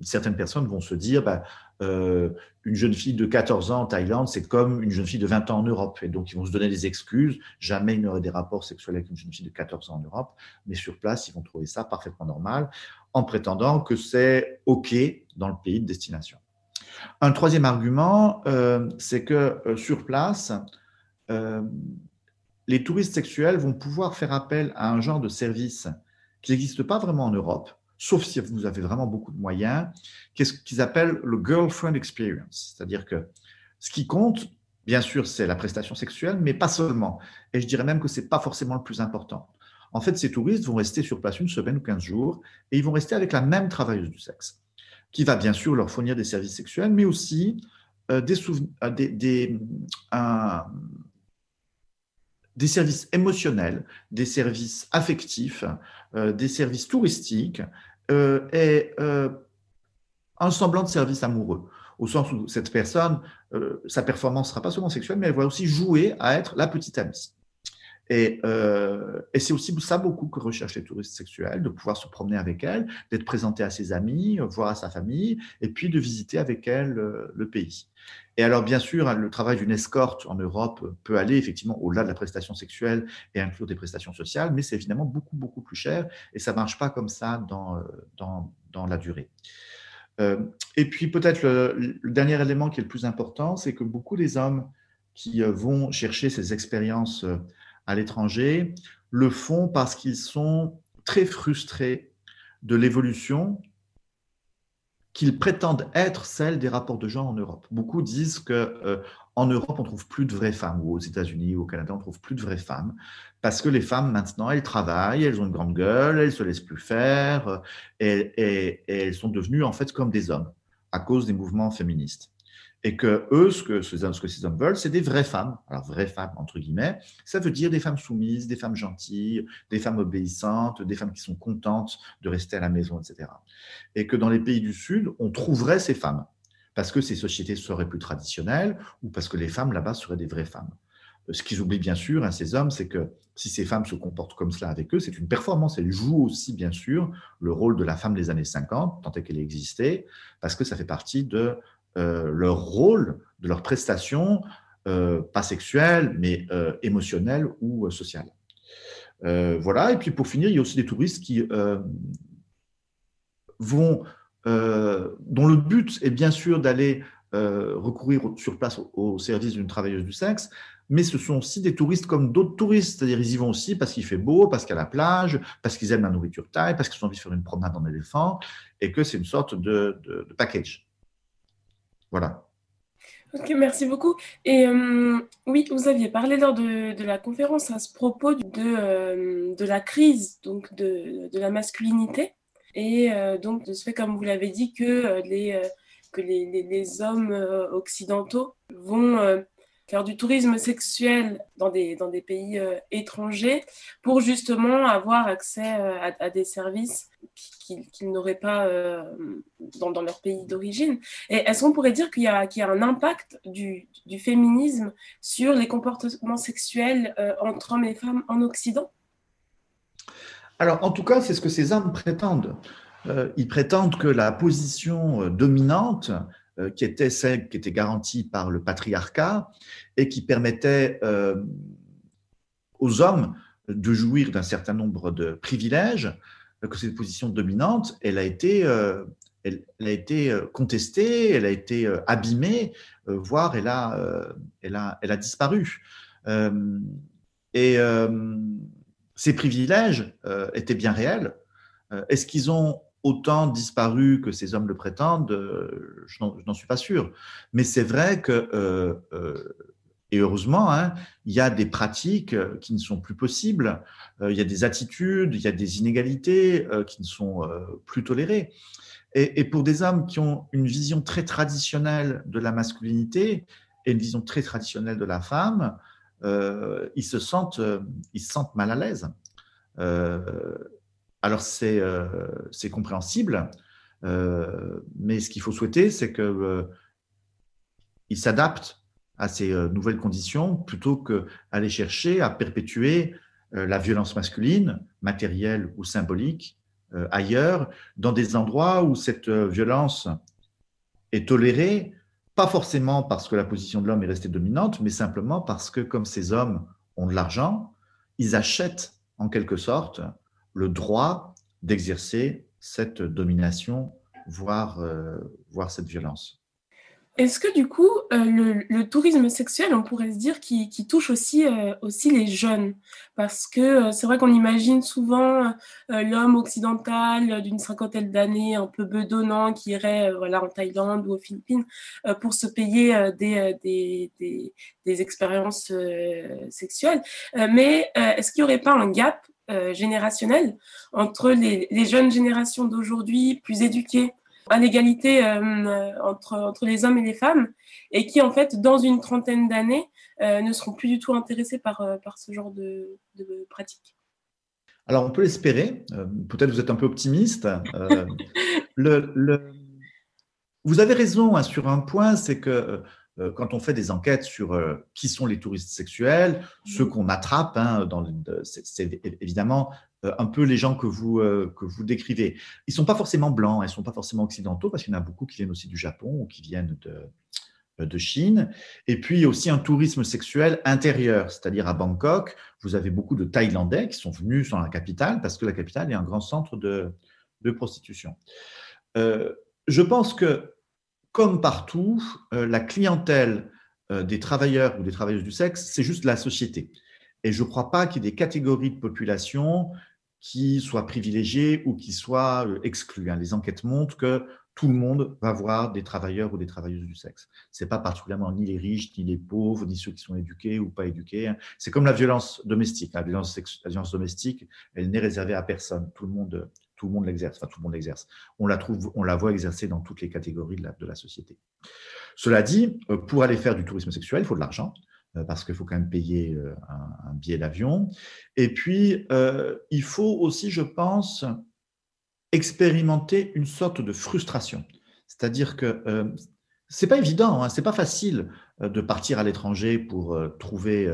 certaines personnes vont se dire, bah, euh, une jeune fille de 14 ans en Thaïlande, c'est comme une jeune fille de 20 ans en Europe. Et donc, ils vont se donner des excuses. Jamais ils n'auraient des rapports sexuels avec une jeune fille de 14 ans en Europe. Mais sur place, ils vont trouver ça parfaitement normal en prétendant que c'est OK dans le pays de destination. Un troisième argument, euh, c'est que sur place, les touristes sexuels vont pouvoir faire appel à un genre de service qui n'existe pas vraiment en Europe, sauf si vous avez vraiment beaucoup de moyens, qu'est-ce qu'ils appellent le girlfriend experience. C'est-à-dire que ce qui compte, bien sûr, c'est la prestation sexuelle, mais pas seulement. Et je dirais même que ce n'est pas forcément le plus important. En fait, ces touristes vont rester sur place une semaine ou 15 jours et ils vont rester avec la même travailleuse du sexe, qui va bien sûr leur fournir des services sexuels, mais aussi euh, des, euh, des, services émotionnels, des services affectifs, euh, des services touristiques, euh, un semblant de service amoureux, au sens où cette personne, sa performance sera pas seulement sexuelle, mais elle va aussi jouer à être la petite amie. Et, et c'est aussi ça beaucoup que recherchent les touristes sexuels, de pouvoir se promener avec elle, d'être présenté à ses amis, voir à sa famille, et puis de visiter avec elle le pays. Et alors, bien sûr, hein, le travail d'une escorte en Europe peut aller effectivement au-delà de la prestation sexuelle et inclure des prestations sociales, mais c'est évidemment beaucoup, beaucoup plus cher et ça ne marche pas comme ça dans, euh, dans, dans la durée. Euh, et puis, peut-être le, dernier élément qui est le plus important, c'est que beaucoup des hommes qui euh, vont chercher ces expériences à l'étranger le font parce qu'ils sont très frustrés de l'évolution qu'ils prétendent être celle des rapports de genre en Europe. Beaucoup disent que euh, en Europe, on trouve plus de vraies femmes, ou aux États-Unis ou au Canada, on trouve plus de vraies femmes, parce que les femmes, maintenant, elles travaillent, elles ont une grande gueule, elles se laissent plus faire, euh, et, et elles sont devenues en fait comme des hommes à cause des mouvements féministes et que eux, ce que, ce que ces hommes veulent, c'est des vraies femmes. Alors, vraies femmes, entre guillemets, ça veut dire des femmes soumises, des femmes gentilles, des femmes obéissantes, des femmes qui sont contentes de rester à la maison, etc. Et que dans les pays du Sud, on trouverait ces femmes, parce que ces sociétés seraient plus traditionnelles ou parce que les femmes là-bas seraient des vraies femmes. Ce qu'ils oublient bien sûr, hein, ces hommes, c'est que si ces femmes se comportent comme cela avec eux, c'est une performance. Elles jouent aussi, bien sûr, le rôle de la femme des années 50, tant qu'elle existait, parce que ça fait partie de euh, leur rôle, de leur prestation, euh, pas sexuelle, mais euh, émotionnelle ou sociale. voilà, et puis pour finir, il y a aussi des touristes qui vont, dont le but est bien sûr d'aller recourir sur place au, service d'une travailleuse du sexe, mais ce sont aussi des touristes comme d'autres touristes, c'est-à-dire ils y vont aussi parce qu'il fait beau, parce qu'il y a la plage, parce qu'ils aiment la nourriture thaï, parce qu'ils ont envie de faire une promenade en éléphant, et que c'est une sorte de package. Voilà. Ok, merci beaucoup. Et euh, oui, vous aviez parlé lors de, la conférence à ce propos de, euh, de la crise donc de, de la masculinité et euh, donc de ce fait, comme vous l'avez dit, que les, que les, les hommes occidentaux vont faire du tourisme sexuel dans des, dans des pays étrangers pour justement avoir accès euh, à, des services qu'ils n'auraient pas euh, dans, leur pays d'origine. Est-ce qu'on pourrait dire qu'il y, a un impact du, féminisme sur les comportements sexuels entre hommes et femmes en Occident? Alors, en tout cas, c'est ce que ces hommes prétendent. ils prétendent que la position dominante euh, qui était celle qui était garantie par le patriarcat et qui permettait euh, aux hommes de jouir d'un certain nombre de privilèges, euh, que cette position dominante, elle a été, elle, a été contestée, elle a été abîmée, voire elle a, elle a, elle a disparu. et ces privilèges étaient bien réels. Est-ce qu'ils ont autant disparu que ces hommes le prétendent, euh, je n'en suis pas sûr. Mais c'est vrai que, euh, euh, et heureusement, hein, il y a des pratiques qui ne sont plus possibles, il y a des attitudes, il y a des inégalités qui ne sont plus tolérées. Et, pour des hommes qui ont une vision très traditionnelle de la masculinité et une vision très traditionnelle de la femme, euh, ils, se sentent, euh, mal à l'aise. Euh, alors c'est c'est compréhensible, mais ce qu'il faut souhaiter, c'est qu'ils s'adaptent à ces nouvelles conditions plutôt qu'aller chercher à perpétuer la violence masculine, matérielle ou symbolique, ailleurs, dans des endroits où cette violence est tolérée pas forcément parce que la position de l'homme est restée dominante, mais simplement parce que comme ces hommes ont de l'argent, ils achètent en quelque sorte le droit d'exercer cette domination, voire, euh, voire cette violence. Est-ce que du coup, euh, le, tourisme sexuel, on pourrait se dire qu'il touche aussi, euh, aussi les jeunes? Parce que euh, c'est vrai qu'on imagine souvent l'homme occidental d'une cinquantaine d'années, un peu bedonnant, qui irait voilà, en Thaïlande ou aux Philippines pour se payer des, des, des, des, expériences sexuelles. mais est-ce qu'il n'y aurait pas un gap générationnel entre les, les jeunes générations d'aujourd'hui, plus éduquées à l'égalité euh, entre, entre les hommes et les femmes, et qui, en fait, dans une trentaine d'années, euh, ne seront plus du tout intéressés par, euh, par ce genre de, de pratique. Alors, on peut l'espérer. Peut-être vous êtes un peu optimiste. le, le... Vous avez raison hein, sur un point, c'est que quand on fait des enquêtes sur qui sont les touristes sexuels, ceux qu'on attrape, hein, c'est évidemment euh, un peu les gens que vous, euh, que vous décrivez. Ils ne sont pas forcément blancs, ils ne sont pas forcément occidentaux, parce qu'il y en a beaucoup qui viennent aussi du Japon ou qui viennent de, euh, de Chine. Et puis, il y a aussi un tourisme sexuel intérieur, c'est-à-dire à Bangkok, vous avez beaucoup de Thaïlandais qui sont venus dans la capitale, parce que la capitale est un grand centre de, de prostitution. je pense que, comme partout, la clientèle des travailleurs ou des travailleuses du sexe, c'est juste la société. Et je ne crois pas qu'il y ait des catégories de population qui soient privilégiés ou qui soient euh, exclus. Hein. Les enquêtes montrent que tout le monde va voir des travailleurs ou des travailleuses du sexe. Ce n'est pas particulièrement ni les riches, ni les pauvres, ni ceux qui sont éduqués ou pas éduqués. Hein. C'est comme la violence domestique. La violence, la violence domestique, elle n'est réservée à personne. Tout le monde, tout le monde l'exerce. Enfin, tout le monde l'exerce. On la trouve, on la voit exercer dans toutes les catégories de la, société. Cela dit, euh, pour aller faire du tourisme sexuel, il faut de l'argent. Euh, parce qu'il faut quand même payer euh, un, billet d'avion. Et puis, euh, il faut aussi, je pense, expérimenter une sorte de frustration. C'est-à-dire que euh, c'est pas évident, hein, c'est pas facile de partir à l'étranger pour trouver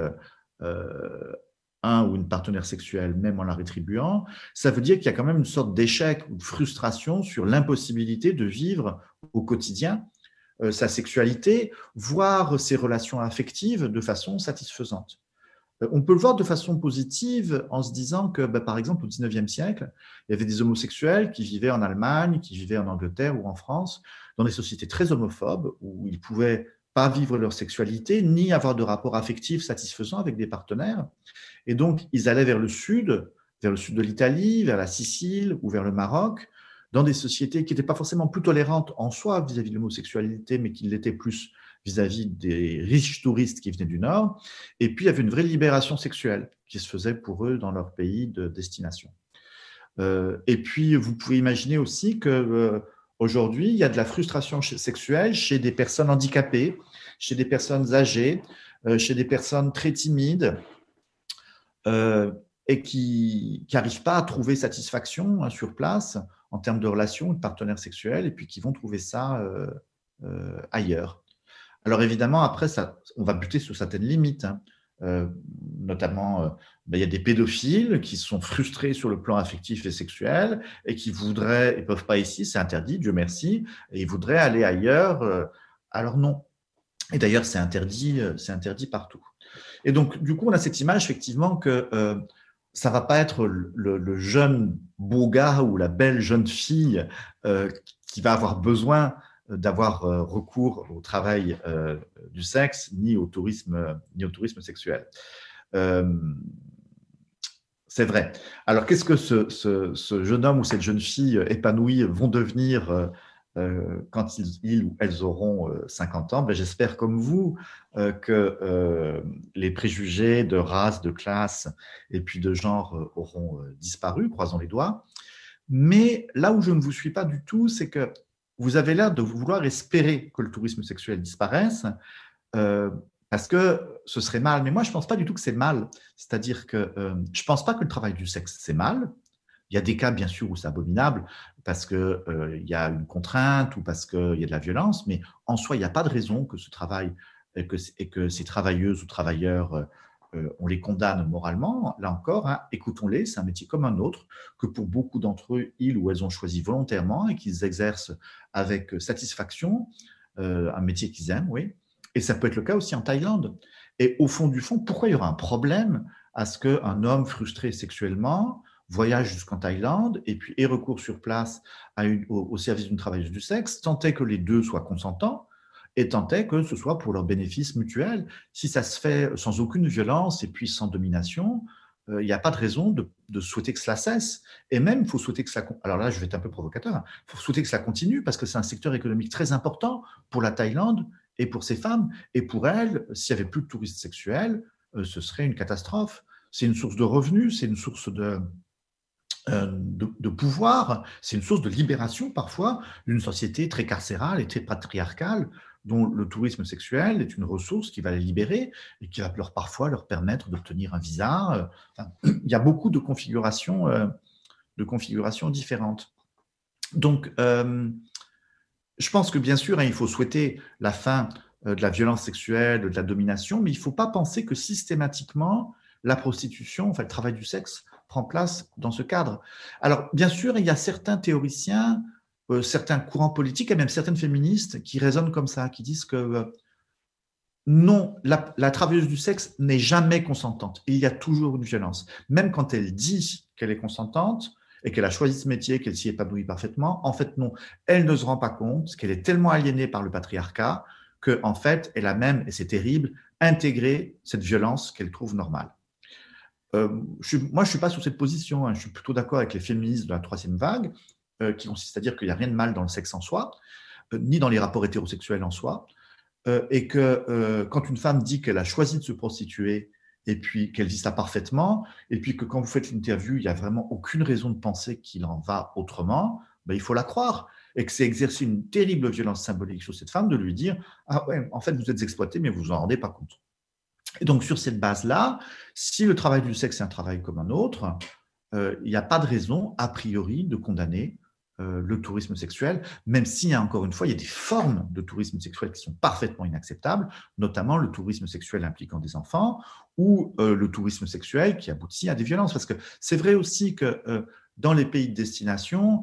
un ou une partenaire sexuelle, même en la rétribuant. Ça veut dire qu'il y a quand même une sorte d'échec ou de frustration sur l'impossibilité de vivre au quotidien euh, sa sexualité, voir ses relations affectives de façon satisfaisante. Euh, on peut le voir de façon positive en se disant que, bah, par exemple, au XIXe siècle, il y avait des homosexuels qui vivaient en Allemagne, qui vivaient en Angleterre ou en France, dans des sociétés très homophobes, où ils pouvaient pas vivre leur sexualité, ni avoir de rapports affectifs satisfaisants avec des partenaires. Et donc, ils allaient vers le sud, vers le sud de l'Italie, vers la Sicile ou vers le Maroc, dans des sociétés qui n'étaient pas forcément plus tolérantes en soi vis-à-vis de l'homosexualité, mais qui l'étaient plus vis-à-vis des riches touristes qui venaient du Nord. Et puis, il y avait une vraie libération sexuelle qui se faisait pour eux dans leur pays de destination. Euh, et puis, vous pouvez imaginer aussi que euh, aujourd'hui, il y a de la frustration sexuelle chez des personnes handicapées, chez des personnes âgées, euh, chez des personnes très timides et qui n'arrivent pas à trouver satisfaction hein, sur place en termes de relations, de partenaires sexuels, et puis qui vont trouver ça euh, euh, ailleurs. Alors évidemment, après, on va buter sur certaines limites. Hein. Euh, notamment, ben, il y a des pédophiles qui sont frustrés sur le plan affectif et sexuel et qui voudraient, ils ne peuvent pas ici, c'est interdit, Dieu merci, et ils voudraient aller ailleurs. alors non. Et d'ailleurs, c'est interdit, c'est interdit partout. Et donc, du coup, on a cette image effectivement que ça va pas être le, jeune beau gars ou la belle jeune fille euh, qui va avoir besoin d'avoir euh, recours au travail euh, du sexe ni au tourisme ni au tourisme sexuel. c'est vrai. Alors qu'est-ce que ce, ce, jeune homme ou cette jeune fille épanouie vont devenir euh, quand ils, ou elles auront 50 euh, ans, ben, j'espère comme vous euh, que les préjugés de race, de classe et puis de genre auront disparu, croisons les doigts. Mais là où je ne vous suis pas du tout, c'est que vous avez l'air de vouloir espérer que le tourisme sexuel disparaisse, euh, parce que ce serait mal. Mais moi, je ne pense pas du tout que c'est mal. C'est-à-dire que euh, je ne pense pas que le travail du sexe, c'est mal. Il y a des cas, bien sûr, où c'est abominable parce qu'il euh, y a une contrainte ou parce qu'il y a de la violence, mais en soi, il n'y a pas de raison que ce travail et que, et que ces travailleuses ou travailleurs, euh, euh, on les condamne moralement. Là encore, hein, écoutons-les, c'est un métier comme un autre, que pour beaucoup d'entre eux, ils ou elles ont choisi volontairement et qu'ils exercent avec satisfaction, un métier qu'ils aiment, oui. Et ça peut être le cas aussi en Thaïlande. Et au fond du fond, pourquoi il y aura un problème à ce qu'un homme frustré sexuellement voyage jusqu'en Thaïlande et puis ait recours sur place à au, service d'une travailleuse du sexe, tant est que les deux soient consentants et tant est que ce soit pour leur bénéfice mutuel. Si ça se fait sans aucune violence et puis sans domination, euh, il n'y a pas de raison de, souhaiter que cela cesse. Et même, il faut souhaiter que cela... Alors là, je vais être un peu provocateur. Il hein. faut souhaiter que cela continue parce que c'est un secteur économique très important pour la Thaïlande et pour ces femmes. Et pour elles, s'il n'y avait plus de touristes sexuels, euh, ce serait une catastrophe. C'est une source de revenus, c'est une source de, euh, de, pouvoir, c'est une source de libération parfois d'une société très carcérale et très patriarcale dont le tourisme sexuel est une ressource qui va les libérer et qui va parfois leur permettre d'obtenir un visa. Euh, il y a beaucoup de configurations, euh, de configurations différentes. Donc, je pense que bien sûr, hein, il faut souhaiter la fin de la violence sexuelle, de la domination, mais il ne faut pas penser que systématiquement la prostitution, enfin le travail du sexe, prend place dans ce cadre. Alors, bien sûr, il y a certains théoriciens, euh, certains courants politiques et même certaines féministes qui raisonnent comme ça, qui disent que euh, non, la, travailleuse du sexe n'est jamais consentante. Il y a toujours une violence. Même quand elle dit qu'elle est consentante et qu'elle a choisi ce métier, qu'elle s'y épanouit parfaitement, en fait, non. Elle ne se rend pas compte qu'elle est tellement aliénée par le patriarcat qu'en en fait, elle a même, et c'est terrible, intégré cette violence qu'elle trouve normale. Euh, moi, je ne suis pas sur cette position. Hein. Je suis plutôt d'accord avec les féministes de la troisième vague, qui consiste à dire qu'il n'y a rien de mal dans le sexe en soi, euh, ni dans les rapports hétérosexuels en soi, et que quand une femme dit qu'elle a choisi de se prostituer, et puis qu'elle dit ça parfaitement, et puis que quand vous faites l'interview, il n'y a vraiment aucune raison de penser qu'il en va autrement, ben, il faut la croire. Et que c'est exercer une terrible violence symbolique sur cette femme de lui dire Ah ouais, en fait, vous êtes exploité, mais vous vous en rendez pas compte. Et donc, sur cette base-là, si le travail du sexe est un travail comme un autre, euh, il n'y a pas de raison, a priori, de condamner euh, le tourisme sexuel, même a encore une fois, il y a des formes de tourisme sexuel qui sont parfaitement inacceptables, notamment le tourisme sexuel impliquant des enfants ou euh, le tourisme sexuel qui aboutit à des violences. Parce que c'est vrai aussi que dans les pays de destination,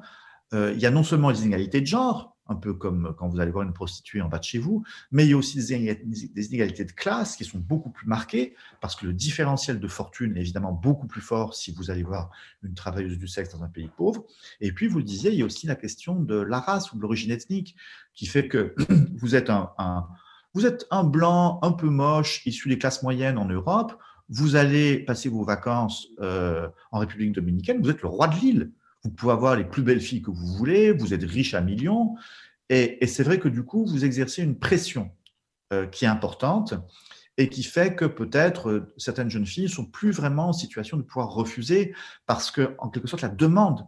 il y a non seulement les inégalités de genre, un peu comme quand vous allez voir une prostituée en bas de chez vous, mais il y a aussi des inégalités de classe qui sont beaucoup plus marquées, parce que le différentiel de fortune est évidemment beaucoup plus fort si vous allez voir une travailleuse du sexe dans un pays pauvre. Et puis, vous le disiez, il y a aussi la question de la race ou de l'origine ethnique, qui fait que vous êtes un, blanc un peu moche, issu des classes moyennes en Europe, vous allez passer vos vacances euh, en République dominicaine, vous êtes le roi de l'île vous pouvez avoir les plus belles filles que vous voulez, vous êtes riche à millions, et, c'est vrai que du coup, vous exercez une pression euh, qui est importante et qui fait que peut-être euh, certaines jeunes filles sont plus vraiment en situation de pouvoir refuser parce que, en quelque sorte, la demande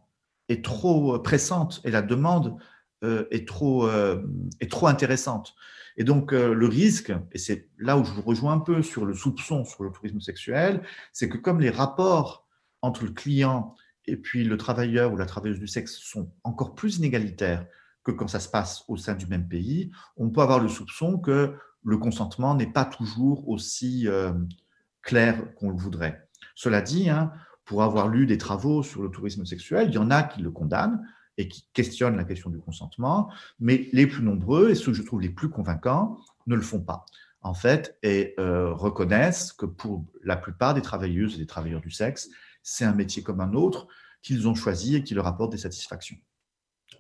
est trop euh, pressante et la demande est, trop, est trop intéressante. Et donc, le risque, et c'est là où je vous rejoins un peu sur le soupçon sur le tourisme sexuel, c'est que comme les rapports entre le client et puis le travailleur ou la travailleuse du sexe sont encore plus inégalitaires que quand ça se passe au sein du même pays, on peut avoir le soupçon que le consentement n'est pas toujours aussi euh, clair qu'on le voudrait. Cela dit, hein, pour avoir lu des travaux sur le tourisme sexuel, il y en a qui le condamnent et qui questionnent la question du consentement, mais les plus nombreux, et ceux que je trouve les plus convaincants, ne le font pas, en fait, et euh, reconnaissent que pour la plupart des travailleuses et des travailleurs du sexe, c'est un métier comme un autre qu'ils ont choisi et qui leur apporte des satisfactions.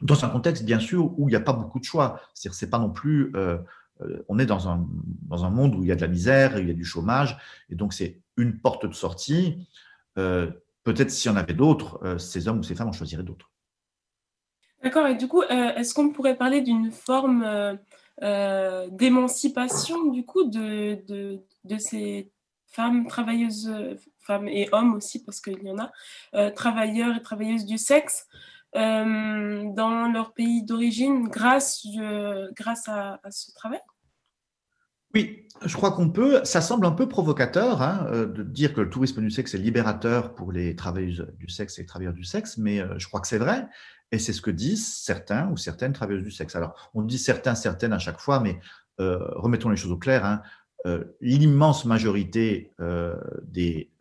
Dans un contexte, bien sûr, où il n'y a pas beaucoup de choix. C'est-à-dire, c'est pas non plus. Euh, euh, on est dans un, dans un monde où il y a de la misère, il y a du chômage, et donc c'est une porte de sortie. Euh, peut-être s'il y en avait d'autres, ces hommes ou ces femmes en choisiraient d'autres. D'accord, et du coup, est-ce qu'on pourrait parler d'une forme d'émancipation, du coup, de, de, de ces femmes travailleuses, femmes et hommes aussi, parce qu'il y en a, euh, travailleurs et travailleuses du sexe, dans leur pays d'origine grâce, grâce à, ce travail oui, je crois qu'on peut. Ça semble un peu provocateur hein, de dire que le tourisme du sexe est libérateur pour les travailleuses du sexe et les travailleurs du sexe, mais je crois que c'est vrai. Et c'est ce que disent certains ou certaines travailleuses du sexe. Alors, on dit certains, certaines à chaque fois, mais remettons les choses au clair. Hein, l'immense majorité des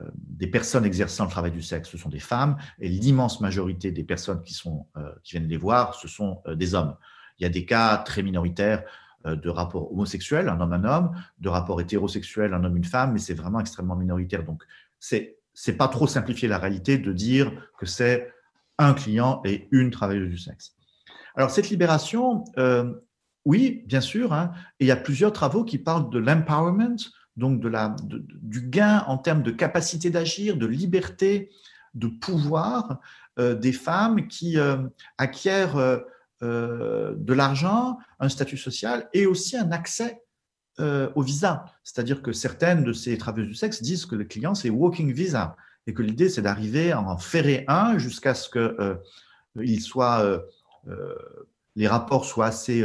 euh, des personnes exerçant le travail du sexe, ce sont des femmes, et l'immense majorité des personnes qui, sont, euh, qui viennent les voir, ce sont euh, des hommes. Il y a des cas très minoritaires de rapports homosexuels, un homme, un homme, de rapports hétérosexuels, un homme, une femme, mais c'est vraiment extrêmement minoritaire. Donc, c'est c'est pas trop simplifier la réalité de dire que c'est un client et une travailleuse du sexe. Alors, cette libération, oui, bien sûr, hein, et il y a plusieurs travaux qui parlent de l'empowerment, donc de la, du gain en termes de capacité d'agir, de liberté, de pouvoir euh, des femmes qui euh, acquièrent euh, de l'argent, un statut social et aussi un accès au visa. C'est-à-dire que certaines de ces travailleuses du sexe disent que le client, c'est walking visa et que l'idée, c'est d'arriver en ferrer un jusqu'à ce que soit, les rapports soient assez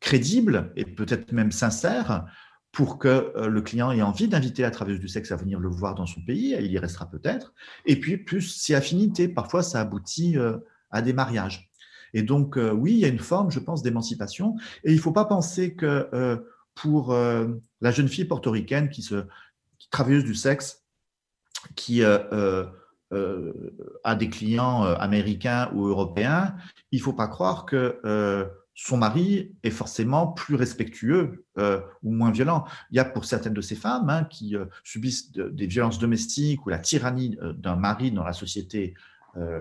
crédibles et peut-être même sincères pour que euh, le client ait envie d'inviter la travailleuse du sexe à venir le voir dans son pays, il y restera peut-être, et puis plus si affinité, parfois ça aboutit euh, à des mariages. Et donc euh, oui, il y a une forme, je pense, d'émancipation, et il ne faut pas penser que pour la jeune fille portoricaine qui se travailleuse du sexe, qui a des clients américains ou européens, il ne faut pas croire que son mari est forcément plus respectueux euh, ou moins violent. Il y a pour certaines de ces femmes hein, qui euh, subissent des violences domestiques ou la tyrannie euh, d'un mari dans la société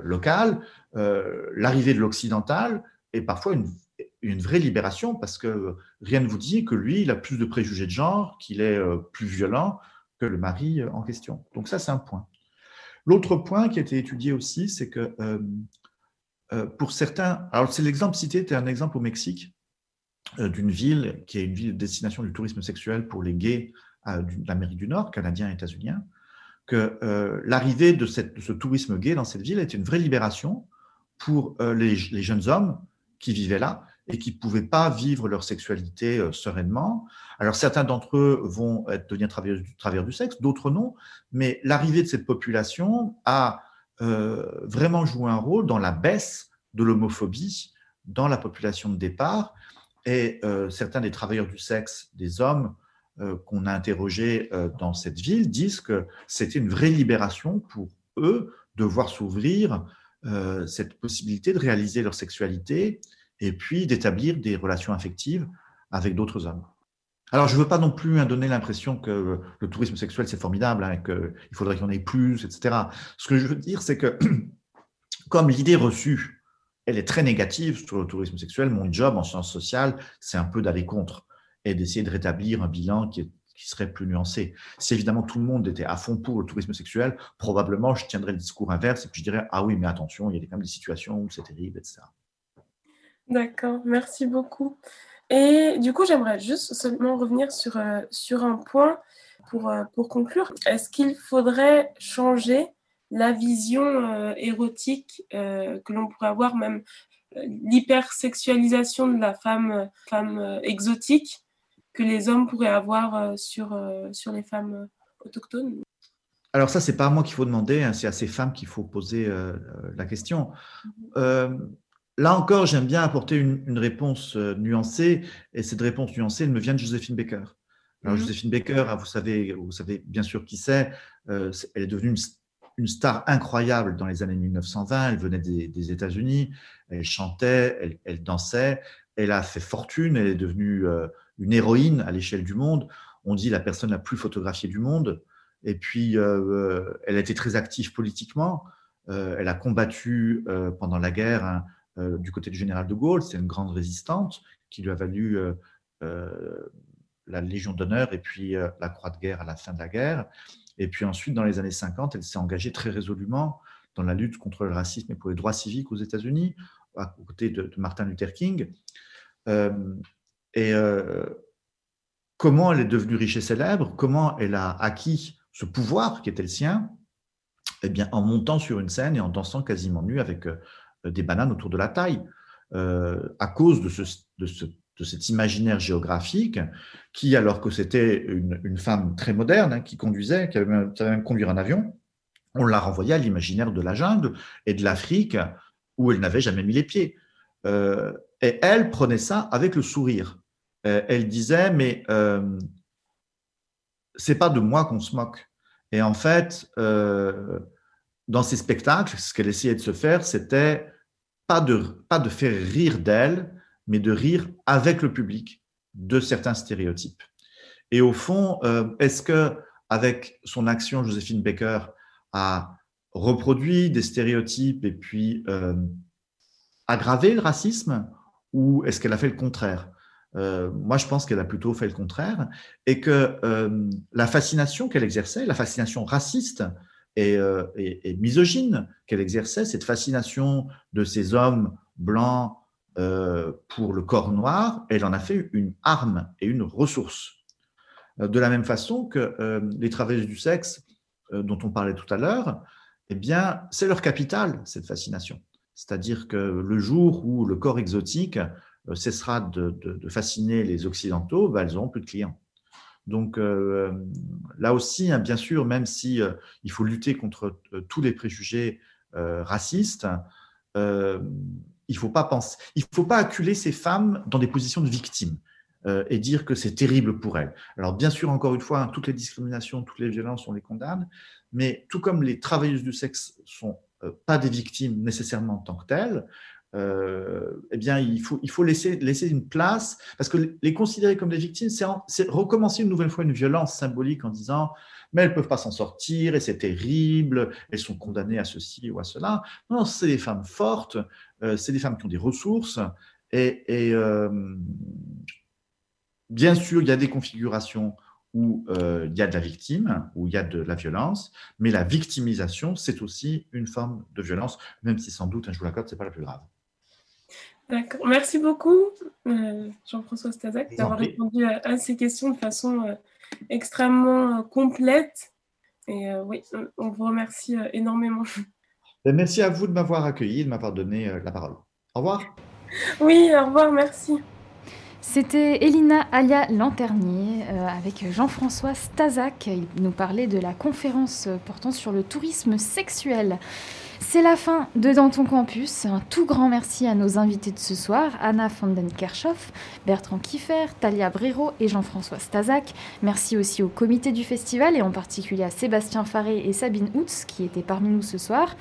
locale, l'arrivée de l'occidental est parfois une, une, vraie libération parce que rien ne vous dit que lui, il a plus de préjugés de genre, qu'il est plus violent que le mari en question. Donc ça, c'est un point. L'autre point qui a été étudié aussi, c'est que pour certains, alors c'est l'exemple cité, c'était un exemple au Mexique euh, d'une ville qui est une ville de destination du tourisme sexuel pour les gays de l'Amérique du Nord, canadiens et états-uniens, que euh, l'arrivée de, ce tourisme gay dans cette ville était une vraie libération pour les, jeunes hommes qui vivaient là et qui ne pouvaient pas vivre leur sexualité sereinement. Alors certains d'entre eux vont être, devenir travailleurs du sexe, d'autres non, mais l'arrivée de cette population a euh, vraiment joué un rôle dans la baisse de l'homophobie dans la population de départ. Et euh, certains des travailleurs du sexe, des hommes euh, qu'on a interrogés dans cette ville, disent que c'était une vraie libération pour eux de voir s'ouvrir cette possibilité de réaliser leur sexualité et puis d'établir des relations affectives avec d'autres hommes. Alors, je ne veux pas non plus hein, donner l'impression que le tourisme sexuel, c'est formidable, hein, qu'il faudrait qu'il y en ait plus, etc. Ce que je veux dire, c'est que comme l'idée reçue, elle est très négative sur le tourisme sexuel, mon job en sciences sociales, c'est un peu d'aller contre et d'essayer de rétablir un bilan qui, serait plus nuancé. Si évidemment tout le monde était à fond pour le tourisme sexuel, probablement je tiendrais le discours inverse et puis je dirais Ah oui, mais attention, il y a quand même des situations où c'est terrible, etc. D'accord, merci beaucoup. Et du coup, j'aimerais juste seulement revenir sur, euh, sur un point pour, euh, pour conclure. Est-ce qu'il faudrait changer la vision euh, érotique que l'on pourrait avoir, même l'hypersexualisation de la femme, femme exotique que les hommes pourraient avoir sur, sur les femmes autochtones? Alors ça, c'est pas à moi qu'il faut demander, hein, c'est à ces femmes qu'il faut poser la question. Mm-hmm. Là encore, j'aime bien apporter une, réponse euh, nuancée, et cette réponse nuancée, elle me vient de Joséphine Baker. Alors, mhm. Joséphine Baker, ah, vous savez, vous savez bien sûr qui c'est. Euh, elle est devenue une, star incroyable dans les années 1920. Elle venait des, États-Unis, elle chantait, elle, dansait, elle a fait fortune, elle est devenue euh, une héroïne à l'échelle du monde. On dit la personne la plus photographiée du monde. Et puis, elle a été très active politiquement. elle a combattu pendant la guerre euh, du côté du général de Gaulle. C'est une grande résistante qui lui a valu euh, euh, la Légion d'honneur et puis la Croix de guerre à la fin de la guerre. Et puis ensuite, dans les années 50, elle s'est engagée très résolument dans la lutte contre le racisme et pour les droits civiques aux États-Unis, à côté de, Martin Luther King. et comment elle est devenue riche et célèbre, comment elle a acquis ce pouvoir qui était le sien, eh bien, en montant sur une scène et en dansant quasiment nu avec des bananes autour de la taille, à cause de, ce, de, ce, de, cet imaginaire géographique qui, alors que c'était une, femme très moderne hein, qui conduisait, qui avait même, savait même conduire un avion, on l'a renvoyée à l'imaginaire de la jungle et de l'Afrique où elle n'avait jamais mis les pieds. et elle prenait ça avec le sourire. elle disait, mais c'est pas de moi qu'on se moque. Et en fait, euh, dans ces spectacles, ce qu'elle essayait de se faire, c'était pas de, pas de faire rire d'elle, mais de rire avec le public de certains stéréotypes. Et au fond, euh, est-ce que avec son action, Joséphine Baker a reproduit des stéréotypes et puis euh, aggravé le racisme, ou est-ce qu'elle a fait le contraire? Euh, moi, je pense qu'elle a plutôt fait le contraire et que la fascination qu'elle exerçait, la fascination raciste et, euh, misogyne qu'elle exerçait, cette fascination de ces hommes blancs pour le corps noir, elle en a fait une arme et une ressource. De la même façon que les travailleuses du sexe dont on parlait tout à l'heure, eh bien, c'est leur capital, cette fascination. C'est-à-dire que le jour où le corps exotique euh, cessera de, fasciner les Occidentaux, bah, elles n'auront plus de clients. Donc euh, là aussi, hein, bien sûr, même si euh, il faut lutter contre tous les préjugés racistes, il faut pas penser, il faut pas acculer ces femmes dans des positions de victimes et dire que c'est terrible pour elles. Alors bien sûr, encore une fois, hein, toutes les discriminations, toutes les violences, on les condamne, mais tout comme les travailleuses du sexe sont pas des victimes nécessairement en tant que telles, euh, eh bien, il faut, laisser une place, parce que les considérer comme des victimes, c'est recommencer une nouvelle fois une violence symbolique en disant, mais elles ne peuvent pas s'en sortir, et c'est terrible, elles sont condamnées à ceci ou à cela. Non, c'est des femmes fortes, euh, c'est des femmes qui ont des ressources, et, euh, bien sûr, il y a des configurations où il y a de la victime, où il y a de la violence, mais la victimisation, c'est aussi une forme de violence, même si sans doute, hein, je vous l'accorde, ce n'est pas la plus grave. D'accord. Merci beaucoup, euh, Jean-François Stazac, d'avoir répondu à, ces questions de façon euh, extrêmement euh, complète. Et oui, on vous remercie énormément. Merci à vous de m'avoir accueilli, de m'avoir donné la parole. Au revoir. Oui, au revoir, merci. C'était Elina Alia Lanternier avec Jean-François Stazac. Il nous parlait de la conférence portant sur le tourisme sexuel. C'est la fin de Dans ton campus. Un tout grand merci à nos invités de ce soir, Anna Fondenkerchoff, Bertrand Kiffer, Talia Brero et Jean-François Stazac. Merci aussi au comité du festival et en particulier à Sébastien Faré et Sabine Houtz qui étaient parmi nous ce soir.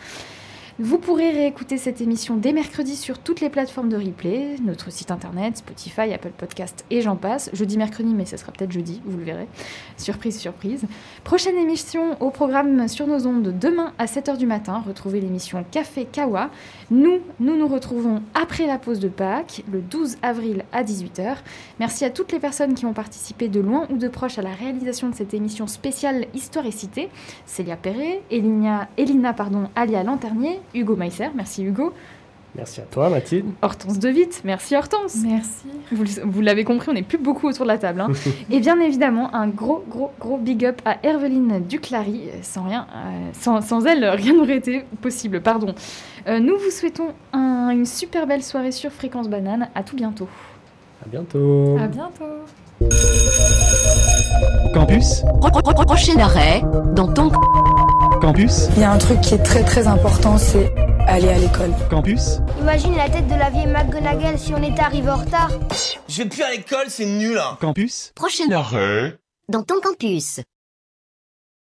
Vous pourrez réécouter cette émission dès mercredi sur toutes les plateformes de replay, notre site internet, Spotify, Apple Podcast et j'en passe. Jeudi, mercredi, mais ce sera peut-être jeudi, vous le verrez. Surprise, surprise. Prochaine émission au programme sur nos ondes demain à 7h du matin. Retrouvez l'émission Café Kawa. Nous, nous nous retrouvons après la pause de Pâques, le 12 avril à 18h. Merci à toutes les personnes qui ont participé de loin ou de proche à la réalisation de cette émission spéciale Histoire et Cité. Célia Perret, Elina, Elina pardon, Alia Lanternier, Hugo Meisser. Merci Hugo. Merci à toi Mathilde. Hortense Devitte, merci Hortense. Merci. Vous, l'avez compris, on n'est plus beaucoup autour de la table. Hein. et bien évidemment, un gros, gros, gros big up à Herveline Duclary. Sans, rien, euh, sans, elle, rien n'aurait été possible. Pardon. Euh, nous vous souhaitons une super belle soirée sur Fréquence Banane. À tout bientôt. À bientôt. À bientôt. Campus. Prochain arrêt dans ton Campus? Il y a un truc qui est très très important, c'est aller à l'école. Campus? Imagine la tête de la vieille McGonagall si on était arrivé en retard. Je vais plus à l'école, c'est nul. Hein. Campus? Prochain arrêt dans ton campus.